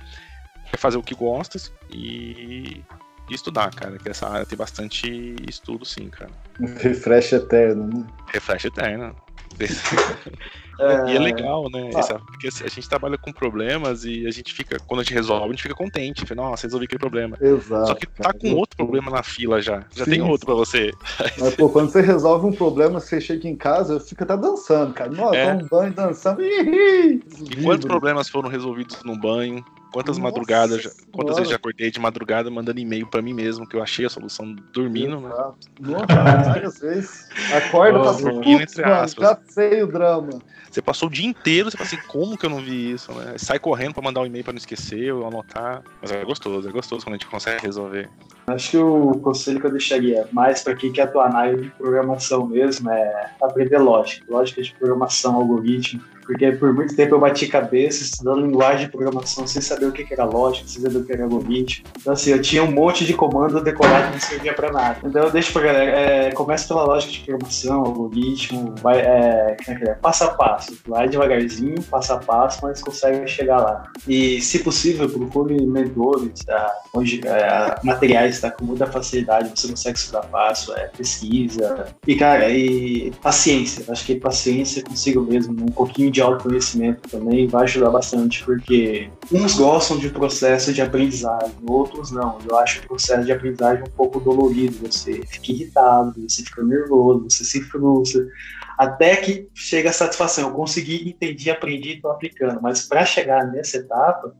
S2: é fazer o que gosta e, e estudar, cara. Que essa área tem bastante estudo, sim, cara.
S3: Refresh eterno, né?
S2: Refresh eterno. É... E é legal, né? Ah. Porque a gente trabalha com problemas e a gente fica, quando a gente resolve, a gente fica contente. Fala, Nossa, resolvi aquele problema.
S3: Exato.
S2: Só que tá com outro problema na fila já. Já Sim. tem outro pra você.
S3: Mas, pô, quando você resolve um problema, você chega em casa, fica até dançando, cara. Nossa, é. um banho dançando.
S2: E quantos problemas foram resolvidos num banho? Quantas Nossa madrugadas, já, quantas vezes já acordei de madrugada mandando e-mail pra mim mesmo que eu achei a solução dormindo, né?
S3: Nossa, várias vezes. Acorda, oh, passa dormindo, entre aspas. já sei o drama.
S2: Você passou o dia inteiro, você fala assim, como que eu não vi isso, né? Sai correndo pra mandar um e-mail pra não esquecer ou anotar. Mas é gostoso, é gostoso quando a gente consegue resolver.
S1: Acho que o conselho que eu deixaria mais para quem quer atuar na área de programação mesmo é aprender lógica. Lógica de programação, algoritmo porque por muito tempo eu bati cabeça estudando linguagem de programação sem saber o que era lógica, sem saber o que era algoritmo. Então, assim, eu tinha um monte de comando decorado que não servia para nada. Então, eu deixo pra galera, é, começa pela lógica de programação, algoritmo, vai, é, é, é, passo a passo. Vai devagarzinho, passo a passo, mas consegue chegar lá. E, se possível, procure mentores, tá? onde é, materiais tá, com muita facilidade, você consegue estudar fácil, é, pesquisa. E, cara, e paciência. Acho que paciência consigo mesmo, um pouquinho de autoconhecimento também vai ajudar bastante, porque uns gostam de processo de aprendizagem, outros não. Eu acho o processo de aprendizagem é um pouco dolorido, você fica irritado, você fica nervoso, você se frustra, até que chega a satisfação. Eu consegui, entendi, aprendi, estou aplicando. Mas para chegar nessa etapa,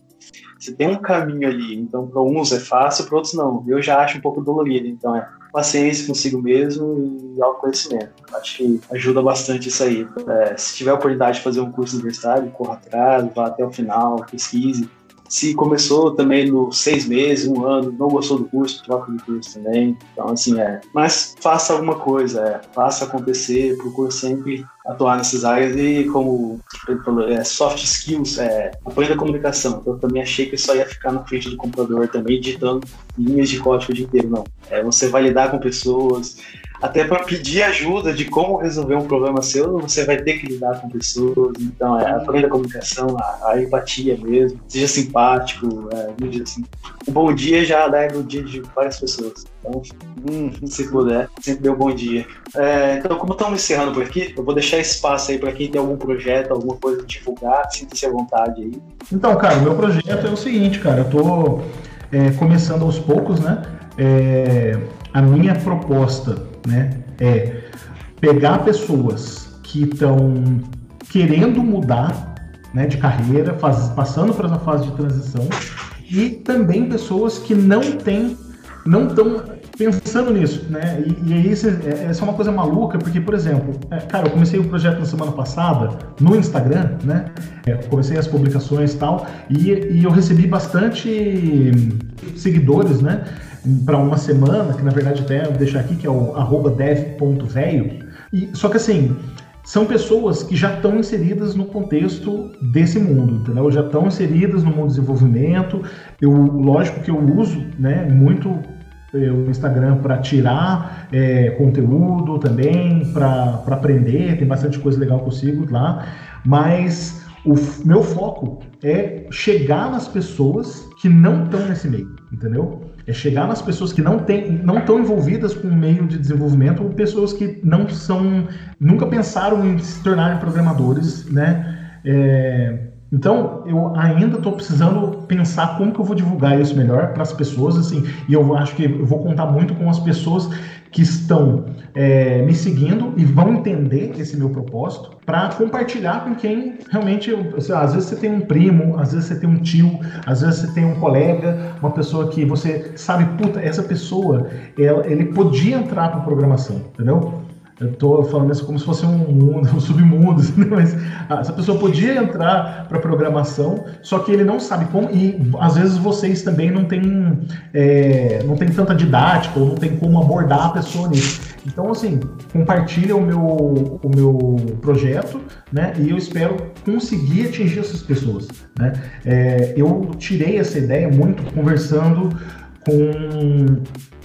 S1: tem um caminho ali. Então, para uns é fácil, para outros não. Eu já acho um pouco dolorido. Então, é paciência consigo mesmo e autoconhecimento. Acho que ajuda bastante isso aí. É, se tiver a oportunidade de fazer um curso universitário, corra atrás, vá até o final, pesquise. Se começou também no seis meses, um ano, não gostou do curso, troca de curso também. Então, assim, é. Mas faça alguma coisa, é. Faça acontecer, procure sempre atuar nessas áreas e, como ele falou, é, soft skills, é, aprenda a comunicação. Então, eu também achei que só ia ficar na frente do computador também, digitando linhas de código o dia inteiro. Não. É, você vai lidar com pessoas, até para pedir ajuda de como resolver um problema seu, você vai ter que lidar com pessoas. Então, é, a comunicação, a, a empatia mesmo, seja simpático. É, assim. Um bom dia já dá o dia de várias pessoas. Então, hum, se puder, sempre dê um bom dia. É, então, como estamos encerrando por aqui, eu vou deixar espaço aí para quem tem algum projeto, alguma coisa a divulgar, sinta-se à vontade aí.
S5: Então, cara, o meu projeto é o seguinte, cara, eu tô é, começando aos poucos, né? É, a minha proposta né? É pegar pessoas que estão querendo mudar né, de carreira, faz, passando por essa fase de transição, e também pessoas que não têm, não estão pensando nisso, né? E, e aí é, essa é uma coisa maluca, porque, por exemplo, é, cara, eu comecei o projeto na semana passada no Instagram, né? É, comecei as publicações e tal, e, e eu recebi bastante seguidores, né? Para uma semana, que na verdade até vou deixar aqui, que é o arroba. E, só que assim, são pessoas que já estão inseridas no contexto desse mundo, entendeu? Já estão inseridas no mundo do desenvolvimento. Eu, lógico que eu uso né, muito é, o Instagram para tirar é, conteúdo também, para aprender, tem bastante coisa legal que eu sigo lá, mas o meu foco é chegar nas pessoas que não estão nesse meio, entendeu? É chegar nas pessoas que não têm, não estão envolvidas com o meio de desenvolvimento ou pessoas que não são, nunca pensaram em se tornarem programadores, né? É, então, eu ainda estou precisando pensar como que eu vou divulgar isso melhor para as pessoas, assim, e eu acho que eu vou contar muito com as pessoas que estão é, me seguindo e vão entender esse meu propósito para compartilhar com quem realmente. às vezes você tem um primo, às vezes você tem um tio, às vezes você tem um colega, uma pessoa que você sabe, puta, essa pessoa, ela, ele podia entrar para programação, entendeu? Eu estou falando isso como se fosse um mundo, um submundo, né? mas ah, essa pessoa podia entrar para programação, só que ele não sabe como, e às vezes vocês também não têm, é, não tem tanta didática, ou não tem como abordar a pessoa nisso. Então, assim, compartilha o meu, o meu projeto, né? E eu espero conseguir atingir essas pessoas, né? É, eu tirei essa ideia muito conversando com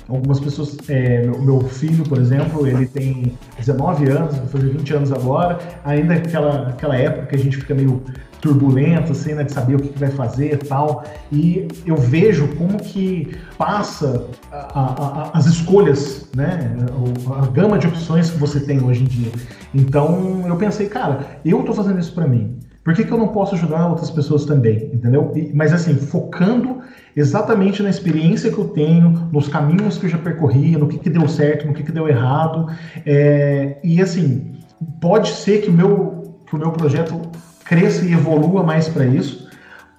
S5: Algumas pessoas, é, meu, meu, filho, por exemplo, ele tem 19 anos, vai fazer 20 anos agora, ainda aquela, aquela época que a gente fica meio turbulento, assim, né, de saber o que, que vai fazer e tal. E eu vejo como que passa a, a, a, as escolhas, né, a, gama de opções que você tem hoje em dia. Então eu pensei, cara, eu tô fazendo isso para mim. Por que, que eu não posso ajudar outras pessoas também? Entendeu? E, mas assim, focando exatamente na experiência que eu tenho, nos caminhos que eu já percorri, no que, que deu certo, no que, que deu errado. É, e assim, pode ser que o meu, que o meu projeto cresça e evolua mais para isso,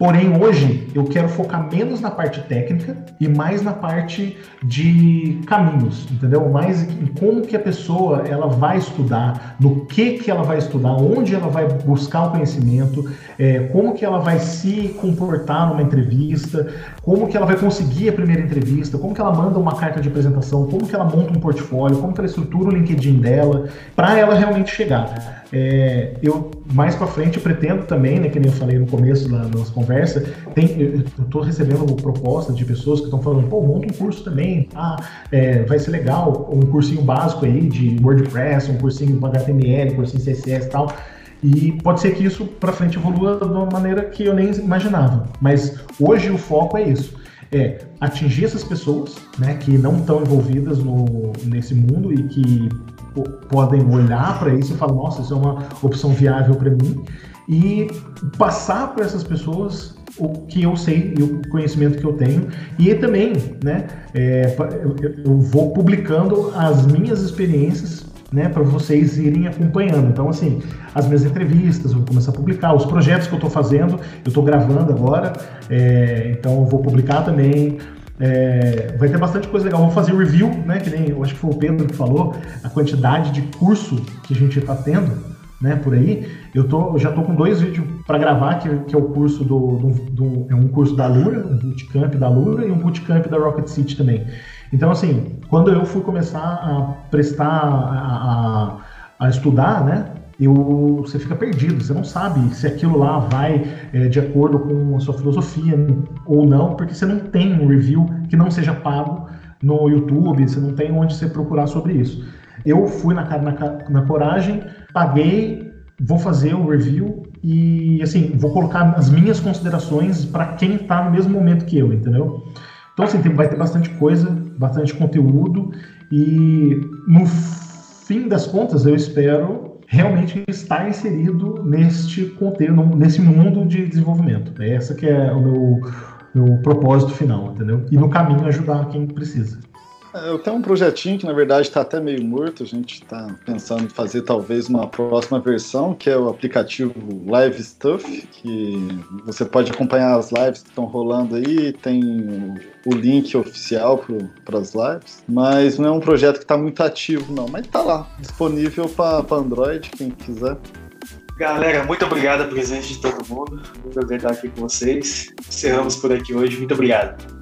S5: Porém, hoje eu quero focar menos na parte técnica e mais na parte de caminhos, entendeu? Mais em como que a pessoa ela vai estudar, no que que ela vai estudar, onde ela vai buscar o conhecimento, é, como que ela vai se comportar numa entrevista, como que ela vai conseguir a primeira entrevista, como que ela manda uma carta de apresentação, como que ela monta um portfólio, como que ela estrutura o LinkedIn dela, para ela realmente chegar. É, eu mais para frente pretendo também, né, que nem eu falei no começo da nossa conversa, tem, eu estou recebendo propostas de pessoas que estão falando, pô, monta um curso também, ah, é, vai ser legal, um cursinho básico aí de WordPress, um cursinho HTML, um cursinho CSS e tal. E pode ser que isso para frente evolua de uma maneira que eu nem imaginava. Mas hoje o foco é isso é atingir essas pessoas, né, que não estão envolvidas no, nesse mundo e que podem olhar para isso e falar, nossa, isso é uma opção viável para mim, e passar para essas pessoas o que eu sei e o conhecimento que eu tenho. E também, né, é, eu vou publicando as minhas experiências né, para vocês irem acompanhando. Então, assim, as minhas entrevistas, eu vou começar a publicar, os projetos que eu estou fazendo, eu estou gravando agora, é, então eu vou publicar também. É, vai ter bastante coisa legal. Vamos fazer review, né? Que nem eu acho que foi o Pedro que falou, a quantidade de curso que a gente está tendo. né, por aí, eu, tô, eu já tô com dois vídeos para gravar, que, que, é o curso do, do, do, é um curso da Lura, um bootcamp da Lura e um bootcamp da Rocket City também. Então, assim, quando eu fui começar a prestar, a, a, estudar, né, eu, você fica perdido, você não sabe se aquilo lá vai é, de acordo com a sua filosofia ou não, porque você não tem um review que não seja pago no YouTube, você não tem onde você procurar sobre isso. Eu fui na, na, na coragem, paguei, vou fazer o review e, assim, vou colocar as minhas considerações para quem está no mesmo momento que eu, entendeu? Então, assim, tem, vai ter bastante coisa, bastante conteúdo e, no fim das contas, eu espero realmente estar inserido neste contexto, nesse mundo de desenvolvimento. É essa que é o meu, meu propósito final, entendeu? E no caminho ajudar quem precisa.
S3: É, eu tenho um projetinho que na verdade está até meio morto. A gente está pensando em fazer talvez uma próxima versão, que é o aplicativo Live Stuff, que você pode acompanhar as lives que estão rolando aí. Tem o link oficial para as lives, mas não é um projeto que está muito ativo, não. Mas está lá, disponível para Android, quem quiser.
S1: Galera, muito obrigado pelo presente de todo mundo. Muito prazer estar aqui com vocês. Encerramos por aqui hoje. Muito obrigado.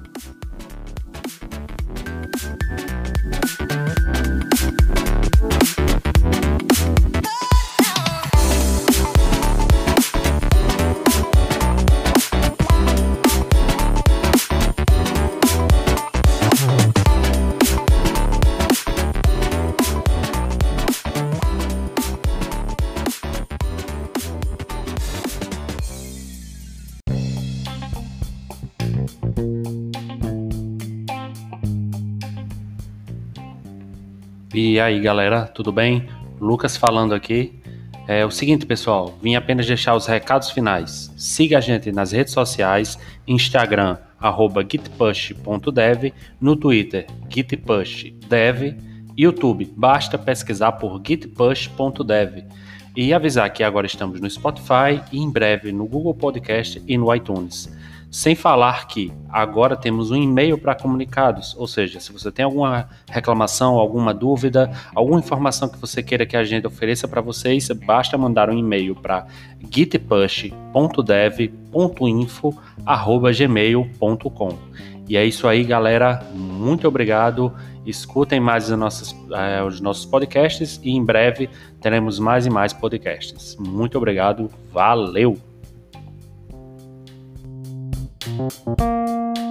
S7: E aí, galera, tudo bem? Lucas falando aqui. É o seguinte, pessoal, vim apenas deixar os recados finais. Siga a gente nas redes sociais, Instagram, arroba gitpush.dev, no Twitter, gitpushdev, YouTube, basta pesquisar por gitpush.dev. E avisar que agora estamos no Spotify e em breve no Google Podcast e no iTunes. Sem falar que agora temos um e-mail para comunicados, ou seja, se você tem alguma reclamação, alguma dúvida, alguma informação que você queira que a gente ofereça para vocês, basta mandar um e-mail para gitpush.dev.info@gmail.com. E é isso aí, galera. Muito obrigado. Escutem mais os nossos, eh, os nossos podcasts e em breve teremos mais e mais podcasts. Muito obrigado. Valeu! Thank you.